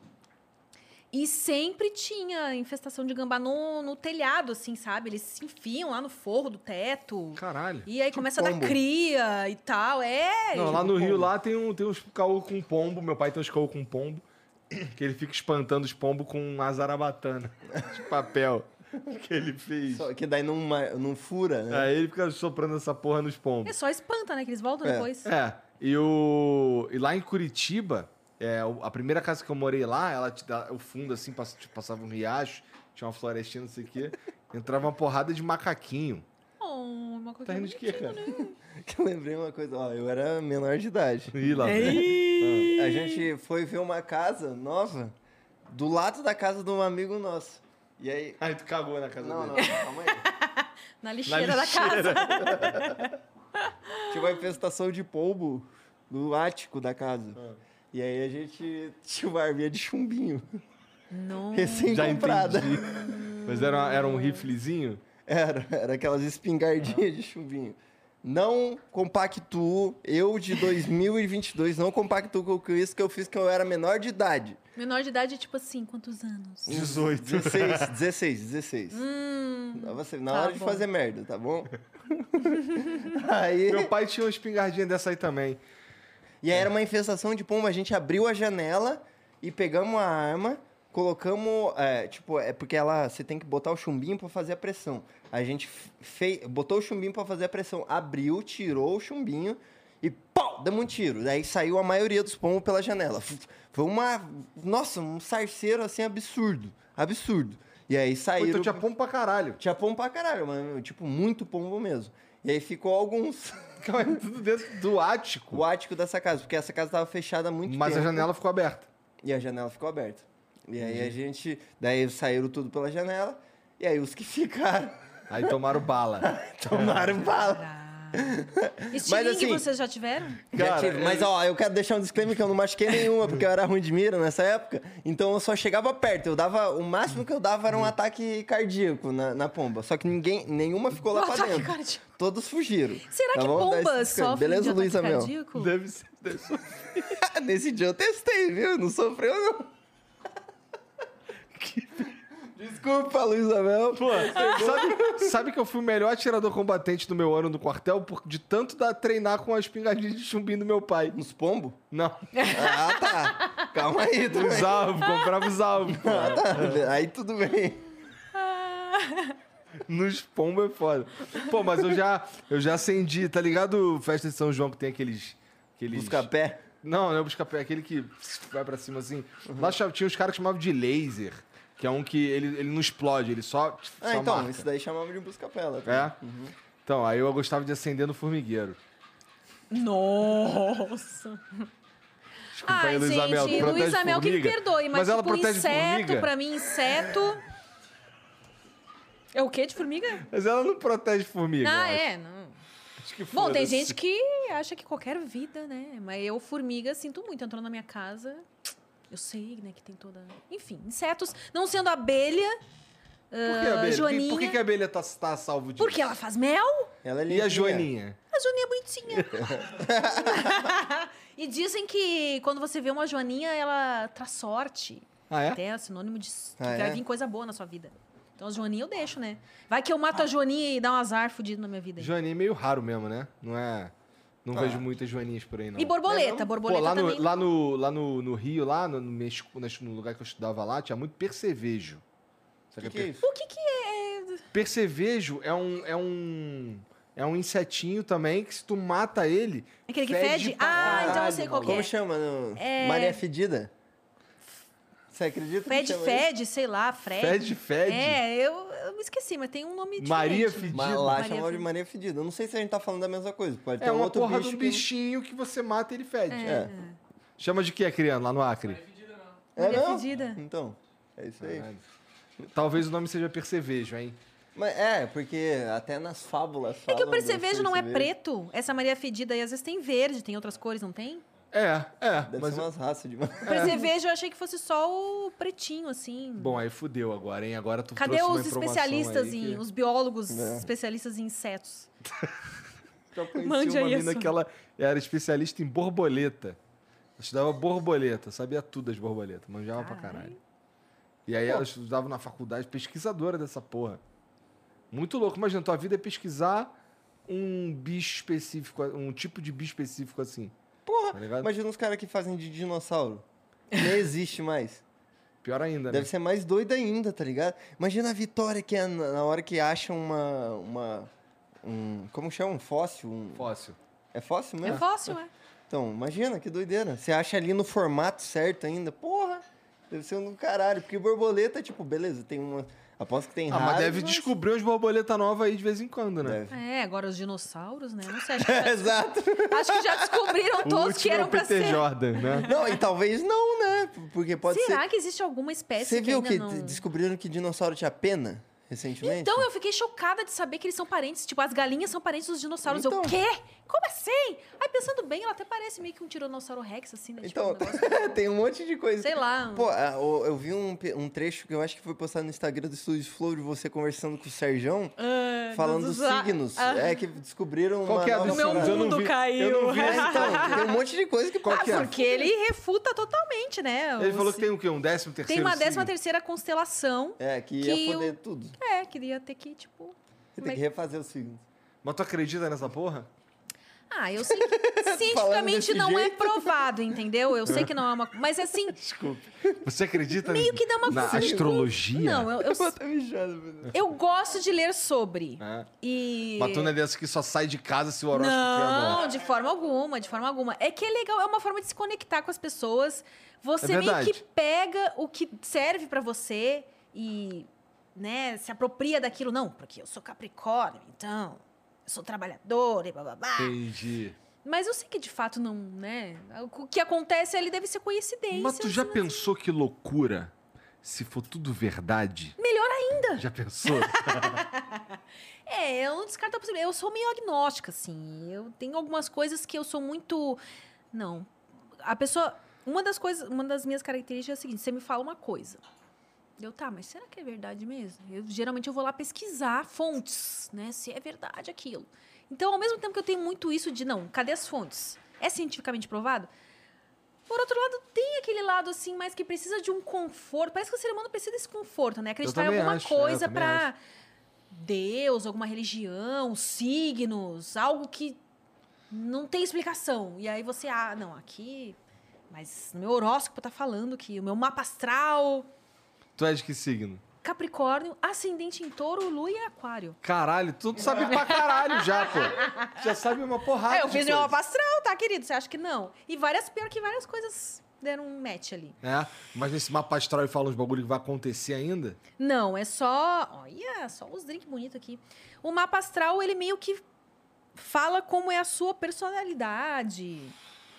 E sempre tinha infestação de gambá no, no telhado, assim, sabe? Eles se enfiam lá no forro do teto. Caralho. E aí começa a dar pombo. cria e tal. É. Não, lá no pombo. Rio, lá tem, um, tem uns caô com pombo. Meu pai tem uns caô com pombo. Que ele fica espantando os pombos com uma zarabatana de papel que ele fez. Só que daí não, não fura, né? Aí ele fica soprando essa porra nos É pombos. só espanta, né? Que eles voltam É. depois. É, e, o, e lá em Curitiba, é, a primeira casa que eu morei lá, ela te dá o fundo assim, tipo, passava um riacho, tinha uma florestinha, não sei o quê. Entrava uma porrada de macaquinho. Oh, uma coisa Tá rindo de quê, cara? Que eu lembrei uma coisa, ó, eu era menor de idade. Ih, lá. A gente foi ver uma casa nova do lado da casa de um amigo nosso. E aí. Aí tu cagou na casa Não, não, dele. calma aí. Na lixeira, da casa. Tinha uma infestação de pombo no ático da casa. Ah. E aí a gente tinha uma arminha de chumbinho, Não. Recém-comprada. Mas era, uma- era um riflezinho? Era, era aquelas espingardinhas de chumbinho. Não compactuo, eu de 2022 não compactuo com isso que eu fiz que eu era menor de idade. Menor de idade, tipo assim, quantos anos? 18. 16, 16, 16. Hum. Na tá hora de bom. fazer merda, tá bom? aí, Meu pai tinha uma espingardinha dessa aí também. e aí era uma infestação de pombo. A gente abriu a janela e pegamos a arma, colocamos. é, tipo, é porque ela. Você tem que botar o chumbinho pra fazer a pressão. A gente fez, botou o chumbinho pra fazer a pressão, abriu, tirou o chumbinho e pau! Deu um tiro. Daí saiu a maioria dos pombos pela janela. Foi uma. Nossa, um sarceiro assim absurdo. Absurdo. E aí saíram. então tinha pombo pra caralho. Tinha pombo pra caralho, mano. Tipo, muito pombo mesmo. E aí ficou alguns. Tudo dentro do ático. o ático dessa casa, porque essa casa tava fechada há muito Mas tempo. a janela ficou aberta. E a janela ficou aberta. E aí a gente. Daí saíram tudo pela janela. E aí os que ficaram Aí tomaram bala. tomaram bala. Estilingue assim- vocês já tiveram? Já Cara, tive. Mas ó, eu quero deixar um disclaimer que eu não machuquei nenhuma, porque eu era ruim de mira nessa época. Então eu só chegava perto. Eu dava. O máximo que eu dava era um ataque cardíaco na, na pomba. Só que ninguém, nenhuma ficou lá Um pra ataque dentro. cardíaco. Todos fugiram. Será Tá que disclaimer. sofrem Beleza, de ataque Luísa Mel? cardíaco? Deve ser. Deve ser. Nesse dia eu testei, viu? Não sofreu, não. Desculpa, Luísa Mel. Pô, sabe, sabe que eu fui o melhor atirador combatente do meu ano no quartel por, de tanto da, treinar com a espingardinha de chumbinho do meu pai. Nos pombos? Não. Ah, tá. Calma aí, tudo Os alvos, comprava os alvos. Ah, tá. Aí tudo bem. Nos pombos é foda. Pô, mas eu já, eu já acendi, tá ligado? Festa de São João que tem aqueles. aqueles... Busca pé. Não, não é busca pé, aquele que vai pra cima assim. Lá cha- tinha os caras que chamavam de laser. Que é um que ele, ele não explode, ele só, Ah, só então, marca. isso daí chamava de busca-pela. tá? É? Então, aí eu gostava de acender no formigueiro. Nossa. Desculpa Ai, aí, Luísa Mel, tu gente, protege Luísa Mel que me perdoe, mas, Mas ela tipo, protege inseto, formiga? pra mim, inseto... É o quê de formiga? Mas ela não protege formiga. ah, acho. é, não. Acho que Bom, tem gente que acha que qualquer vida, né? Mas eu, formiga, sinto muito. Entrou na minha casa, eu sei, né, que tem toda... Enfim, insetos, não sendo abelha, Por que a ah, abelha? joaninha... Por que, que a abelha tá, tá a salvo disso? Porque ela faz mel? Ela é E a joaninha? A joaninha é bonitinha. e dizem que quando você vê uma joaninha, ela traz sorte. Ah, é? Até é sinônimo de que Ah, vai é? vir coisa boa na sua vida. Então as joaninhas eu deixo, né? Vai que eu mato a joaninha e dá um azar fudido na minha vida. aí. Joaninha é meio raro mesmo, né? Não é... Não Ah. vejo muitas joaninhas por aí, não. E borboleta, É, borboleta Pô, lá no, também. lá, no, lá no, no Rio, lá no, no México, no lugar que eu estudava lá, tinha muito percevejo. O Sabe que, o que é per- isso? O que que é? Percevejo é um, é um. É um insetinho também que se tu mata ele. Aquele que fede fede? pra Ah, então eu sei qual que Como é. chama? No... É- Maria Fedida? Você acredita chama fede, sei lá, Fred. Fede, fede. É, eu, eu me esqueci, mas tem um nome diferente. Maria? Fedida. Mas lá Maria chamava de. Maria Fedida. Eu não sei se a gente tá falando da mesma coisa. Pode ter É um uma outro porra bicho de um que- bichinho que você mata e ele fede. É. Chama de que, criando lá no Acre? É Maria não? Fedida. Então, é isso aí. Caralho. Talvez o nome seja percevejo, hein? Mas é, porque até nas fábulas É que falam o do percevejo não é percevejo. preto. Essa Maria Fedida aí às vezes tem verde, tem outras cores, não tem? É, é. Deve mas ser umas raças de... Percevejo eu achei que fosse só o pretinho, assim. Bom, aí fudeu agora, hein? Agora tu Cadê os especialistas aí em. que- os biólogos É. especialistas em insetos? Eu conheci Mande uma aí a mina sua. que ela era especialista em borboleta. Ela estudava borboleta, sabia tudo das borboletas, manjava pra Caralho. caralho. E aí ela estudava na faculdade, pesquisadora dessa porra. Muito louco. Imagina, tua vida é pesquisar um bicho específico, um tipo de bicho específico assim. Tá ligado? imagina os caras que fazem de dinossauro. Nem existe mais. Pior ainda, Deve né? ser mais doido ainda, tá ligado? Imagina a vitória que é na hora que acham uma... uma um, como chama? Um fóssil? Um, Fóssil. é fóssil É mesmo? fóssil, é. Então, imagina que doideira. Você acha ali no formato certo ainda. Porra, deve ser um do caralho. Porque borboleta, tipo, beleza, tem uma... Aposto que tem Ah, mas deve descobrir umas borboletas novas aí de vez em quando, né? Deve. É, agora os dinossauros, né? Não sei, acho que já, Exato. acho que já descobriram O todos que é eram o pra Peter ser. Jordan, né? Não, e talvez não, né? Porque pode Será ser... que existe alguma espécie Você que viu ainda que não... descobriram que dinossauro tinha pena recentemente? Então, eu fiquei chocada de saber que eles são parentes. Tipo, as galinhas são parentes dos dinossauros. Eu, Então. o quê? Como assim? Aí, pensando bem, ela até parece meio que um tiranossauro rex, assim, né? Então, tipo, um tem um monte de coisa. sei lá. Pô, ah, o- eu vi um, um trecho que eu acho que foi postado no Instagram do Estúdio Flow de você conversando com o Serjão, Ah, falando dos ah, signos. ah. É que descobriram Qual uma que é a nova do meu? Eu mundo vi- caiu. Eu não vi É, então, tem um monte de coisa que Qual passa. que é? Porque ele refuta totalmente, né? Ele falou que tem o quê? Um décimo terceiro Tem uma signo? décima terceira constelação. É, que, Que ia o- foder tudo. É, queria ter que, tipo... Você tem é que refazer os signos. Mas tu acredita nessa porra? Ah, eu sei que cientificamente não é jeito. provado, entendeu? Eu sei que não é uma... Mas assim, Você acredita Meio que dá uma na astrologia? não, eu, eu, eu gosto de ler sobre. É. E... Mas tu não é dessa que só sai de casa se o horóscopo é Não, de forma alguma, de forma alguma. É que é legal, é uma forma de se conectar com as pessoas. Você É meio que pega o que serve pra você e, né, se apropria daquilo. Não, porque eu sou Capricórnio, então, eu sou trabalhador e blá blá blá. Entendi. Mas eu sei que de fato não, né? O que acontece ali deve ser coincidência. Mas tu já assim, pensou que loucura se for tudo verdade? Melhor ainda. Já pensou? É, eu não descarto a possibilidade. Eu sou meio agnóstica, assim. Eu tenho algumas coisas que eu sou muito. Não. A pessoa. Uma das coisas, uma das minhas características é a seguinte: você me fala uma coisa. Eu, tá, mas será que é verdade mesmo? Eu, geralmente eu vou lá pesquisar fontes, né? Se é verdade aquilo. Então, ao mesmo tempo que eu tenho muito isso de, não, cadê as fontes? É cientificamente provado? Por outro lado, tem aquele lado, assim, mais que precisa de um conforto. Parece que o ser humano precisa desse conforto, né? Acreditar em alguma acho, é, coisa pra Deus, alguma religião, signos, algo que não tem explicação. E aí você, ah, não, aqui. Mas meu horóscopo tá falando que o meu mapa astral, tu és de que signo? Capricórnio, ascendente em touro, lua e aquário. Caralho, tu sabe pra caralho já, pô. Já sabe uma porrada É, eu de fiz meu mapa astral, tá, querido? Você acha que não? E várias, pior que várias coisas deram um match ali. É, mas nesse mapa astral ele fala uns bagulho que vai acontecer ainda? Não, é só. Olha, só os drinks bonitos aqui. O mapa astral, ele meio que fala como é a sua personalidade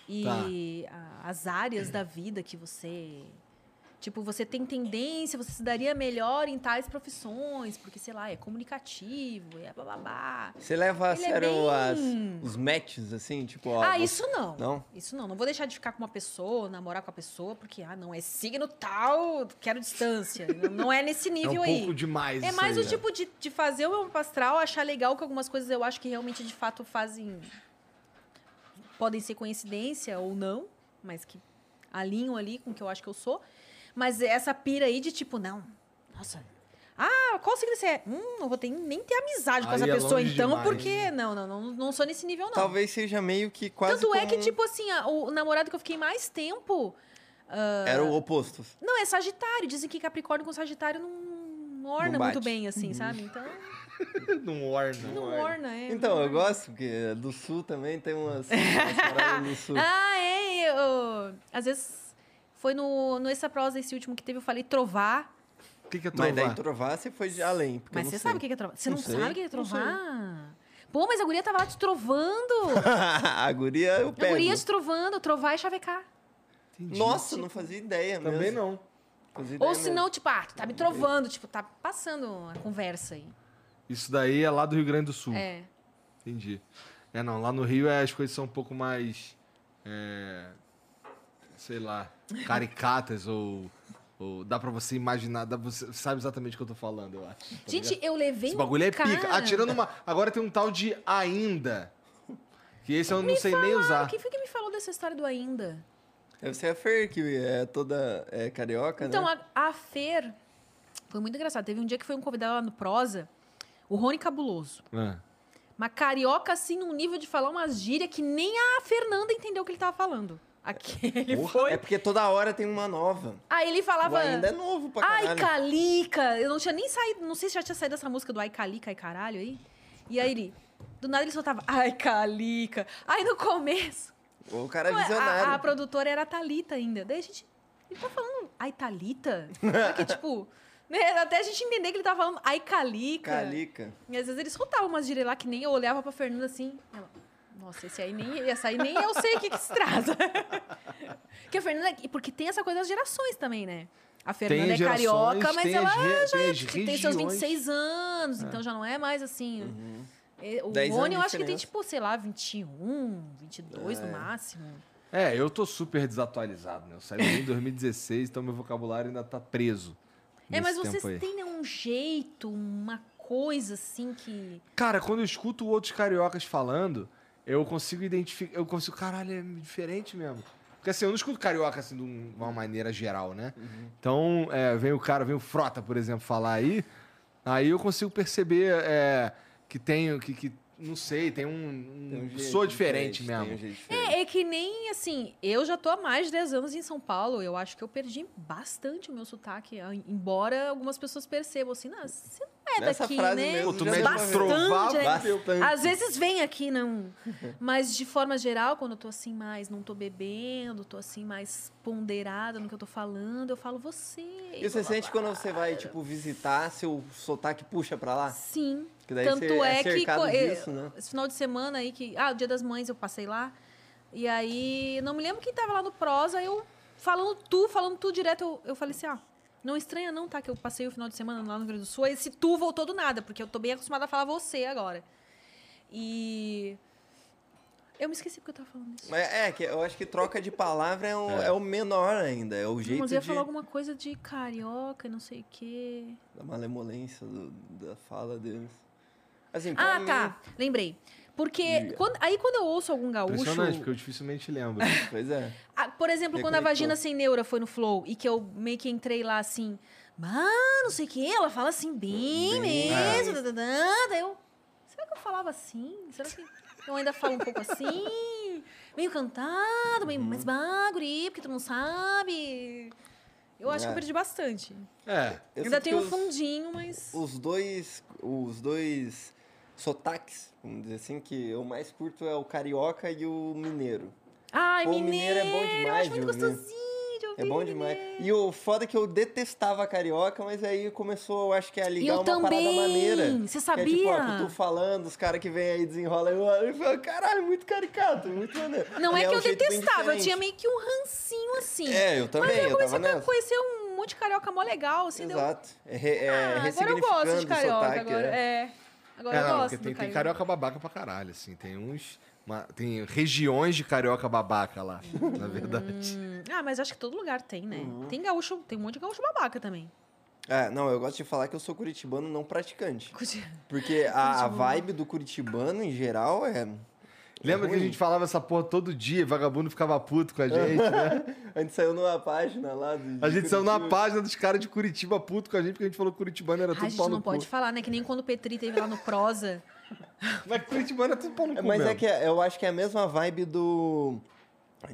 e a- as áreas da vida que você. Tipo, você tem tendência, você se daria melhor em tais profissões, porque, sei lá, é comunicativo, é bababá. Você leva a Ele é sério bem- as, os matches, assim, tipo... ó, Ah, isso não. Não? Isso não. Não vou deixar de ficar com uma pessoa, namorar com a pessoa, porque, ah, não, é signo tal, quero distância. Não- é nesse É um nível aí. pouco demais É mais aí, o tipo de, de fazer o mapa astral, achar legal que algumas coisas eu acho que realmente de fato fazem. podem ser coincidência ou não, mas que alinham ali com o que eu acho que eu sou. Mas essa pira aí de tipo, não, nossa. Ah, qual signo você é? Hum, não vou ter, nem ter amizade com Aí essa é pessoa, então, demais. porque. Não, não, não, não sou nesse nível, não. Talvez seja meio que quase Tanto é que, tipo assim, a- o namorado que eu fiquei mais tempo. ah, Era o oposto. Não, é Sagitário. Dizem que Capricórnio com Sagitário não orna Não muito bem, assim, sabe? Então. Não orna. Não orna. é. Então, eu gosto, porque do sul também tem umas, umas sul. Ah, é. Eu, às vezes foi no, no essa prosa, esse último que teve, eu falei trovar. O que, que é Mas daí trovar? trovar você foi de além. Mas não você sei. sabe o que é trovar? Você Não não, sabe o que é não trovar? Pô, mas a guria tava lá te trovando. a guria eu A pego. guria te trovando, trovar e chavecar. Entendi. Nossa, não fazia ideia mesmo. Também não. Fazia ideia Ou se não, mesmo. tipo, ah, tu tá me trovando, tipo, tá passando a conversa aí. Isso daí é lá do Rio Grande do Sul. É. Entendi. É, não, lá no Rio é, as coisas são um pouco mais. é, sei lá, caricatas ou. ou dá pra você imaginar, dá, você sabe exatamente o que eu tô falando, eu acho. tá Gente, ligado? eu levei Esse um bagulho é cara... pica. Ah, tirando uma. Agora tem um tal de ainda. Que esse eu não sei nem usar. Quem foi que me falou dessa história do ainda? Deve ser a Fer, que é toda é, carioca, Então, né? a, a Fer foi muito engraçado. Teve um dia que foi um convidado lá no Prosa, o Rony Cabuloso. Ah, Uma carioca, assim, num nível de falar umas gírias que nem a Fernanda entendeu o que ele tava falando. Aquele Porra, foi. É porque toda hora tem uma nova. Aí ele O falava. ainda é novo pra Ai, caralho. Calica! Eu não tinha nem saído, não sei se já tinha saído essa música do Ai, Calica, ai, caralho aí. E aí ele, do nada ele soltava, ai, Calica. Aí no começo, O cara é visionário. A, a produtora era a Thalita ainda. Daí a gente. Ele tá falando ai Thalita? Porque, tipo. né, até a gente entender que ele tava falando ai Calica. Calica. E às vezes ele soltava umas gírias lá que nem eu olhava pra Fernanda assim. Ela, Nossa, esse aí nem, essa aí nem eu sei o que, que se trata. que a Fernanda. Porque tem essa coisa das gerações também, né? A Fernanda Tem é gerações, carioca, mas ela as já tem é, porque tem seus regiões. 26 anos, então já não é mais assim. É, O 10 Rony eu acho que tem, tipo, sei lá, 21, 22 no máximo. É, eu tô super desatualizado, né? Eu saí em 2016, então meu vocabulário ainda tá preso. É, mas vocês aí. têm um jeito, uma coisa assim que. Cara, quando eu escuto outros cariocas falando, eu consigo identificar. Eu consigo. Caralho, é diferente mesmo. Porque assim, eu não escuto carioca assim de um- uma maneira geral, né? Então, é, vem o cara, vem o Frota, por exemplo, falar aí. Aí eu consigo perceber é, que tem. Que, que, não sei, tem um. um Tem um jeito sou diferente, tem mesmo. um jeito diferente. É, é que nem assim, eu já tô há mais de 10 anos em São Paulo, eu acho que eu perdi bastante o meu sotaque, embora algumas pessoas percebam assim, não, você não é Nessa daqui, frase né? mesmo, tu trovava, né? Bastante. Às vezes vem aqui, não. Mas de forma geral, quando eu tô assim mais, não tô bebendo, tô assim mais ponderada no que eu tô falando, eu falo você. E você sente quando você vai, tipo, visitar, seu sotaque puxa pra lá? Sim. Que daí Tanto você é é, que disso, né? esse final de semana aí que. Ah, o dia das mães eu passei lá. E aí, não me lembro quem tava lá no prosa, eu falando tu, falando tu direto, eu, eu falei assim, ah, não estranha não, tá? Que eu passei o final de semana lá no Rio Grande do Sul. Esse tu voltou do nada, porque eu tô bem acostumada a falar você agora. E. Eu me esqueci porque eu tava falando isso. Mas é, que eu acho que troca de palavra é, o é o menor ainda. É o jeito Mas eu ia de... falar alguma coisa de carioca, não sei o quê. da malemolência do- da fala deles. Assim, Ah, mim, tá. Lembrei. Porque quando- aí quando eu ouço algum gaúcho. Impressionante, porque eu dificilmente lembro. Pois é. Ah, por exemplo, quando a. Vagina Sem Neura foi no Flow e que eu meio que entrei lá assim, mano, não sei o que, ela fala assim bem, Bem, mesmo, dadadã", daí eu, será que eu falava assim? Será que eu ainda falo um pouco assim? Meio cantado, meio Uhum. mais baguri, porque tu não sabe. Eu acho que eu É. perdi bastante. É. Eu ainda tenho um fundinho, mas... Os dois, os dois sotaques, vamos dizer assim, que eu mais curto é o carioca e o mineiro. Ai, Pô, o mineiro, mineiro é bom eu demais acho muito de ouvir. gostosinho. É bom demais. E o foda é que eu detestava carioca, mas aí começou, eu acho que a ligar Eu uma parada também. maneira. Você Que é tipo, ó, sabia? eu tô falando, os caras que vêm aí desenrola eu olho e falo, caralho, muito caricato, muito maneiro. Não E é que um eu detestava, eu tinha meio que um rancinho assim. É, eu também, Mas eu eu comecei tava a nessa. conhecer um monte de carioca mó legal, assim. deu- Exato. É, re, é Ah, agora eu gosto de o carioca. sotaque, agora, é. é. Agora É, eu não, gosto porque do tem, tem carioca. babaca pra caralho, assim. Tem uns. uma- tem regiões de carioca babaca lá, na verdade. Hum, ah, mas acho que todo lugar tem, né? Uhum. Tem gaúcho, tem um monte de gaúcho babaca também. É, não, eu gosto de falar que eu sou curitibano não praticante. Porque a, a vibe do curitibano, em geral, é... Lembra que a gente falava essa porra todo dia, vagabundo ficava puto com a gente, né? A gente saiu numa página lá do... A gente saiu na Curitiba. página dos caras de Curitiba puto com a gente, porque a gente falou que Curitibano era Ah, a tudo gente pau no não cu. pode falar, né? Que nem quando o Petri teve lá no Prosa. Mas Curitibano é tudo pau no É, cu Mas é mesmo. que eu acho que é a mesma vibe do.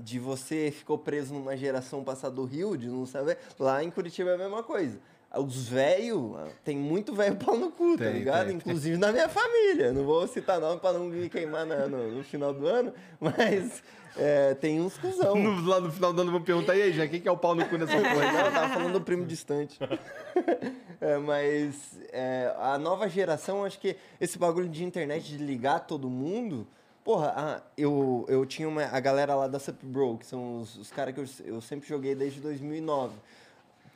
De você ficou preso numa geração passada do Rio, de não saber. Lá em Curitiba é a mesma coisa. Os velhos, tem muito velho pau no cu, tá Tem, ligado? tem. Inclusive na minha família. Não vou citar nome pra não me queimar na- no, no final do ano, mas é, tem uns cuzão. No- lá no final do ano vão perguntar, e aí, já quem que é o pau no cu nessa Não, porra? eu tava falando do primo distante. É, mas é, a nova geração, acho que esse bagulho de internet, de ligar todo mundo. Porra, ah, eu, eu tinha uma, a galera lá da Sup Bro, que são os, os caras que eu, eu sempre joguei desde 2009.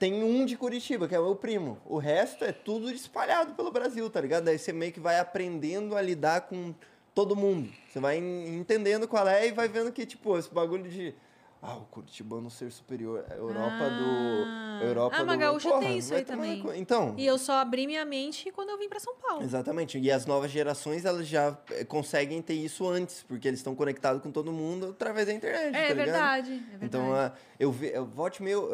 Tem um de Curitiba, que é o meu primo. O resto é tudo espalhado pelo Brasil, tá ligado? Daí você meio que vai aprendendo a lidar com todo mundo. Você vai en- entendendo qual é e vai vendo que, tipo, esse bagulho de. Ah, o Curitibano ser superior. A Europa Ah. do. Europa Ah, do. mas gaúcho Porra, tem isso aí também. Então. E eu só abri minha mente quando eu vim pra São Paulo. Exatamente. E as novas gerações, elas já eh, conseguem ter isso antes, porque eles estão conectados com todo mundo através da internet. É, tá ligado? verdade, é verdade. Então, ah, eu, ve, eu volte meio.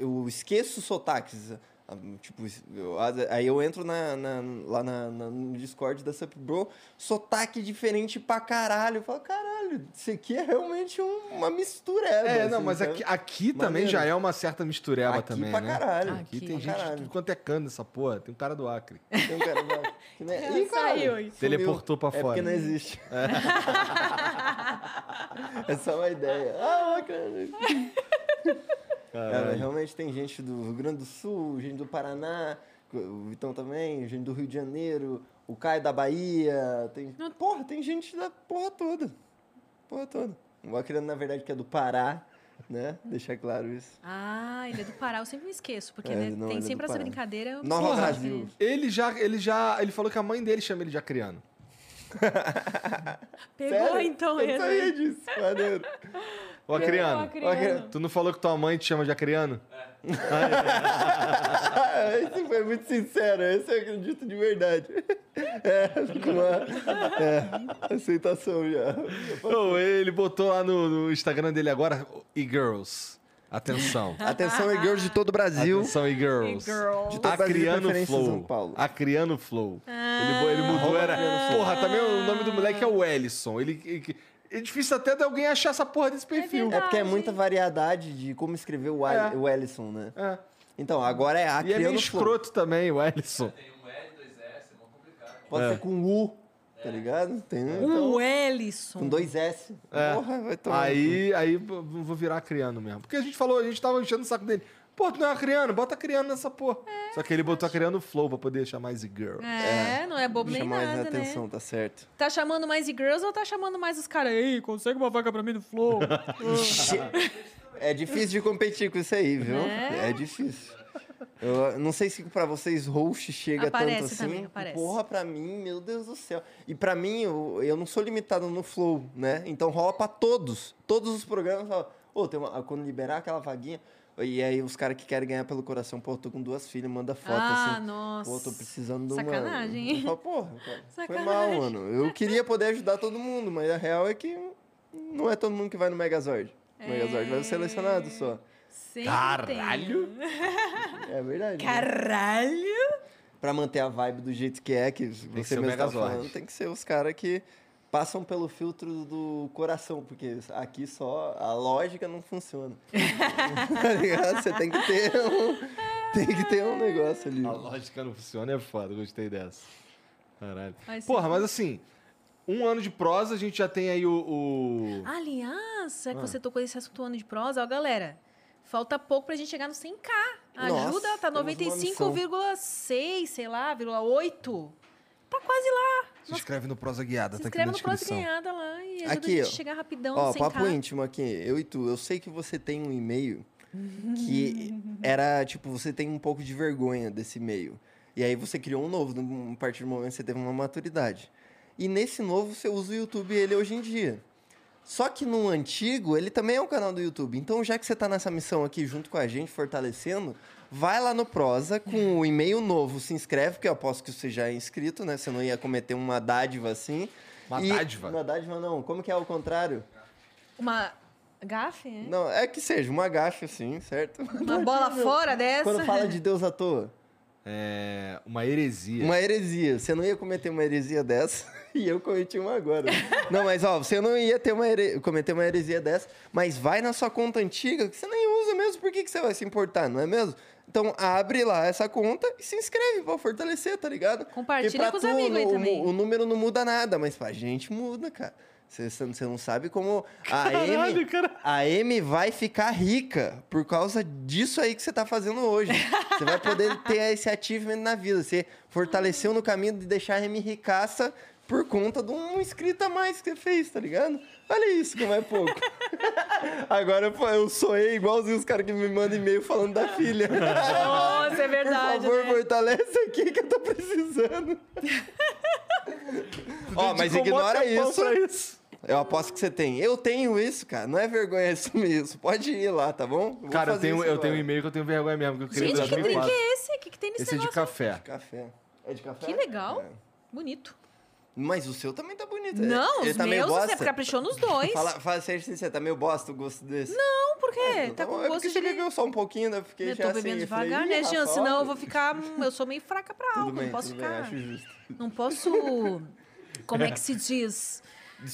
Eu esqueço sotaques. ah, Tipo, eu- aí eu entro na, na- lá na, na- no Discord da Sup Bro, sotaque diferente pra caralho. Eu falo, caralho, isso aqui é realmente um- uma mistura. É, não, mas aqui, aqui também já é uma certa mistureba Aqui também, pra né? caralho. Aqui Aqui tem pra gente de caralho. tudo quanto é cano nessa porra. Tem um cara do Acre. Tem um cara lá que não é- Ih, Saiu. caralho, Teleportou pra É fora. porque não existe. É, só uma ideia. Ah, cara. É, mas realmente tem gente do Rio Grande do Sul, gente do Paraná, o Vitão também, gente do Rio de Janeiro, o Caio da Bahia. Tem... Porra, tem gente da porra toda. Porra toda. O Acreano, na verdade, que é do Pará, né? Deixar claro isso. Ah, ele é do Pará, eu sempre me esqueço, porque É, né, não, tem ele é sempre do essa Pará. brincadeira. eu Nova Brasil. Ele já, ele já, ele falou que a mãe dele chama ele de acriano. é. Pegou Sério? então Eu não esse. sabia disso. Maneiro. Ô, acriano, Ô, acriano. tu não falou que tua mãe te chama de acriano? Ah, esse foi muito sincero, esse eu acredito de verdade. É, com uma é, aceitação já. Ô, ele botou lá no, no Instagram dele agora, e-girls. Atenção. Atenção, e-girls de todo o Brasil. Atenção, e-girls. E-girls. De todo Brasil, Acriano preferência em São Flow. Paulo. Acriano Flow. Ele, bo- ele mudou, era... Acriano Flow. Porra, também o nome do moleque é o Ellison. Ele... ele- É difícil até de alguém achar essa porra desse perfil. É porque é muita variedade de como escrever o, É. O Ellison, né? É. Então, agora é E é meio Flow. escroto também, o Ellison. Pode É. ser com U, tá ligado? Tem, então, Um Ellison. com dois S. É. Porra, vai tomar. Aí, aí vou virar acriano mesmo. Porque a gente falou, a gente tava enchendo o saco dele. Pô, tu não é acriano? Bota acriano nessa porra. Só que ele botou acriano flow pra poder chamar Easy Girl. É, não é bobo nem Chama mais nada, atenção, né? tá certo. Tá chamando mais e-girls ou tá chamando mais os caras? Ei, consegue uma vaga pra mim no Flow? É difícil de competir com isso aí, viu? É? É difícil. Eu não sei se pra vocês host chega Aparece tanto assim. também, aparece. Porra, pra mim, meu Deus do céu. E pra mim, eu, eu não sou limitado no flow, né? Então rola pra todos. Todos os programas falam, ô, tem uma, quando liberar aquela vaguinha. E aí os caras que querem ganhar pelo coração, pô, tô com duas filhas, manda foto ah, assim. nossa. Pô, tô precisando de uma. Sacanagem, falo, porra, cara, foi Sacanagem. mal, mano. Eu queria poder ajudar todo mundo, mas a real é que não é todo mundo que vai no Megazord. O Megazord vai É. selecionado só. Sempre Caralho! tem. É verdade. né? Caralho! Pra manter a vibe do jeito que é, que que você ser o mesmo tá falando, tem que ser os caras que passam pelo filtro do coração, porque aqui só a lógica não funciona. tá ligado? Você tem que ter um, tem que ter um negócio ali. A lógica não funciona, é foda, gostei dessa. Caralho. Mas Porra, mas assim, um ano de prosa, a gente já tem aí o. o- Aliás, Ah. é que você tocou esse assunto ano de prosa, ó, galera. Falta pouco pra gente chegar no 100k. Nossa, Ajuda, tá temos uma missão. 95,6, sei lá, 8. Tá quase lá. Se inscreve no Prosa Guiada, Se tá aqui na inscreve no Prosa descrição. Ganhada lá e ajuda Aqui, a ó. gente a chegar rapidão Ó, 100k. papo íntimo aqui, eu e tu. Eu sei que você tem um e-mail que era, tipo, você tem um pouco de vergonha desse e-mail. E aí você criou um novo, a partir do momento que você teve uma maturidade. E nesse novo você usa o YouTube ele hoje em dia. Só que no antigo, ele também é um canal do YouTube. Então, já que você tá nessa missão aqui junto com a gente, fortalecendo, vai lá no Prosa com o e-mail novo, se inscreve, porque eu aposto que você já é inscrito, né? Você não ia cometer uma dádiva assim. Uma E- dádiva? Uma dádiva não. Como que é o contrário? Uma gafe, é? Não, é que seja uma gafe, assim, certo? Uma bola fora dessa. Quando fala de Deus à toa. É uma heresia. Uma heresia. Você não ia cometer uma heresia dessa e eu cometi uma agora. não, mas ó, você não ia ter uma here- cometer uma heresia dessa, mas vai na sua conta antiga que você nem usa mesmo. Por que, que você vai se importar, não é mesmo? Então abre lá essa conta e se inscreve pra fortalecer, tá ligado? Compartilha com os amigos aí o- também. O, número não muda nada, mas pra gente muda, cara. Você, não sabe como a Amy, cara. a Amy vai ficar rica por causa disso aí que você tá fazendo hoje. Você vai poder ter esse achievement na vida. Você fortaleceu no caminho de deixar a Amy ricaça por conta de um inscrito a mais que você fez, tá ligado? Olha isso, como é pouco. Agora eu soei igualzinho os caras que me mandam e-mail falando da filha. Nossa, é verdade, Por favor, né? fortalece aqui que eu tô precisando. Ó, mas ignora isso. isso. Eu aposto que você tem. Eu tenho isso, cara. Não é vergonha assumir isso. Pode ir lá, tá bom? Vou Cara, eu tenho, isso eu tenho um e-mail que eu tenho vergonha mesmo, que eu queria Gente, que drink é esse? O que, que tem nesse Esse é de negócio? café. Café. É de café? Que legal. É. Bonito. Mas o seu também tá bonito. Não, Ele os tá meus, você caprichou nos dois. Fala, fala sério, sincero, tá meio bosta o gosto desse. Não, por quê? Então tá bom, com é porque gosto você de... bebeu só um pouquinho, né? Fiquei Eu já tô assim, bebendo eu falei, devagar, "Ih, né, Jean? Senão eu olha." vou ficar... hum, Eu sou meio fraca pra álcool. Bem, não posso bem, ficar... acho justo. Não posso... Como é que se diz?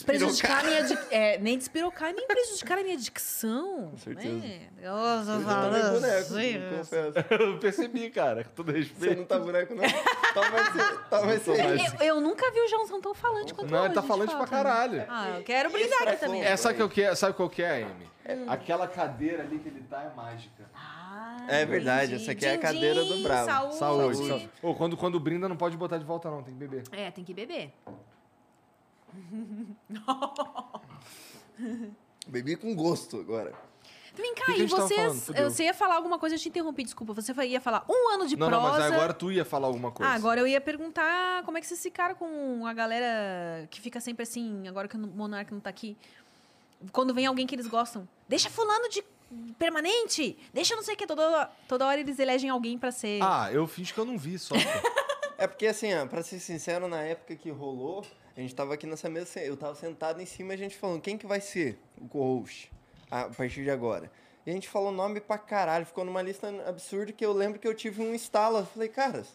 Prejudicar a minha... dic- É, nem despirocar, nem prejudicar a minha dicção. Com certeza. É. Eu Você tá falando meio boneco, assim, confesso. Eu percebi, cara, com todo Você respeito. não tá boneco, não? Toma esse, toma esse aí. Eu, eu nunca vi o Joãozão tão falante quanto Não, ele tá falante pra fato. caralho. Ah, eu quero brindar aqui também. É, É, sabe, qual que é, sabe qual que é, Amy? Aquela cadeira ali que ele tá é mágica. Ah, É verdade, entendi. essa aqui é a cadeira din, do Bravo. Saúde. Saúde. Saúde. Ô, quando, quando brinda, não pode botar de volta, não, tem que beber. É, tem que beber. Bebi com gosto agora. Vem cá, que e tava você, ia falar alguma coisa, eu te interrompi, desculpa. Você ia falar um ano de Não, não, prosa. mas agora tu ia falar alguma coisa. Ah, agora eu ia perguntar como é que vocês ficaram com a galera que fica sempre assim, agora que o Monarca não tá aqui. Quando vem alguém que eles gostam, deixa fulano de permanente, deixa não sei o que, toda, toda hora eles elegem alguém pra ser... Ah, eu fiz que eu não vi só. É porque, assim, ó, pra ser sincero, na época que rolou, a gente tava aqui nessa mesa, eu tava sentado em cima e a gente falando, quem que vai ser o co-host a partir de agora? E a gente falou nome pra caralho, ficou numa lista absurda que eu lembro que eu tive um. Eu falei, caras,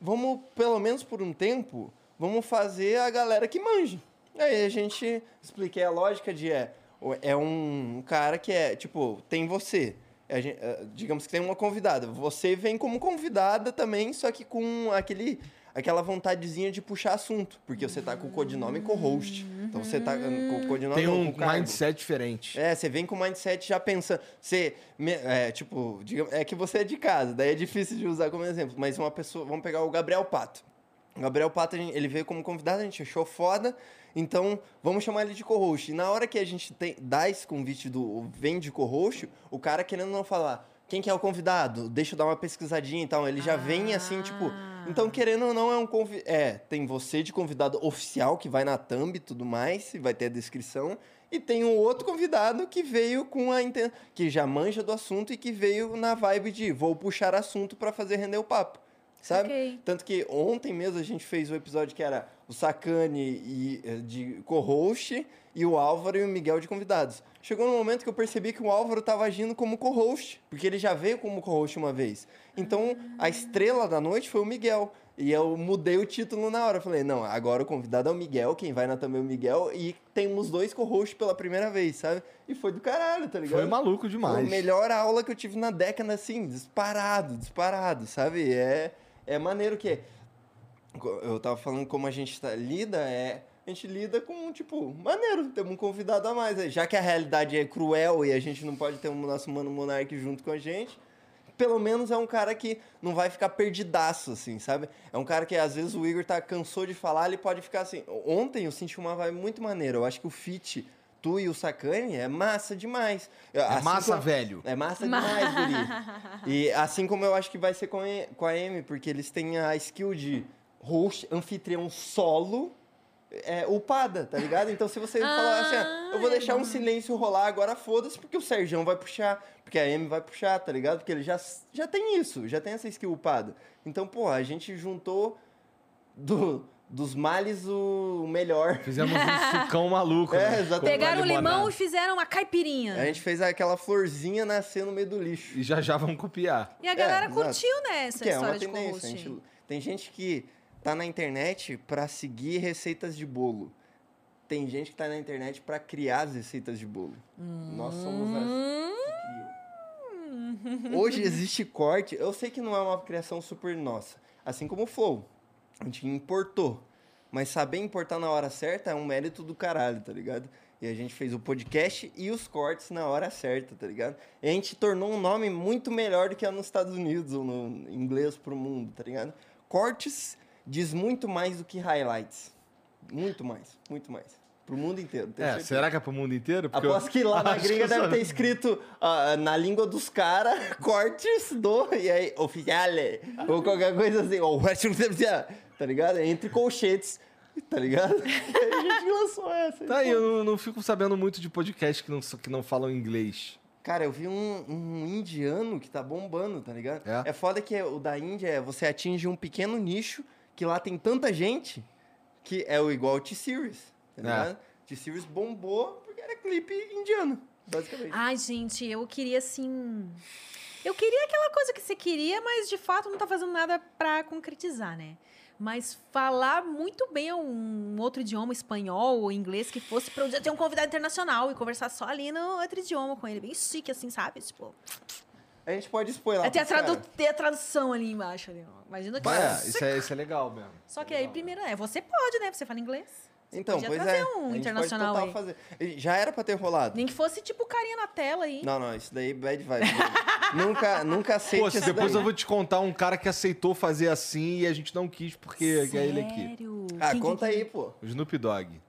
vamos, pelo menos por um tempo, vamos fazer a galera que manja. Aí a gente expliquei a lógica de é, é um cara que é, tipo, tem você. A gen- eh, digamos que tem uma convidada. Você vem como convidada também, só que com aquele, aquela vontadezinha de puxar assunto. Porque você tá com o codinome co-host. Então você tá com o codinome Tem um com mindset diferente. É, você vem com o mindset já pensando. Você, é, tipo, é que você é de casa, daí é difícil de usar como exemplo. Mas uma pessoa, vamos pegar o Gabriel Pato. O Gabriel Pato, ele veio como convidado, a gente achou foda. Então, vamos chamar ele de co-host. E na hora que a gente tem, dá esse convite do vem de co-host, o cara querendo não falar quem que é o convidado, deixa eu dar uma pesquisadinha e tal. Ele já vem assim, tipo. Ah. Então, querendo ou não, é um convidado. É, tem você de convidado oficial, que vai na thumb e tudo mais, vai ter a descrição. E tem um outro convidado que veio com a inten... que já manja do assunto e que veio na vibe de vou puxar assunto pra fazer render o papo. Sabe? Ok. Tanto que ontem mesmo a gente fez o episódio que era o Sacane e, eh, de co-host e o Álvaro e o Miguel de convidados. Chegou no momento que eu percebi que o Álvaro estava agindo como co-host, porque ele já veio como co-host uma vez. Então, a estrela da noite foi o Miguel. E eu mudei o título na hora. Eu falei, não, agora o convidado é o Miguel, quem vai na também é o Miguel, e temos dois co-hosts pela primeira vez, sabe? E foi do caralho, tá ligado? Foi maluco Foi demais. a melhor aula que eu tive na década, assim, disparado, disparado, sabe? É, é maneiro que. Eu tava falando como a gente tá, lida, é. A gente lida com, tipo, maneiro, temos um convidado a mais aí. Já que a realidade é cruel e a gente não pode ter o nosso mano Monark junto com a gente, pelo menos é um cara que não vai ficar perdidaço, assim, sabe? É um cara que às vezes o Igor tá cansou de falar, ele pode ficar assim. Ontem eu senti uma vibe muito maneira. Eu acho que o fit, tu e o Sacani, é massa demais. É massa, como- velho. É massa demais, Guri. E assim como eu acho que vai ser com a, com a Amy, porque eles têm a skill de host, anfitrião solo, é, upada, tá ligado? Então se você falar assim, ó, eu vou deixar um silêncio rolar agora, foda-se, porque o Sergião vai puxar, porque a Amy vai puxar, tá ligado? Porque ele já, já tem isso, já tem essa skill upada. Então, pô, a gente juntou do, dos males o melhor. Fizemos um sucão maluco. É, né? exatamente. Pegaram o limão e fizeram uma caipirinha. A gente fez aquela florzinha nascer no meio do lixo. E já já vão copiar. E a galera É, curtiu, né, essa que é uma história de tendência. gente- tem gente que tá na internet pra seguir receitas de bolo. Tem gente que tá na internet pra criar as receitas de bolo. Nós somos Hum. as... Hoje existe corte. Eu sei que não é uma criação super nossa. Assim como o Flow. A gente importou. Mas saber importar na hora certa é um mérito do caralho, tá ligado? E a gente fez o podcast e os cortes na hora certa, tá ligado? E a gente tornou um nome muito melhor do que é nos Estados Unidos ou no inglês pro mundo, tá ligado? Cortes diz muito mais do que highlights. Muito mais, muito mais. Pro mundo inteiro. É, certeza. será que é pro mundo inteiro? Porque eu- Aposto que lá na gringa deve só- ter escrito ah, na língua dos caras, cortes do, e aí, oficiale, ou qualquer coisa assim, ou tá ligado? Entre colchetes, tá ligado? E a gente lançou essa. Tá aí, eu não, não fico sabendo muito de podcast que não, que não falam inglês. Cara, eu vi um, um indiano que tá bombando, tá ligado? É? É foda que o da Índia é você atinge um pequeno nicho que lá tem tanta gente que é o igual T-Series, tá É. ligado? T-Series bombou porque era clipe indiano, basicamente. Ai, gente, eu queria assim. Eu queria aquela coisa que você queria, mas de fato não tá fazendo nada pra concretizar, né? Mas falar muito bem um outro idioma, espanhol ou inglês, que fosse pra um dia ter um convidado internacional e conversar só ali no outro idioma com ele. Bem chique, assim, sabe? Tipo, A gente pode expor lá. é ter, a tradu ter a tradução ali embaixo. Ali, ó. Imagina que É, você- isso é, isso é legal mesmo. Só que aí, primeiro, é, você pode, né? Você fala inglês. Você Então, podia pois é. um a gente internacional pode aí. fazer. Já era pra ter rolado. Nem que fosse tipo carinha na tela aí. Não, não, isso daí bad vibe. nunca, nunca aceite Pô, isso depois daí. eu vou te contar um cara que aceitou fazer assim e a gente não quis porque é ele aqui. Sério? Ah, Quem- conta quem- aí, pô. O Snoop Dogg.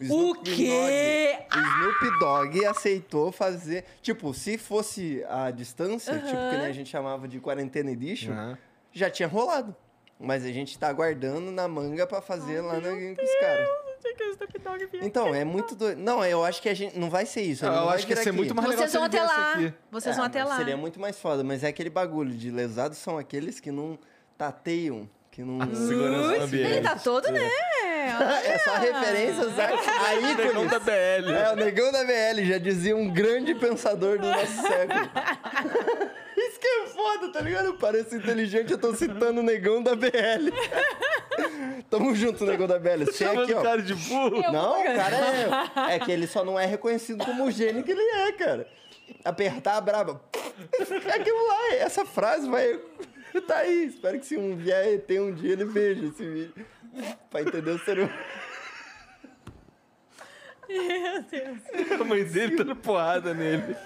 O Snoop quê? Dogg- O Snoop Dogg aceitou fazer. Tipo, se fosse a distância, tipo, que nem a gente chamava de Quarentena Edition, Aham. já tinha rolado. Mas a gente tá aguardando na manga pra fazer lá na, com os caras. Então, é muito doido. Não, eu acho que a gente. Não vai ser isso. Eu vai acho que ia ser aqui. muito mais legal Vocês vão até lá. aqui. Vocês É, vão até lá. Seria muito mais foda, mas é aquele bagulho de lesados são aqueles que não tateiam, que não. Segurança do ambiente. Ele tá todo, né? é só referências a, a ícones. da BL. É, o negão da BL, já dizia um grande pensador do nosso século. Isso que é foda, tá ligado? Eu pareço inteligente, eu tô citando o negão da BL. Tamo junto, negão da BL. Você Chamando aqui, o ó. cara de burro. Não, o cara é. É que ele só não é reconhecido como o gênio que ele é, cara. Apertar a braba. Aquilo lá, essa frase vai. Tá aí. Espero que se um vier ET um dia ele veja esse vídeo. Pra entender o ser humano. Meu Deus. A mãe dele dando porrada nele.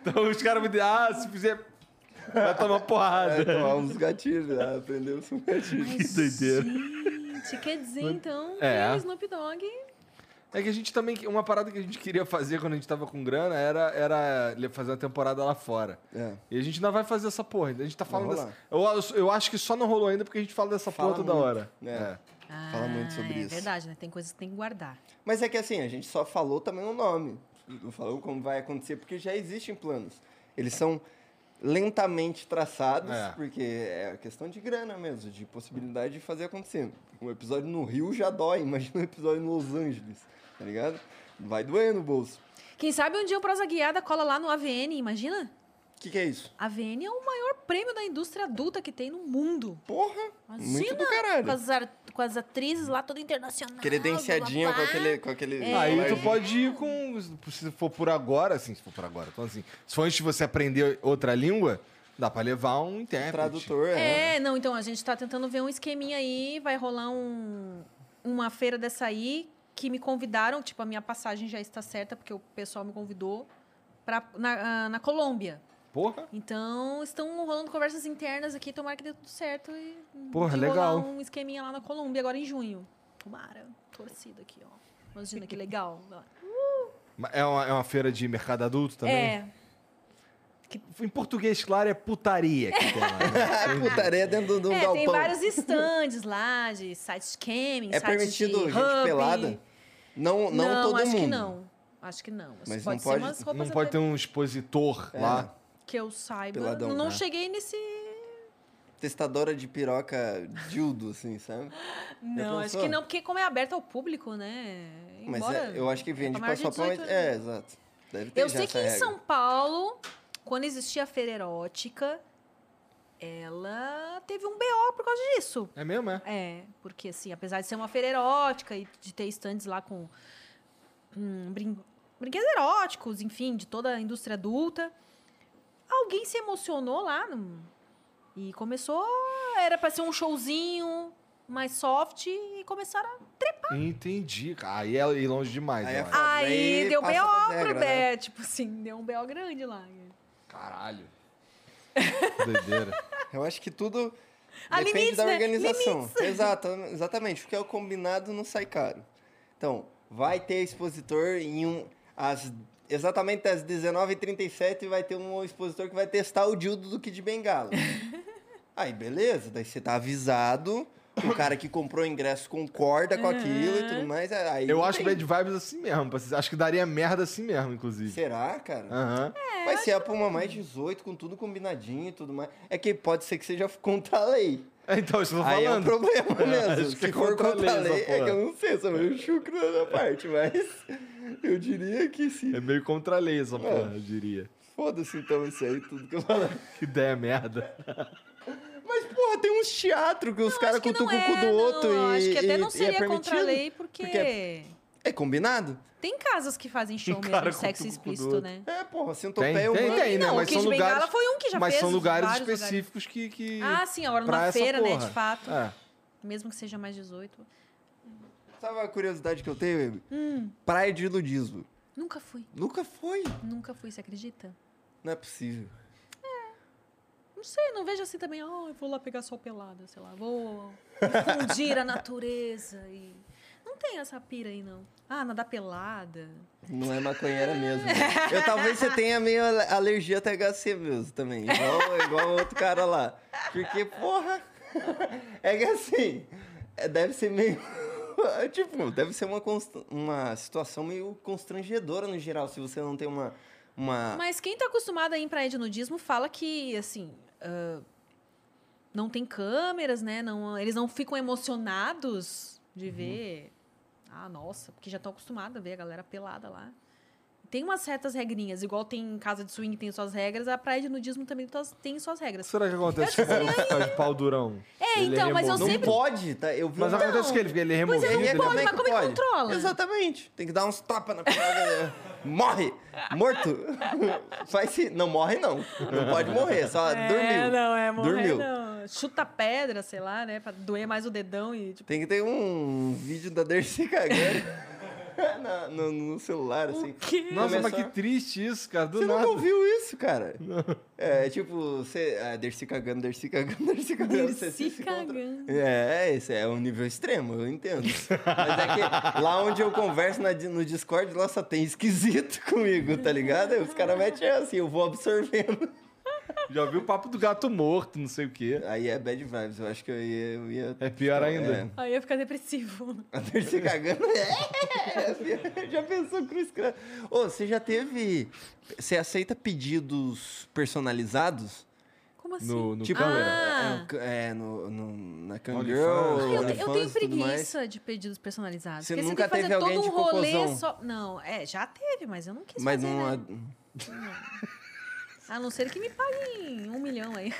Então os caras me dizem, ah, se fizer. Vai tomar É, porrada. tomar uns gatilhos, né? aprendeu uns gatilhos. Que doideira. Gente, quer dizer, então, É. que o Snoop Dogg... É que a gente também. Uma parada que a gente queria fazer quando a gente tava com grana era, era fazer uma temporada lá fora. É. E a gente ainda vai fazer essa porra. A gente tá falando Vai dessa. Eu, eu acho que só não rolou ainda porque a gente fala dessa Fala porra toda muito, hora. Né? Fala muito sobre é isso. verdade, né? Tem coisas que tem que guardar. Mas é que assim, a gente só falou também o nome. Não falou como vai acontecer, porque já existem planos. Eles são lentamente traçados, É. porque é questão de grana mesmo, de possibilidade de fazer acontecer. Um episódio no Rio já dói, imagina um episódio em Los Angeles, tá ligado? Vai doer no bolso. Quem sabe um dia o Prosa Guiada cola lá no AVN, imagina? O que, que é isso? AVN é o maior prêmio da indústria adulta que tem no mundo. Porra! Imagina, muito do caralho. Com as, com as atrizes lá, toda internacional. Credenciadinha blá, com blá, aquele. Com aquele É. Aí tu pode ir com. Se for por agora, assim, se for por agora. Então, assim, se for antes de você aprender outra língua, dá pra levar um intérprete. Tradutor, é. É, não, então a gente tá tentando ver um esqueminha aí, vai rolar um, uma feira dessa aí que me convidaram, tipo, a minha passagem já está certa, porque o pessoal me convidou pra, na, ah, na Colômbia. Porra. Então, estão rolando conversas internas aqui, tomara que dê tudo certo e Porra, de rolar legal. um esqueminha lá na Colômbia agora em junho. Tomara, torcida aqui, ó. Imagina que legal. Ma- É uma, é uma feira de mercado adulto também? É, Em português, claro, é putaria que tem lá. né? Putaria dentro de um é galpão. tem vários stands lá de sites scamming, É sites permitido de gente hub. pelada? Não, não, todo acho mundo. que não. Acho que não. Mas pode não ser pode- umas roupas Não pode ter um expositor É. lá. Que eu saiba. Peladão, não né? cheguei nesse. Testadora de piroca dildo, assim, sabe? Não, acho que não, porque como é aberto ao público, né? Mas Embora é, eu acho que vende pra maior de só pra... 18 É, exato. Deve ter Eu já sei essa que em regra. São Paulo, quando existia a feira erótica, ela teve um BO por causa disso. É mesmo, é? É, porque assim, apesar de ser uma feira erótica e de ter estandes lá com hum, brin brinquedos eróticos, enfim, de toda a indústria adulta, alguém se emocionou lá no- e começou. Era pra ser um showzinho mais soft e começaram a. Entendi. Aí é ir longe demais. Aí é. Aí deu BO pro Bé, né? tipo assim, deu um BO grande lá. Caralho. Doideira. Eu acho que tudo depende limites, da né? organização. Limites. Exato, exatamente. O que é o combinado não sai caro. Então, vai ter expositor em um. Às, exatamente às 19h37 vai ter um expositor que vai testar o dildo do Kid Bengala. Aí, beleza, daí você tá avisado. O cara que comprou o ingresso concorda com aquilo e tudo mais. Aí Eu acho tem. bad vibes assim mesmo. pra- Acho que daria merda assim mesmo, inclusive. Será, cara? Aham. Vai ser pra uma mais 18, com tudo combinadinho e tudo mais. É que pode ser que seja contra a lei. É, Então, isso eu tô Aí é um falando. problema mesmo. Acho Se que é for contra a lei essa é que porra. eu não sei, sou meio chucro na parte, mas eu diria que sim. É meio contra a lei essa porra, eu diria. Foda-se então isso aí, tudo que eu falo. Que ideia merda. Mas, porra, tem uns teatros que os caras cutucam o cu do é, outro não, e. Acho que até e- não e é seria contra a permitido, lei, porque... porque É combinado? Tem casas que fazem show cara mesmo, sexo explícito, né? É, porra, Tem, centopeia tem, humana. tem, né? Não, Mas o são Kid Bengala lugares. foi um que já mas fez são lugares vários lugares. específicos que. que... Ah, sim, agora numa feira, né, de fato. É. Mesmo que seja mais 18. Sabe a curiosidade que eu tenho? Hum. Praia de nudismo. Nunca fui. Nunca foi. Nunca fui, você acredita? Não é possível. Não sei, não vejo assim também, oh, eu vou lá pegar sol pelada, sei lá, vou fundir a natureza e... Não tem essa pira aí, não. Ah, nadar pelada. Não é maconheira mesmo. Eu talvez você tenha meio ale- alergia a THC mesmo também. Igual, igual outro cara lá. Porque, porra. É que assim. é, Deve ser meio. Tipo, deve ser uma, uma situação meio constrangedora no geral, se você não tem uma. uma... Mas quem tá acostumado a ir de nudismo fala que, assim, ah, não tem câmeras, né? Não, eles não ficam emocionados de ver. Ah, nossa, porque já estão acostumados a ver a galera pelada lá. Tem umas certas regrinhas, igual tem em casa de swing tem suas regras, a praia de nudismo também tá- tem suas regras. Será que acontece com o cara que faz pau durão? É, Ele então, mas eu removido? Não sempre- pode, tá? Eu vi Mas acontece que ele, ele é removido. É, não ele pode, é- mas como é que controla? Exatamente. Tem que dar uns tapas na parada. morre! Morto! Faz se... Não morre, não. Não pode morrer, só dormiu. não, é morrer, Dormiu. não. Chuta pedra, sei lá, né? Pra doer mais o dedão e, tipo, Tem que ter um vídeo da Dercy cagando na- no, no celular, assim. quê? Nossa, mas que triste isso, cara. Do Você nada. nunca ouviu isso, cara? É, tipo, você... É, Dercy cagando, Dercy cagando, Dercy cagando. você Dercy cagando. É, esse é um nível extremo, eu entendo. Mas é que lá onde eu converso na no Discord, lá só tem esquisito comigo, tá ligado? Os caras metem assim, eu vou absorvendo. Já ouviu o papo do gato morto, não sei o quê. Aí é bad vibes, eu acho que eu ia... Eu ia É pior ainda. É. Aí ia ficar depressivo. A Dercy cagando. É, já pensou cruz credo. Ô, você já teve. Você aceita pedidos personalizados? Como assim? No, no Tipo. Ah. É, é, no, no, na Kangirl. Ah, eu, eu OnlyFans tenho preguiça de pedidos personalizados. Você porque nunca você tem que teve fazer alguém todo de um rolê só. Não, é, já teve, mas eu não quis Mas fazer, não. né? A não ser que me paguem um milhão aí.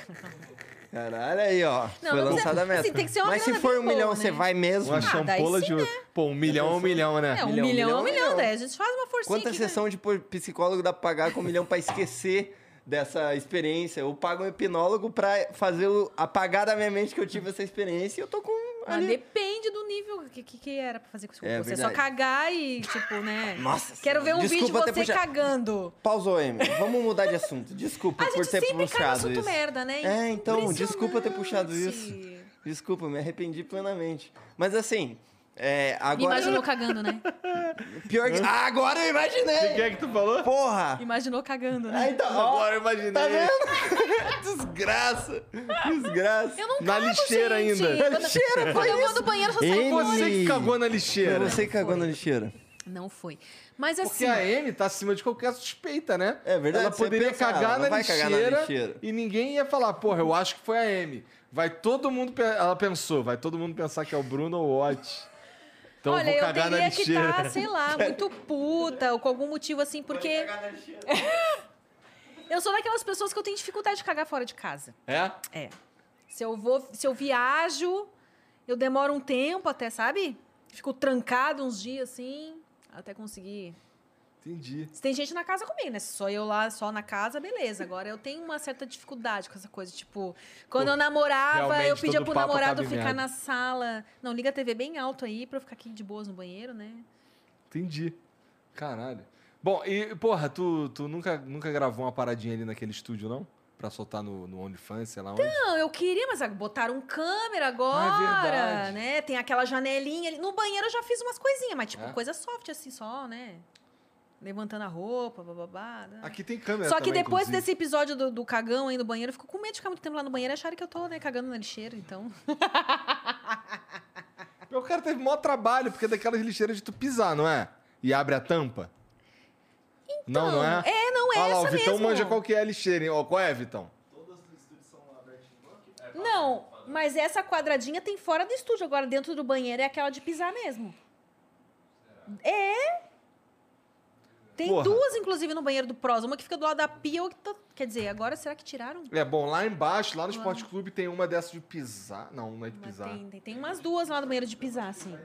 Caralho, aí, ó. Não, foi não precisa- lançada a meta. assim, tem que ser uma Mas se for um milhão, boa, você né? vai mesmo? Uma Ah, champola de. Pô, um milhão é um milhão, né? É, um Milhão, milhão, é um milhão, daí a gente faz uma forcinha Quanta aqui, né? sessão de psicólogo dá pra pagar com um milhão pra esquecer dessa experiência? Eu pago um hipnólogo pra fazer o, apagar da minha mente que eu tive essa experiência e eu tô com Mas ali. depende do nível que, que, que era pra fazer com o É Você só cagar e, tipo, né? Nossa Quero ver um vídeo de você puxado. cagando. Pausou, Amy. Vamos mudar de assunto. Desculpa A por ter sempre cai no puxado assunto isso. merda, né? É, então, desculpa ter puxado Impressionante. Desculpa, me arrependi plenamente. Mas assim, é, Me agora. imaginou cagando, né? Pior que. Ah, agora eu O que imaginei! é que tu falou? Porra! Imaginou cagando, Ah, né? então, ó, Agora eu imaginei. tá vendo? Desgraça! Desgraça! Eu não Na cago, lixeira gente. ainda. Quando, Lixeira, quando foi eu vou isso. no banheiro, eu só fora. Você que cagou na lixeira. Foi você que cagou na lixeira. Não foi. Mas Porque assim, a Amy tá acima de qualquer suspeita, né? É verdade, Ela poderia pensa, ah, cagar, ela na cagar na lixeira. e ninguém ia falar, porra, eu acho que foi a Amy. Vai todo mundo. Ela pensou, vai todo mundo pensar que é o Bruno ou o Ott. Então olha, eu vou eu cagar na teria que lixeira. estar, sei lá, muito puta, ou com algum motivo assim, porque eu sou daquelas pessoas que eu tenho dificuldade de cagar fora de casa. É? É. Se eu vou, se eu viajo, eu demoro um tempo até, sabe? Fico trancado uns dias assim, até conseguir. Entendi. Se tem gente na casa comigo, né? Se sou eu lá só na casa, beleza. Agora eu tenho uma certa dificuldade com essa coisa. Tipo, quando Pô, eu namorava, eu pedia pro namorado ficar na sala. Não, liga a TV bem alto aí pra eu ficar aqui de boas no banheiro, né? Entendi. Caralho. Bom, e, porra, tu, tu nunca, nunca gravou uma paradinha ali naquele estúdio, não? Pra soltar no, no OnlyFans, sei lá onde? Não, eu queria, mas botaram câmera Ah, agora, é verdade. né? Tem aquela janelinha ali. No banheiro eu já fiz umas coisinhas, mas tipo, É? coisa soft assim só, né? Levantando a roupa, bababá. né? Aqui tem câmera Só que também, depois inclusive. desse episódio do, do cagão aí no banheiro, eu fico com medo de ficar muito tempo lá no banheiro e acharem que eu tô, né, cagando na lixeira, então. O cara teve maior trabalho, porque é daquelas lixeiras de tu pisar, não é? E abre a tampa. não, não é? É, não é Olha lá, essa o Vitão mesmo. manja qual que é a lixeira, hein? Ó, qual é, Vitão? Não, mas essa quadradinha tem fora do estúdio. Agora, dentro do banheiro é aquela de pisar mesmo. É. Tem Porra. duas, inclusive, no banheiro do Prosa. Uma que fica do lado da pia, outra... Quer dizer, agora será que tiraram? É, bom, lá embaixo, lá no Esporte Clube, tem uma dessas de pisar. Não, não é de pisar. tem, tem, tem umas duas lá no banheiro de pisar, assim.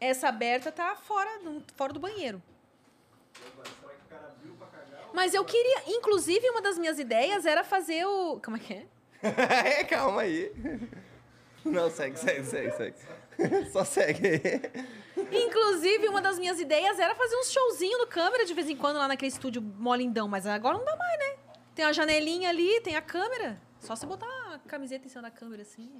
Essa aberta tá fora, no- fora do banheiro. Mas eu queria, inclusive, uma das minhas ideias era fazer o. Como é que é? Calma aí. Não, segue, segue, segue, segue. Só segue. Inclusive, uma das minhas ideias era fazer uns showzinho no câmera de vez em quando lá naquele estúdio molindão, mas agora não dá mais, né? Tem a janelinha ali, tem a câmera. Só se botar a camiseta em cima da câmera assim.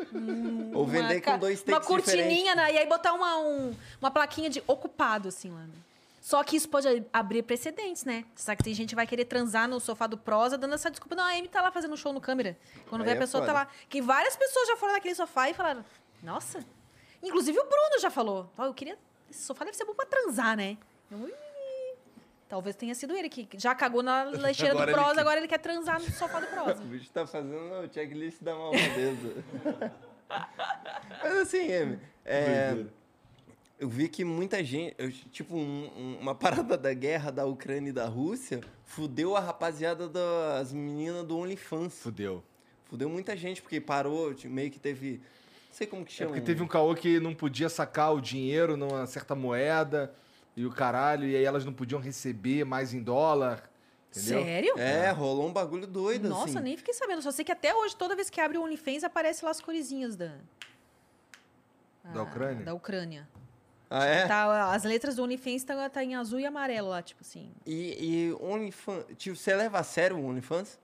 Ou vender com dois Uma takes cortininha, diferentes. né? E aí botar uma, um- uma plaquinha de ocupado, assim, lá. né? Só que isso pode abrir precedentes, né? Você sabe que tem gente que vai querer transar no sofá do prosa dando essa desculpa. Não, a Amy tá lá fazendo um show no câmera. Quando Aí vê a é pessoa tá foda. lá. Que várias pessoas já foram naquele sofá e falaram, nossa. Inclusive o Bruno já falou. Ó, eu queria. Esse sofá deve ser bom pra transar, né? Talvez tenha sido ele que já cagou na lixeira Agora do prosa, quer. agora ele quer transar no sofá do prosa. O bicho tá fazendo o checklist da malvadeza. Mas assim, Amy, é, eu vi que muita gente, eu, tipo, um- um- uma parada da guerra da Ucrânia e da Rússia, fudeu a rapaziada das meninas do OnlyFans. Fudeu. Fudeu muita gente, porque parou, tipo, meio que teve. Não sei como que É chama. porque teve um caô que não podia sacar o dinheiro numa certa moeda e o caralho, e aí elas não podiam receber mais em dólar. Entendeu? Sério? É, rolou um bagulho doido, Nossa, assim. nem fiquei sabendo. Só sei que até hoje, toda vez que abre o OnlyFans, aparece lá as coresinhas da... Da Ah, Ucrânia? Da Ucrânia. Ah, é? Tá, as letras do OnlyFans tá, tá em azul e amarelo lá, tipo assim. E, e OnlyFans. Tipo, você leva a sério o OnlyFans?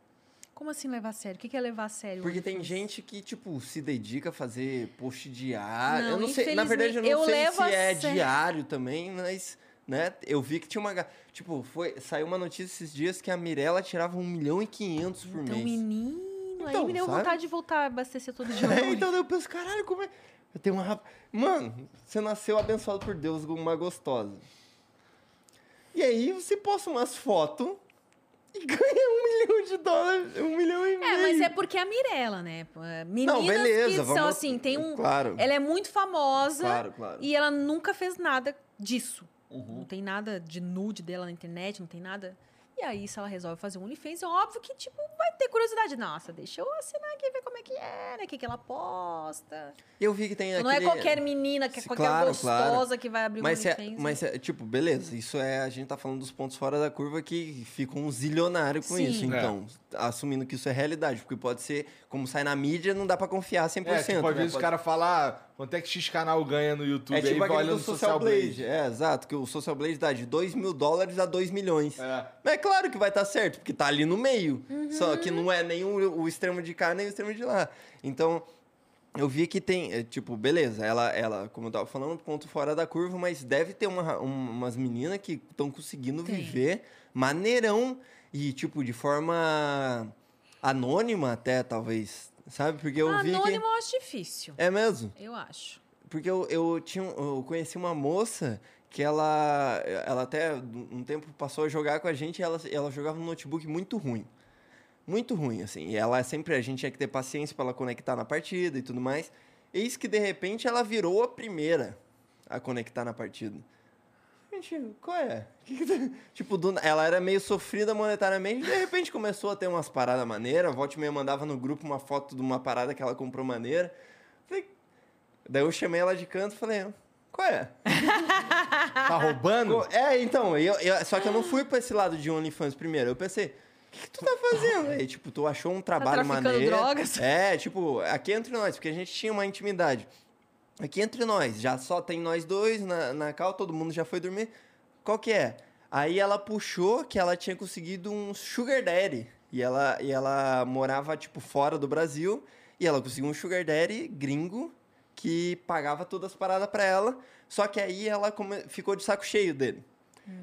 Como assim levar a sério? O que é levar a sério? Porque tem gente que, tipo, se dedica a fazer post diário. Não, eu não sei, na verdade, eu não eu sei se é sério. diário também, mas, né, eu vi que tinha uma. Tipo, foi, saiu uma notícia esses dias que a Mirella tirava 1 milhão e 500 por Então, mês. menino, Então, aí me deu sabe? vontade de voltar a abastecer todo dia. É, então eu penso, caralho, como é. Eu tenho uma. rap- Mano, você nasceu abençoado por Deus com uma gostosa. E aí você posta umas fotos e ganha um milhão de dólares, um milhão e meio. É, mas é porque é a Mirella, né? Meninas beleza, que são vamos- assim, tem um... Claro. Ela é muito famosa Claro, claro. e ela nunca fez nada disso. Uhum. Não tem nada de nude dela na internet, não tem nada. E aí, se ela resolve fazer um OnlyFans, é óbvio que, tipo, vai ter curiosidade. Nossa, deixa eu assinar aqui e ver como é que é, né? O que, que ela posta. Eu vi que tem Não é aquele- qualquer menina, que é qualquer claro, gostosa claro. que vai abrir Mas, um é, mas é, tipo, beleza, isso é. A gente tá falando dos pontos fora da curva que ficam um zilionário com Sim. isso. É. Então, assumindo que isso é realidade, porque pode ser, como sai na mídia, não dá pra confiar 100%. É, tipo, às né? vezes o Pode- cara fala, ah, quanto é que X canal ganha no YouTube? É tipo aí vai aquele olhando no Social Blade. É, exato, que o Social Blade dá de 2 mil dólares a 2 milhões. É. Mas é claro que vai estar certo, porque tá ali no meio. Uhum. Só que não é nem o, o extremo de cá, nem o extremo de lá. Então, eu vi que tem, é, tipo, beleza, ela, ela, como eu tava falando, ponto fora da curva, mas deve ter uma, um- umas meninas que estão conseguindo Tem. viver maneirão e, tipo, de forma anônima até, talvez. Sabe? Porque eu vi Anônimo que. eu acho difícil. É mesmo? Eu acho. Porque eu, eu, tinha, um- eu conheci uma moça que ela, ela até um tempo passou a jogar com a gente e ela, ela jogava num notebook muito ruim. Muito ruim, assim. E ela sempre, a gente tinha que ter paciência para ela conectar na partida e tudo mais. Eis que, de repente, ela virou a primeira a conectar na partida. Gente, qual é? Que que tá- tipo, do ela era meio sofrida monetariamente, de repente começou a ter umas paradas maneiras. A Volte meia mandava no grupo uma foto de uma parada que ela comprou maneira. Falei, Daí eu chamei ela de canto e falei, qual é? Tá roubando? É, então, eu, eu- só que eu não fui pra esse lado de OnlyFans primeiro. Eu pensei, o que, tu tá fazendo? Aí, tipo, tu achou um trabalho traficando maneiro. drogas? É, tipo, aqui entre nós, porque a gente tinha uma intimidade. Aqui entre nós, já só tem nós dois na, na cal, todo mundo já foi dormir. Qual que é? Aí ela puxou que ela tinha conseguido um sugar daddy. E ela, e ela morava, tipo, fora do Brasil. E ela conseguiu um sugar daddy gringo que pagava todas as paradas pra ela. Só que aí ela come- ficou de saco cheio dele.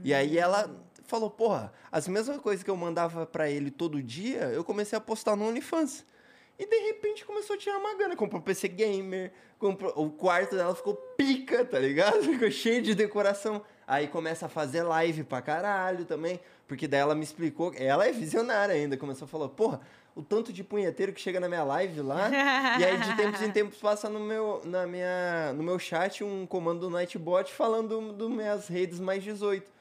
E aí ela falou, porra, as mesmas coisas que eu mandava pra ele todo dia, eu comecei a postar no OnlyFans. E de repente começou a tirar uma grana. Comprou PC Gamer, comprou... o quarto dela ficou pica, tá ligado? Ficou cheio de decoração. Aí começa a fazer live pra caralho também. Porque daí ela me explicou. Ela é visionária ainda. Começou a falar, porra, o tanto de punheteiro que chega na minha live lá. e aí de tempos em tempos passa no meu, na minha, no meu chat um comando do Nightbot falando do minhas redes mais 18.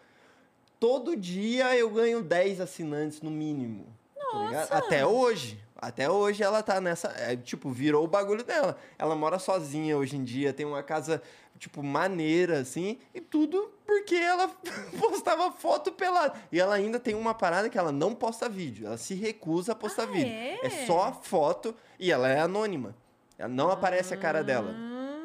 Todo dia eu ganho 10 assinantes no mínimo. tá? Nossa! Até hoje. Até hoje ela tá nessa. é, tipo, virou o bagulho dela. Ela mora sozinha hoje em dia, tem uma casa, tipo, maneira, assim, e tudo porque ela postava foto pelada. E ela ainda tem uma parada que ela não posta vídeo. Ela se recusa a postar Ah, vídeo. é? só foto e ela é anônima. Ela não aparece a cara dela.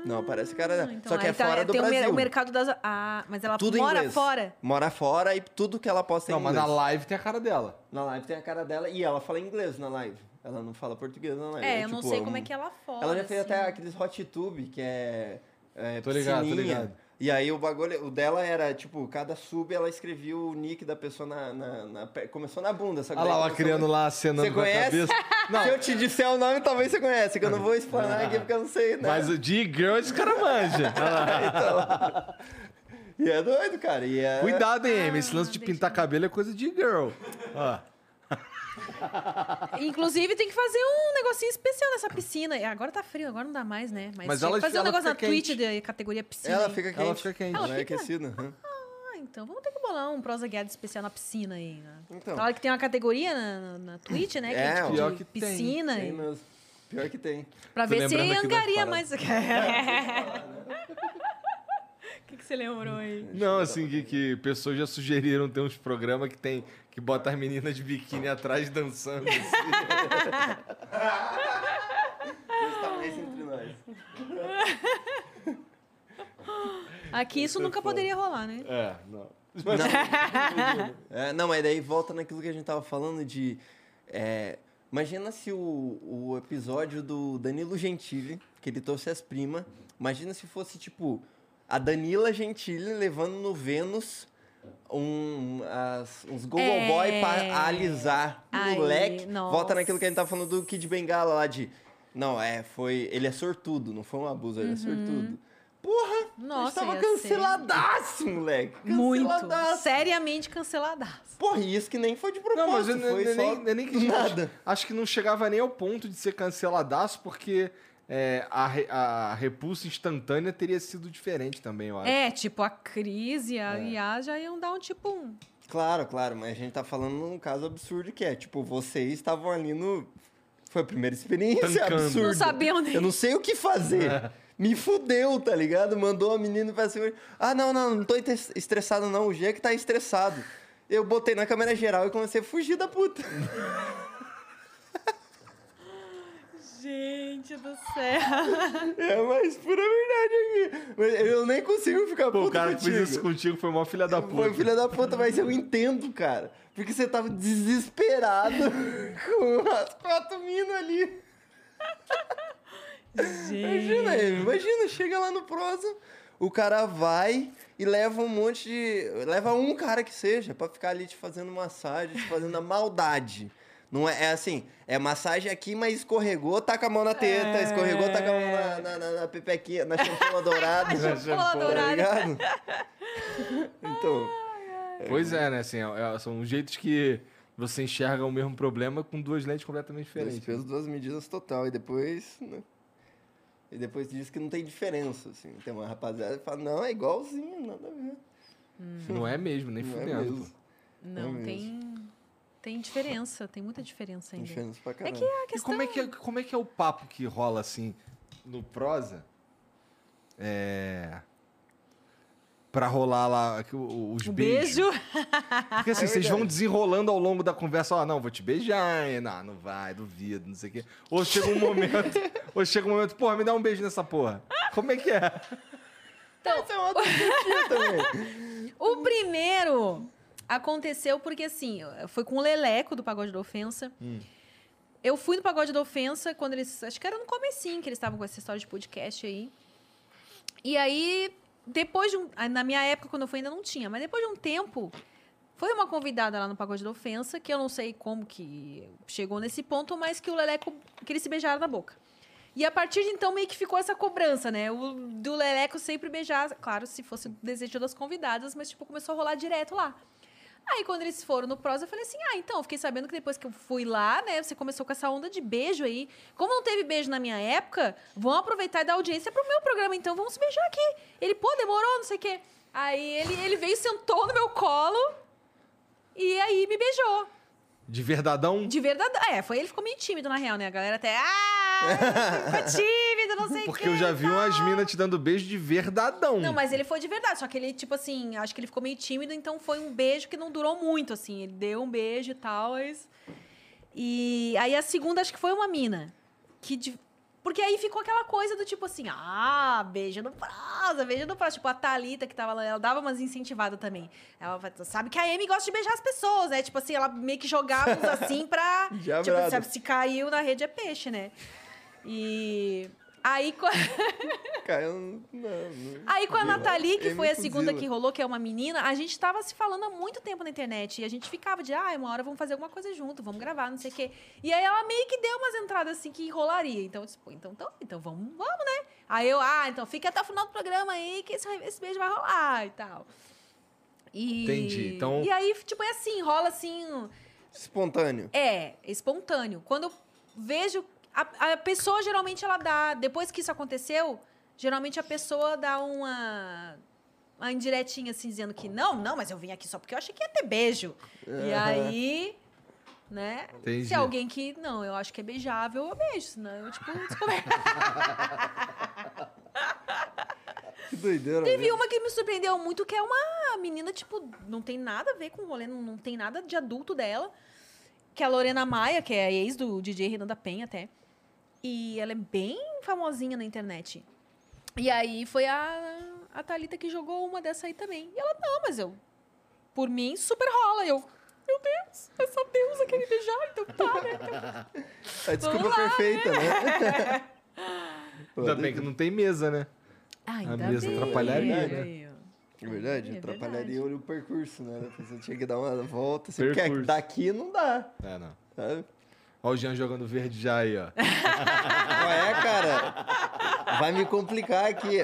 Não aparece a cara dela. Então, Só que é tá- fora do tem Brasil. O mercado das. Ah, mas ela Tudo mora inglês. fora? Mora fora e tudo que ela posta é Não, em mas inglês. na live tem a cara dela. Na live tem a cara dela e ela fala inglês na live. Ela não fala português na live. É, eu não tipo, sei como é que ela fora. Ela já fez assim. até aqueles hot tube, que é. é Tô ligado, tô ligado. E aí o bagulho, o dela era, tipo, cada sub ela escrevia o nick da pessoa na. na- na começou na bunda, que Olha lá, ela criando lá, acenando Você com a conhece? cabeça. Não, Se eu te disser o nome, talvez você conhece, que eu não vou explanar aqui porque eu não sei, né? mas o de girl esse cara manja. E é doido, cara. E é... Cuidado, hein, Amy. Esse lance de Ah, deixa pintar cabelo é coisa de girl. Ó. Inclusive, tem que fazer um negocinho especial nessa piscina. E Agora tá frio, agora não dá mais, né? Mas, Mas ela- fazer um negócio na Twitch de categoria piscina. Ela fica quente. Ela fica quente. Ela Ela é fica? aquecida. aham. Ah, então vamos ter que bolar um prosa guiado especial na piscina aí. Né? Então. Falaram que tem uma categoria na, na- na Twitch, né? Que É, é, tipo pior de que tem, piscina. Tem e- mesmo. Pior que tem. Pra Tô ver se angaria mais. O que, que você lembrou aí? Não, assim, que, que pessoas já sugeriram ter uns programas que tem que bota as meninas de biquíni atrás dançando. assim. Entre nós. Aqui isso nunca poderia rolar, né? É, não. Não, É, não, mas daí volta naquilo que a gente tava falando de. é, imagina se o, o episódio do Danilo Gentili, que ele trouxe as primas, imagina se fosse tipo a Danila Gentili levando no Vênus um, as- uns Google É. Boy pra alisar o Ai, moleque. Volta nossa. naquilo que a gente tava falando do Kid Bengala lá de. Não, é, foi. Ele é sortudo, não foi um abuso, ele é sortudo. Porra! a Uhum. Nossa, gente tava ia ser- canceladaço, moleque. Muito. Canceladaço. Seriamente canceladaço. Porra, e isso que nem foi de propósito, Não, mas eu, foi eu, só nem, eu nem que nada. Acho que não chegava nem ao ponto de ser canceladaço, porque é, a, a repulsa instantânea teria sido diferente também, eu acho. É, tipo, a Cris e a Iá já iam dar um tipo um. Claro, claro, mas a gente tá falando num caso absurdo que é, tipo, vocês estavam ali no... Foi a primeira experiência Tancando. absurda. Não sabiam nem. Eu não sei o que fazer. Me fudeu, tá ligado? Mandou a menina pra cima. Ah, não, não, não tô estres- estressado não. O G é que tá estressado. Eu botei na câmera geral e comecei a fugir da puta. Gente do céu. É, mas pura verdade aqui. Eu nem consigo ficar Pô, puto o cara que contigo. fez isso contigo foi mó filha da puta. Foi filha da puta, mas eu entendo, cara. Porque você tava desesperado com as quatro minas ali. Imagina, Amy, imagina, chega lá no prosa, o cara vai e leva um monte de. Leva um cara que seja, pra ficar ali te fazendo massagem, te fazendo a maldade. Não é, é assim, é massagem aqui, mas escorregou, taca a mão na teta, É. escorregou, taca a mão na, na, na, na pepequinha, na champola dourada. Champola tá dourada. ligado? Então, Pois é, né? Assim, é- é- são jeitos que você enxerga o mesmo problema com duas lentes completamente dois diferentes. pesos, duas medidas total. E depois. Né? E depois diz que não tem diferença, assim. Tem uma rapaziada que fala, não, é igualzinho, nada a ver. Não é mesmo, nem Não é fudendo. mesmo. pô. Não, mesmo. tem. Tem diferença, tem muita diferença Tem ainda. diferença pra É caramba. que a E questão. como é, que é, como é que é o papo que rola assim no prosa? É. Pra rolar lá os O beijos. beijo. Porque assim, É vocês vão desenrolando ao longo da conversa, ó, não, vou te beijar, hein? não, não vai, duvido, não sei o quê. Ou chega um momento, ou chega um momento, porra, me dá um beijo nessa porra. Como é que é? Essa é eu tinha também. O primeiro aconteceu porque, assim, foi com o Leleco do Pagode da Ofensa. Eu fui no Pagode da Ofensa quando eles. Acho que era no comecinho que eles estavam com essa história de podcast aí. E aí, depois de um. Na minha época, quando eu fui, ainda não tinha, mas depois de um tempo. Foi uma convidada lá no Pagode da Ofensa, que eu não sei como que chegou nesse ponto, mas que o Leleco. que eles se beijaram na boca. E a partir de então meio que ficou essa cobrança, né? O do Leleco sempre beijar, claro, se fosse o desejo das convidadas, mas tipo começou a rolar direto lá. Aí quando eles foram no Prosa, eu falei assim: "Ah, então, eu fiquei sabendo que depois que eu fui lá, né, você começou com essa onda de beijo aí. Como não teve beijo na minha época, vão aproveitar e dar audiência pro meu programa, então vamos se beijar aqui". Ele, pô, demorou, não sei o quê. Aí ele, ele veio, sentou no meu colo e aí me beijou. De verdadão? De verdade. É, foi ele ficou meio tímido, na real, né? A galera até. Ah! não sei o Porque eu já vi umas minas te dando beijo de verdadão. Não, mas ele foi de verdade. Só que ele, tipo assim, acho que ele ficou meio tímido, então foi um beijo que não durou muito, assim. Ele deu um beijo e tal. Mas... E aí a segunda, acho que foi uma mina. Que de- Porque aí ficou aquela coisa do tipo assim, ah, beijo no prosa, beijo no prosa. Tipo, a Thalita, que tava lá, ela dava umas incentivadas também. Ela sabe que a Amy gosta de beijar as pessoas, né? Tipo assim, ela meio que jogava uns assim pra. Já tipo, se, se caiu na rede é peixe, né? E. Aí, co- Cara, eu não. não. Aí com a Nathalie, que foi a segunda que rolou, que é uma menina, a gente tava se falando há muito tempo na internet. E a gente ficava de, ah, uma hora vamos fazer alguma coisa junto, vamos gravar, não sei o quê. E aí ela meio que deu umas entradas assim que rolaria. Então eu disse, pô, então, então, então vamos, vamos, né? Aí eu, ah, então fica até o final do programa aí que esse, esse beijo vai rolar e tal. E, Entendi, então- E aí, tipo, é assim, rola assim. Espontâneo. É, espontâneo. Quando eu vejo. A, a pessoa geralmente ela dá. Depois que isso aconteceu, geralmente a pessoa dá uma. Uma indiretinha assim, dizendo que não, não, mas eu vim aqui só porque eu achei que ia ter beijo. E aí. Né? Entendi. Se alguém que. Não, eu acho que é beijável, eu beijo. Senão eu, tipo, descoberto. Que doideira. Teve mesmo. uma que me surpreendeu muito, que é uma menina, tipo, não tem nada a ver com o rolê, não, não tem nada de adulto dela. Que é a Lorena Maia, que é a ex do DJ Renan da Penha até. E ela é bem famosinha na internet. E aí foi a, a Thalita que jogou uma dessa aí também. E ela, não, mas eu. Por mim, super rola. Eu, meu Deus, essa deusa quer me beijar, então tá, né? Então, A desculpa lá, perfeita, né? Pô, Ainda bem que não tem mesa, né? Ah, A mesa bem. atrapalharia, né? Aí, ó. É verdade, É atrapalharia o percurso, né? Você tinha que dar uma volta. Assim, Percurso. porque daqui não dá, É, não. sabe? Ó o Jean jogando verde já aí, ó. Qual é, cara? Vai me complicar aqui.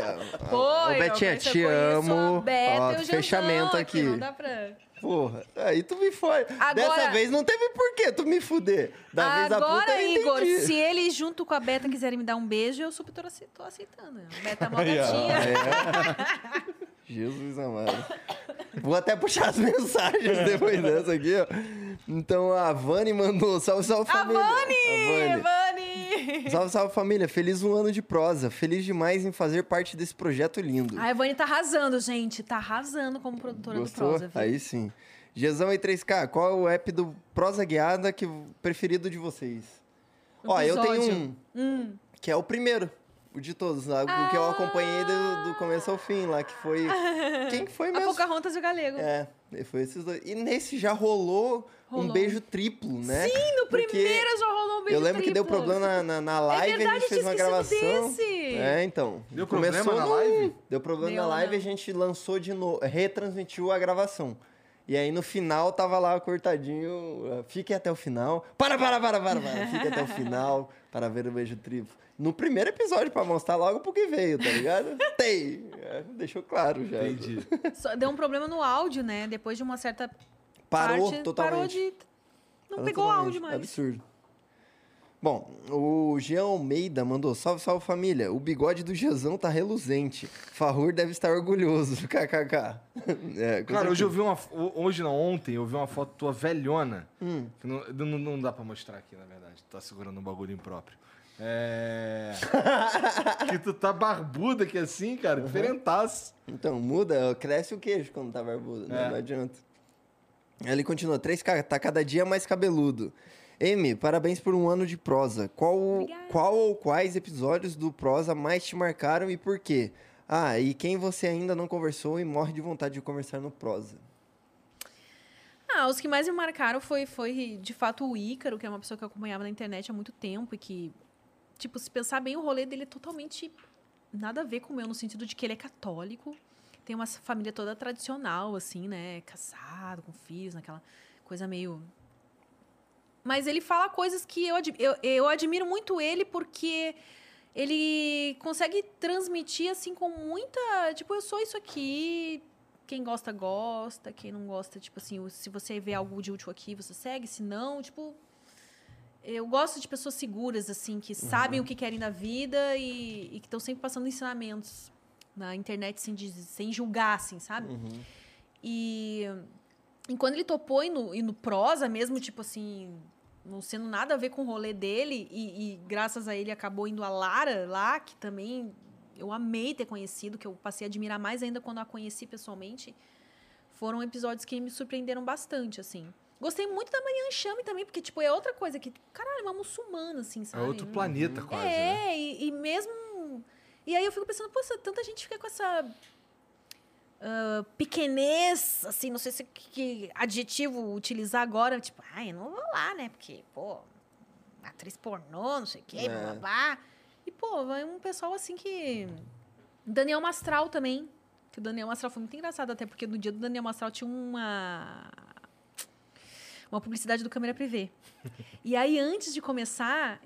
Pô, Ô, Betinha, te amo. Beta Ó, e o Janzão fechamento aqui. Não dá pra... Porra, aí tu me foi. Agora- Dessa vez não teve porquê tu me fuder. Da vez da puta Agora, eu Igor, se eles junto com a Beta quiserem me dar um beijo, eu super tô ace- tô aceitando. A Beta é mó gatinha. Jesus amado. Vou até puxar as mensagens depois dessa aqui, ó. Então a Vani mandou. Salve, salve A família. Vani! A Vani. Vani! Salve, salve família. Feliz um ano de prosa. Feliz demais em fazer parte desse projeto lindo. A Vani tá arrasando, gente. Tá arrasando como produtora Gostou? do Prosa. viu? Aí sim. Gezão e 3K, qual é o app do Prosa Guiada que, preferido de vocês? Ó, eu tenho Episódio. um, Hum. que é o primeiro. O de todos, lá, o que eu acompanhei do, do começo ao fim lá, que foi. Quem que foi A mesmo? Pocahontas e o Galego. É, foi esses dois. E nesse já rolou, um Rolou. beijo triplo, né? Sim, no Porque primeiro já rolou um beijo Eu lembro que deu triplo. problema na, na, na live, a verdade, gente fez uma gravação. desse. É, então. Deu problema na no- live? Deu problema Deu, na live né? e a gente lançou de novo, retransmitiu a gravação. E aí no final tava lá cortadinho, uh, fique até o final. Para, para, para, para, para. Fique até o final para ver o beijo triplo. No primeiro episódio, pra mostrar logo porque veio, tá ligado? Tem. É, deixou claro já. Entendi. Só deu um problema no áudio, né? Depois de uma certa Parou parte, totalmente. parou de... Não Parou pegou totalmente. áudio mais. Absurdo. Bom, o Jean Almeida mandou: Salve, salve família. O bigode do Jezão tá reluzente. Farrur deve estar orgulhoso. KKK. É, Cara, hoje eu vi uma. Hoje não, ontem eu vi uma foto tua velhona. Hum. Que não, não, não dá pra mostrar aqui, na verdade. Tá segurando um bagulho impróprio. É. que tu tá barbuda aqui assim, cara. Diferentaço. Então, muda, cresce o queijo quando tá barbudo, né? É. Não adianta. Ele continua: 3K, tá cada dia mais cabeludo. M, parabéns por um ano de prosa. Qual, Obrigada. qual ou quais episódios do prosa mais te marcaram e por quê? Ah, e quem você ainda não conversou e morre de vontade de conversar no prosa? Ah, os que mais me marcaram foi, foi, de fato, o Ícaro, que é uma pessoa que eu acompanhava na internet há muito tempo e que, tipo, se pensar bem, o rolê dele é totalmente nada a ver com o meu, no sentido de que ele é católico, tem uma família toda tradicional, assim, né? Casado, com filhos, naquela coisa meio. Mas ele fala coisas que eu, eu, eu admiro muito ele porque ele consegue transmitir, assim, com muita. Tipo, eu sou isso aqui, quem gosta, gosta. Quem não gosta, tipo assim, se você vê algo de útil aqui, você segue. Se não, tipo. Eu gosto de pessoas seguras, assim, que sabem o que querem da vida e, e que estão sempre passando ensinamentos na internet sem, sem julgar, assim, sabe? E, e quando ele topou e no, e no prosa mesmo, tipo assim, não sendo nada a ver com o rolê dele, e, e graças a ele acabou indo a Lara lá, que também eu amei ter conhecido, que eu passei a admirar mais ainda quando a conheci pessoalmente. Foram episódios que me surpreenderam bastante, assim. Gostei muito da Marianne Chame também, porque, tipo, é outra coisa que, caralho, é uma muçulmana, assim, É sabe? outro planeta, quase. né? É, e, e mesmo. E aí eu fico pensando, poxa, tanta gente fica com essa. ah, pequenez, assim, não sei se que, adjetivo utilizar agora, tipo, ai, eu não vou lá, né? Porque, pô, atriz pornô, não sei o quê, É. blá, blá. E, pô, vai um pessoal assim que. Daniel Mastral também. Que o Daniel Mastral foi muito engraçado, até porque no dia do Daniel Mastral tinha uma. Uma publicidade do câmera privê. E aí, antes de começar,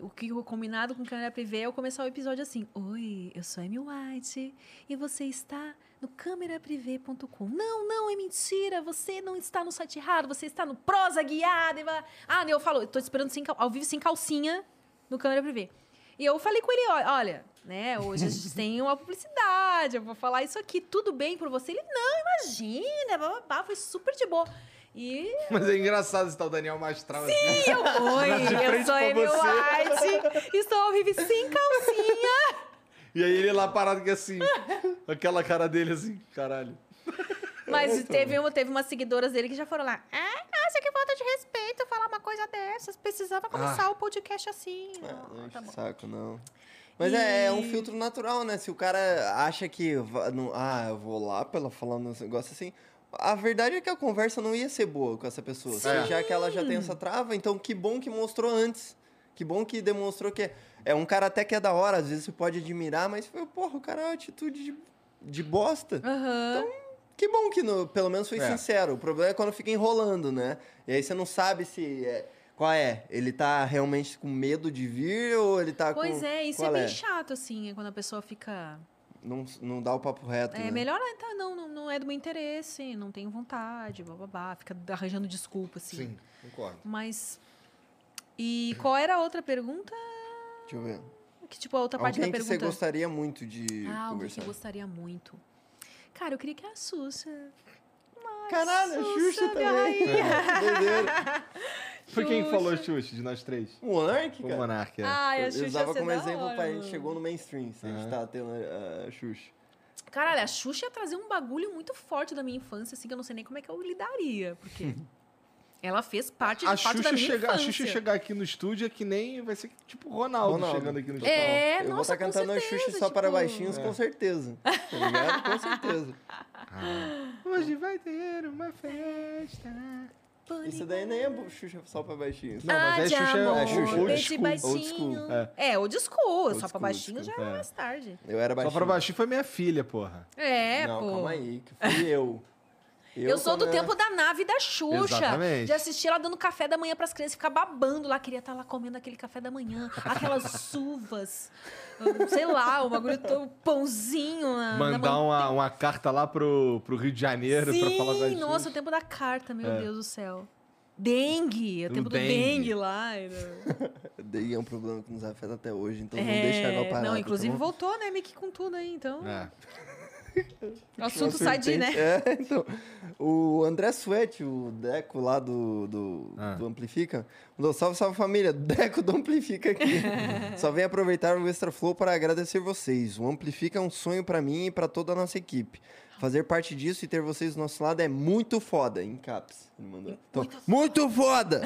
o que o combinado com câmera privê é eu começar o episódio assim: Oi, eu sou Amy White e você está no cameraprivê.com. Não, não, é mentira. Você não está no site errado, você está no prosa guiada. E. Ah, eu falo, tô esperando sem, ao vivo sem calcinha no câmera privê. E eu falei com ele: olha, né, hoje a gente tem uma publicidade, eu vou falar isso aqui, tudo bem por você? Ele, não, imagina, blá, blá, blá, foi super de boa. E Mas é engraçado esse tal Daniel Mastral assim. e eu, oi, De eu sou Amy. White, estou ao vivo sem calcinha. E aí ele lá parado que assim. aquela cara dele assim, caralho. Mas teve, uma, teve umas seguidoras dele que já foram lá. Ah, nossa, que falta de respeito falar uma coisa dessas. Precisava começar o podcast assim. Ah, Não, tá o saco, não. Mas é, é um E- filtro natural, né? Se o cara acha que. não- ah, eu vou lá pra ela falar um negócio assim. A verdade é que a conversa não ia ser boa com essa pessoa. Sim. Já que ela já tem essa trava, então que bom que mostrou antes. Que bom que demonstrou que é- é um cara até que é da hora, às vezes você pode admirar, mas foi, porra, o cara é uma atitude de, de bosta. Aham. Que bom que no- pelo menos foi É. sincero. O problema é quando fica enrolando, né? E aí você não sabe se. é- qual é? Ele tá realmente com medo de vir ou ele tá com. Pois é, isso é qual bem chato, assim, é quando a pessoa fica. Não, não dá o papo reto. É né? melhor, ah, tá, não, não, não é do meu interesse, não tenho vontade, bababá, fica arranjando desculpa, assim. Sim, concordo. Mas. E qual era a outra pergunta? Deixa eu ver. Que, tipo, a outra parte Alguém da que você pergunta. gostaria muito de Ah, que conversar. eu gostaria muito. Cara, eu queria que a Xuxa Caralho, a Xuxa Xuxa, também. Doideira. Foi quem que falou Xuxa. De nós três? O Monark, O cara. Monark, é. Ai, a Eu Xuxa usava ia ser como exemplo hora, pra gente chegou no mainstream, se a gente tava tendo a, a Xuxa. Caralho, a Xuxa ia trazer um bagulho muito forte da minha infância, assim, que eu não sei nem como é que eu lidaria, porque ela fez parte, a de parte da minha chega, a infância. Xuxa chegar aqui no estúdio é que nem vai ser tipo Ronaldo, Ronaldo. chegando aqui no estúdio. É, eu vou nossa, estar com cantando a certeza, Xuxa só para tipo- baixinhos, com certeza. Tá ligado? Com certeza. Hoje vai ter uma festa. Isso daí nem é Xuxa só para baixinhos. Não, mas ah, é Xuxa- amor, é Xuxa. Old beijo school, baixinho. old school. É. É, old school, Old só pra baixinho old já school. é É. mais tarde. Eu era Só baixinho. pra baixinho foi minha filha, porra. É, Não, pô. calma aí, que fui eu. Eu, sou do era- tempo da nave da Xuxa. Exatamente. De assistir ela dando café da manhã pras crianças, ficar babando lá. Queria estar lá comendo aquele café da manhã. Aquelas uvas. Sei lá, o bagulho todo pãozinho. Na, na Mandar man- uma, uma carta lá pro, pro Rio de Janeiro pra falar com a Sim, gente. nossa, o tempo da carta, meu É. Deus do céu. Dengue, o Do tempo do dengue. dengue lá. Daí é um problema que nos afeta até hoje, então não É, deixa água parada. não, inclusive tá bom? voltou, né, Mickey com tudo aí, então. É. O assunto sai de, né? É, então. O André Suete, o Deco lá do, do, Ah. do Amplifica, mandou salve, salve família, Deco do Amplifica aqui. Só vem aproveitar o Extra Flow para agradecer vocês. O Amplifica é um sonho para mim e para toda a nossa equipe. Fazer parte disso e ter vocês do nosso lado é muito foda, em caps. Ele mandou. Então, muito foda!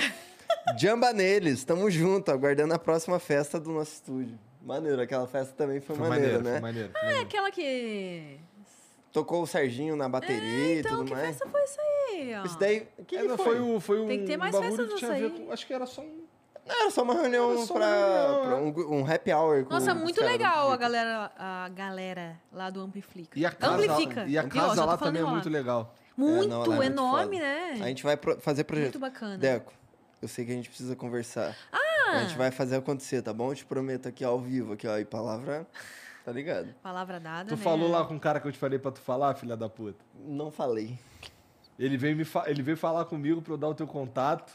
Jamba neles, tamo junto, aguardando a próxima festa do nosso estúdio. Maneiro, aquela festa também foi, Foi maneira, maneiro, né? foi maneiro. foi É maneiro. aquela que. Tocou o Serginho na bateria e Então, tudo que mais. festa foi essa aí? ó? Isso daí. O que, É, foi? foi, um, foi um Tem que ter mais bagulho festas que tinha a dessa ver aí. com... Acho que era só um... Não, era só uma reunião Era só uma pra, reunião, pra é. um, um happy hour. Com Nossa, os muito legal a galera, a galera lá do Amplifica. E a casa, Amplifica. E a casa lá também é muito legal. Muito, É, não, é muito enorme, foda. né? A gente vai pro- fazer projeto. Muito bacana. Deco, eu sei que a gente precisa conversar. Ah! A gente vai fazer acontecer, tá bom? Eu te prometo aqui ao vivo, aqui, ó. E palavra. Tá ligado? Palavra dada, Tu né? falou lá com o cara que eu te falei pra tu falar, filha da puta? Não falei. Ele veio, me fa- ele veio falar comigo pra eu dar o teu contato.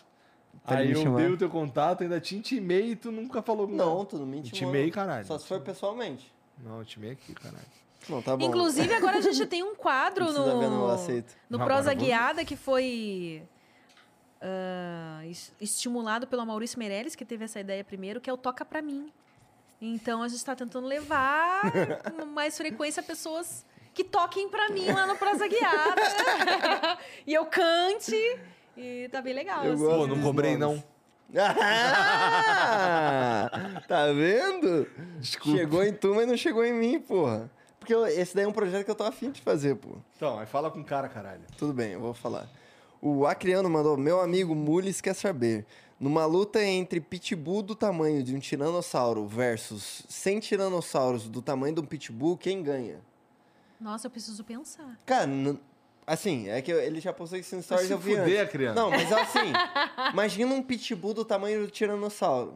Pra aí eu chamar. dei o teu contato, ainda te intimei e tu nunca falou com Não, tu não me intimou. Intimei, caralho. Só se for pessoalmente. Não, eu intimei aqui, caralho. Não, tá bom. Inclusive, agora a gente tem um quadro Não precisa ver, no, aceito. no Não, Prosa Guiada que foi es- estimulado pelo Maurício Meirelles, que teve essa ideia primeiro, que é o Toca Pra Mim. Então, a gente está tentando levar com mais frequência pessoas que toquem pra mim lá no Prosa Guiada. e eu cante. E tá bem legal. Eu assim. Pô, não cobrei não. Ah, tá vendo? Desculpa. Chegou em tu, mas não chegou em mim, porra. Porque eu- esse daí é um projeto que eu tô afim de fazer, pô. Então, aí fala com o cara, caralho. Tudo bem, eu vou falar. O Acriano mandou, meu amigo Mules quer saber. Numa luta entre pitbull do tamanho de um tiranossauro versus 100 tiranossauros do tamanho de um pitbull, quem ganha? Nossa, eu preciso pensar. Cara, assim, é que eu- ele já postou isso no stories se eu vi fuder, antes. Acriano. Não, mas assim, imagina um pitbull do tamanho do tiranossauro.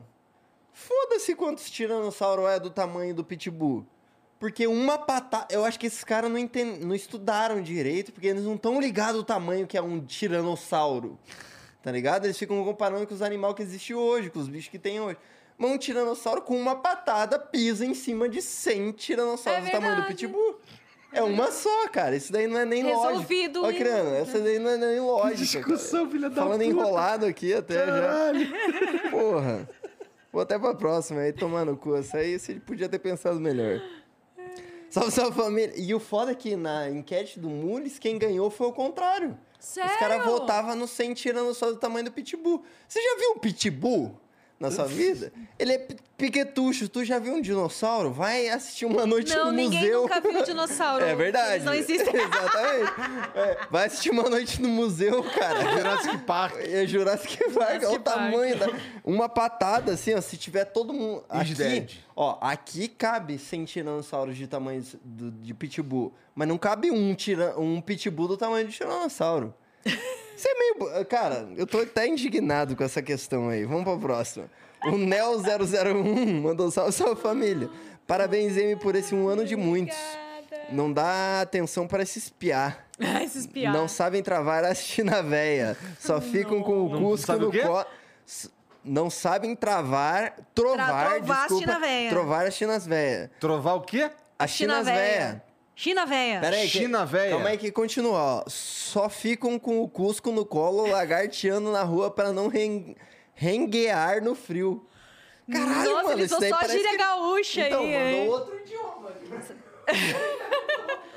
Foda-se quantos tiranossauro é do tamanho do pitbull. Porque uma patada. Eu acho que esses caras não, enten- não estudaram direito, porque eles não estão ligados ao tamanho que é um tiranossauro. Tá ligado? Eles ficam comparando com os animais que existem hoje, com os bichos que tem hoje. Mas um tiranossauro com uma patada pisa em cima de 100 tiranossauros É do tamanho do pitbull. É uma só, cara. Isso daí não é nem Resolvido lógico. Ó, criando, essa daí não é nem lógica. discussão, cara. filha da Falando puta. enrolado aqui até Caralho. já. Porra. Vou até pra próxima aí, tomar no cu. Essa aí você podia ter pensado melhor. Salve, salve família. E o foda é que na enquete do Mules, quem ganhou foi o contrário. Sério? Os caras votavam no 100 tiranossauro do tamanho do pitbull. Você já viu um pitbull na sua vida? Ele é pi- piquetucho. Tu já viu um dinossauro? Vai assistir uma noite Não, no ninguém museu. nunca viu dinossauro. É verdade. Eles não existem. Exatamente. É, vai assistir uma noite no museu, cara. Jurassic Park. É Jurassic Park, olha o Jurassic tamanho da... Uma patada, assim, ó, se tiver todo mundo... Aqui, dead. ó, aqui cabe 100 tiranossauros de tamanho do- de pitbull, mas não cabe um, tira, um pitbull do tamanho de tiranossauro. Isso é meio... Cara, eu tô até indignado com essa questão aí. Vamos pra próxima. O Nel001 mandou salve, salve família. Parabéns, M, por esse um ano de muitos. Não dá atenção para se espiar. Esses piadas. Não sabem travar a China véia. Só ficam com o cusco no quê? co... S- Não sabem travar, trovar, trovar as desculpa, China véia. trovar as chinas véia. Trovar o quê? As China chinas véia. véia. China véia. Pera aí, que- China véia. Calma aí que continua, ó. Só ficam com o Cusco no colo, lagarteando na rua pra não ren... renguear no frio. Caralho, Nossa, mano, ele isso usou daí só parece gíria que... gaúcha Então, aí, hein? mandou outro idioma.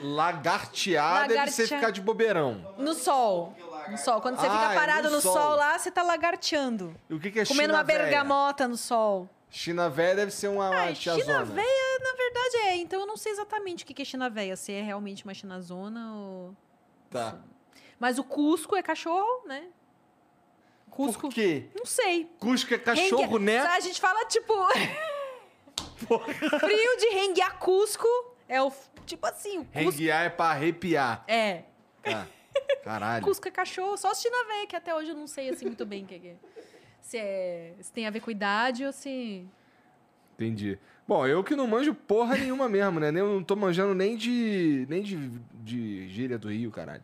Lagartear deve ser Lagartear. ficar de bobeirão. No sol. No sol. Quando você Ah, fica é parado no no sol. sol. lá, você tá lagarteando. E o que, que é Comendo China uma véia? bergamota no sol. China véia deve ser uma, Ah, tiazona. China véia, na verdade, é. Então eu não sei exatamente o que é China véia. Se é realmente uma chinazona ou... Tá. Mas o Cusco é cachorro, né? Cusco. Por quê? Não sei. Cusco é cachorro, Rengue- né? A gente fala, tipo... Frio de renguear Cusco é o... Tipo assim, o Cusco... Renguear é pra arrepiar. É. Tá. Caralho. Cusco é cachorro. Só se China véia, que até hoje eu não sei, assim, muito bem o que é. Se, é... se tem a ver com idade ou se... Entendi. Bom, eu que não manjo porra nenhuma mesmo, né? Nem- Eu não tô manjando nem de. nem de, de gíria do Rio, caralho.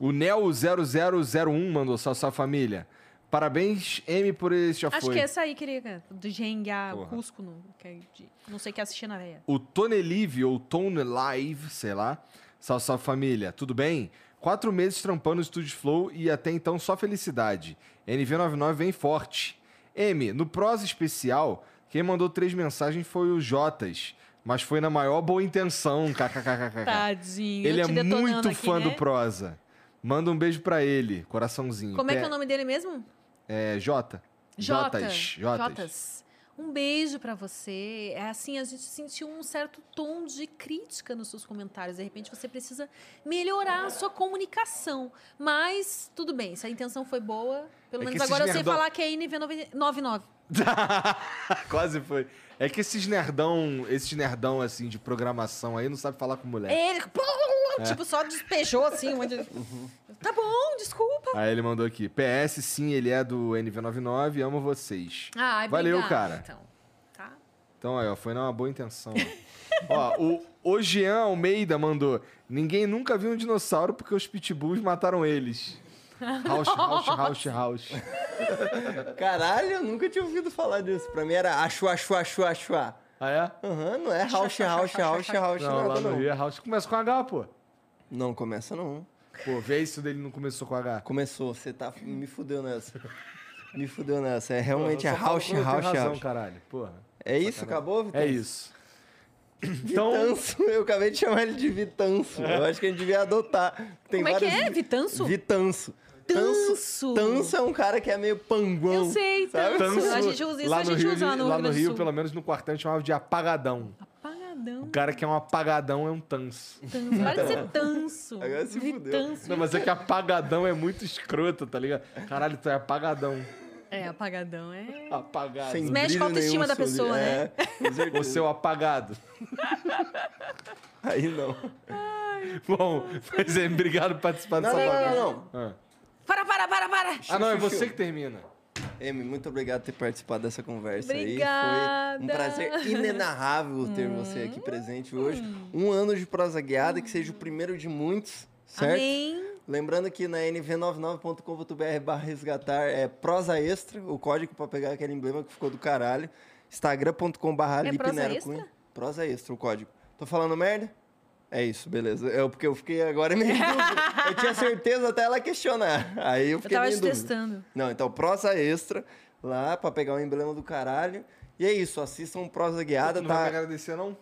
O Neo0001 mandou salve salve família. Parabéns, M, por esse já Acho foi. que é essa aí, queria. Do o Porra. Cusco. No, que é de- não sei o que assistir na véia. O Tonelive, ou Tone Live, sei lá. Salve, salve família, tudo bem? Quatro meses trampando no Studio Flow e até então só felicidade. NV99 vem forte. M, no prosa especial, quem mandou três mensagens foi o Jotas, mas foi na maior boa intenção, kkkk. Tadinho. Ele é muito aqui, fã né? do prosa. Manda um beijo pra ele, coraçãozinho. Como é que é o nome dele mesmo? É Jota. Jota. Jotas. Jotas. Um beijo pra você. É assim, a gente sentiu um certo tom de crítica nos seus comentários. De repente você precisa melhorar a sua comunicação. Mas tudo bem, se a intenção foi boa, pelo É menos agora eu sei nerdão- falar que é NV99. Quase foi. É que esses nerdão, esses nerdão assim de programação aí não sabe falar com mulher. Ele, tipo, só despejou assim. Onde... Tá bom, desculpa. Aí ele mandou aqui. PS, sim, ele é do NV99, amo vocês. Ai, Valeu, obrigada, cara. Então, tá? Então aí, ó, foi numa boa intenção. ó, o, o Jean Almeida mandou. Ninguém nunca viu um dinossauro porque os pitbulls mataram eles. House, house, house, house. Caralho, eu nunca tinha ouvido falar disso. Pra mim era achu, achu, achu, achu. Ah, é? Aham, não é house, house, house, house, Não, lá nada no não. Rio é house. Começa com H, pô. Não começa não. Pô, vê isso dele não começou com H. Começou, você tá me fudeu nessa. Me fudeu nessa. É realmente Eu é razão, house. caralho. Porra. É isso? Acabou, Vitor? É isso. Então, Vitanço, eu acabei de chamar ele de Vitanço. Eu acho que a gente devia adotar. Tem Como é que é? vi- Vitanço? Vitanço. Tanço. Tanço é um cara que é meio panguão. Eu sei, tanço. Tanso, A gente usa isso, lá a no gente Rio, usa lá no lá Rio no Rio, Sul. pelo menos no quartel, a gente chamava de apagadão. Apagadão. O cara que é um apagadão é um tanso. Tanso. Para de ser tanso. Agora se fudeu. Vitanço. Não, mas é que apagadão é muito escroto, tá ligado? Caralho, tu é apagadão. É, apagadão é... Apagado. Sem Mexe com a autoestima da pessoa, sobre- né? É, O seu apagado. Aí não. Bom, mas é, obrigado por participar Não, dessa não, bagunça. não, não. Ah. Para, para, para, para. Ah, não, é você que termina. Amy, muito obrigado por ter participado dessa conversa Obrigada. aí. Foi um prazer inenarrável ter você aqui presente hoje. Um ano de prosa guiada, que seja o primeiro de muitos, certo? Amém. Lembrando que na nv99.com.br barra resgatar é prosa extra, o código pra pegar aquele emblema que ficou do caralho. Instagram.com barra É prosa extra? Prosa extra, o código. Tô falando merda? É isso, beleza. É porque eu fiquei agora meio. Eu tinha certeza até ela questionar. Aí eu Eu fiquei tava meio em te testando. Não, então prosa extra lá pra pegar o emblema do caralho. E é isso, assistam prosa guiada, não vai me tá? agradecer, não?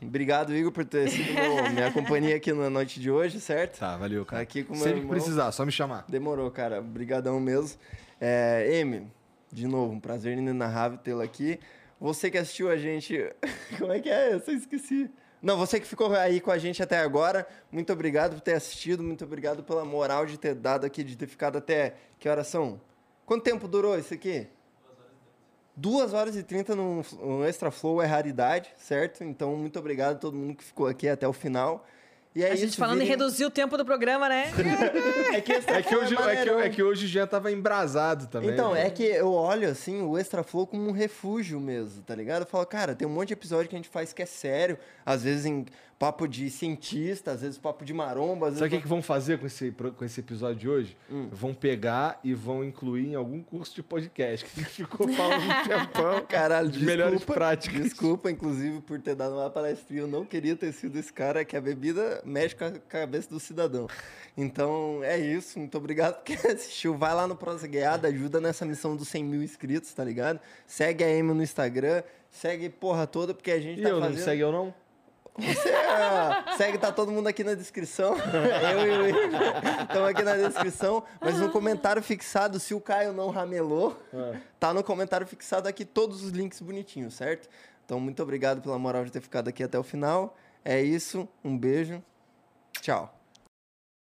Obrigado, Igor, por ter sido meu- minha companhia aqui na noite de hoje, certo? Tá, valeu, cara. Aqui com meu Sempre que irmão. precisar, só me chamar. Demorou, cara. Obrigadão mesmo. É, M, de novo, um prazer inenarrável tê-la aqui. Você que assistiu a gente... Como é que é? Eu só esqueci. Não, você que ficou aí com a gente até agora, muito obrigado por ter assistido, muito obrigado pela moral de ter dado aqui, de ter ficado até... Que horas são? Quanto tempo durou isso aqui? Duas horas e trinta no, no Extra Flow é raridade, certo? Então, muito obrigado a todo mundo que ficou aqui até o final. E é a isso, gente falando em virem- reduzir o tempo do programa, né? É que, É que hoje, é que, é que hoje o Jean tava embrasado também. Então, né? é que eu olho assim o Extra Flow como um refúgio mesmo, tá ligado? Eu falo, cara, tem um monte de episódio que a gente faz que é sério, às vezes em papo de cientista, às vezes papo de maromba. Sabe o que, vezes que vão fazer com esse, com esse episódio de hoje? Hum. Vão pegar e vão incluir em algum curso de podcast que ficou falando um tempão. Caralho, de melhores práticas. Desculpa, inclusive, por ter dado uma palestrinha. Eu não queria ter sido esse cara que a bebida mexe com a cabeça do cidadão. Então, é isso. Muito obrigado por quem assistiu. Vai lá no Prosegueada, ajuda nessa missão dos 100 mil inscritos, tá ligado? Segue a Amy no Instagram, segue porra toda, porque a gente E tá eu, não fazendo... segue eu não? Você é, segue, tá todo mundo aqui na descrição. Eu e o Igor estamos aqui na descrição. Mas no comentário fixado, se o Caio não ramelou, tá no comentário fixado aqui todos os links bonitinhos, certo? Então, muito obrigado pela moral de ter ficado aqui até o final. É isso, um beijo. Tchau.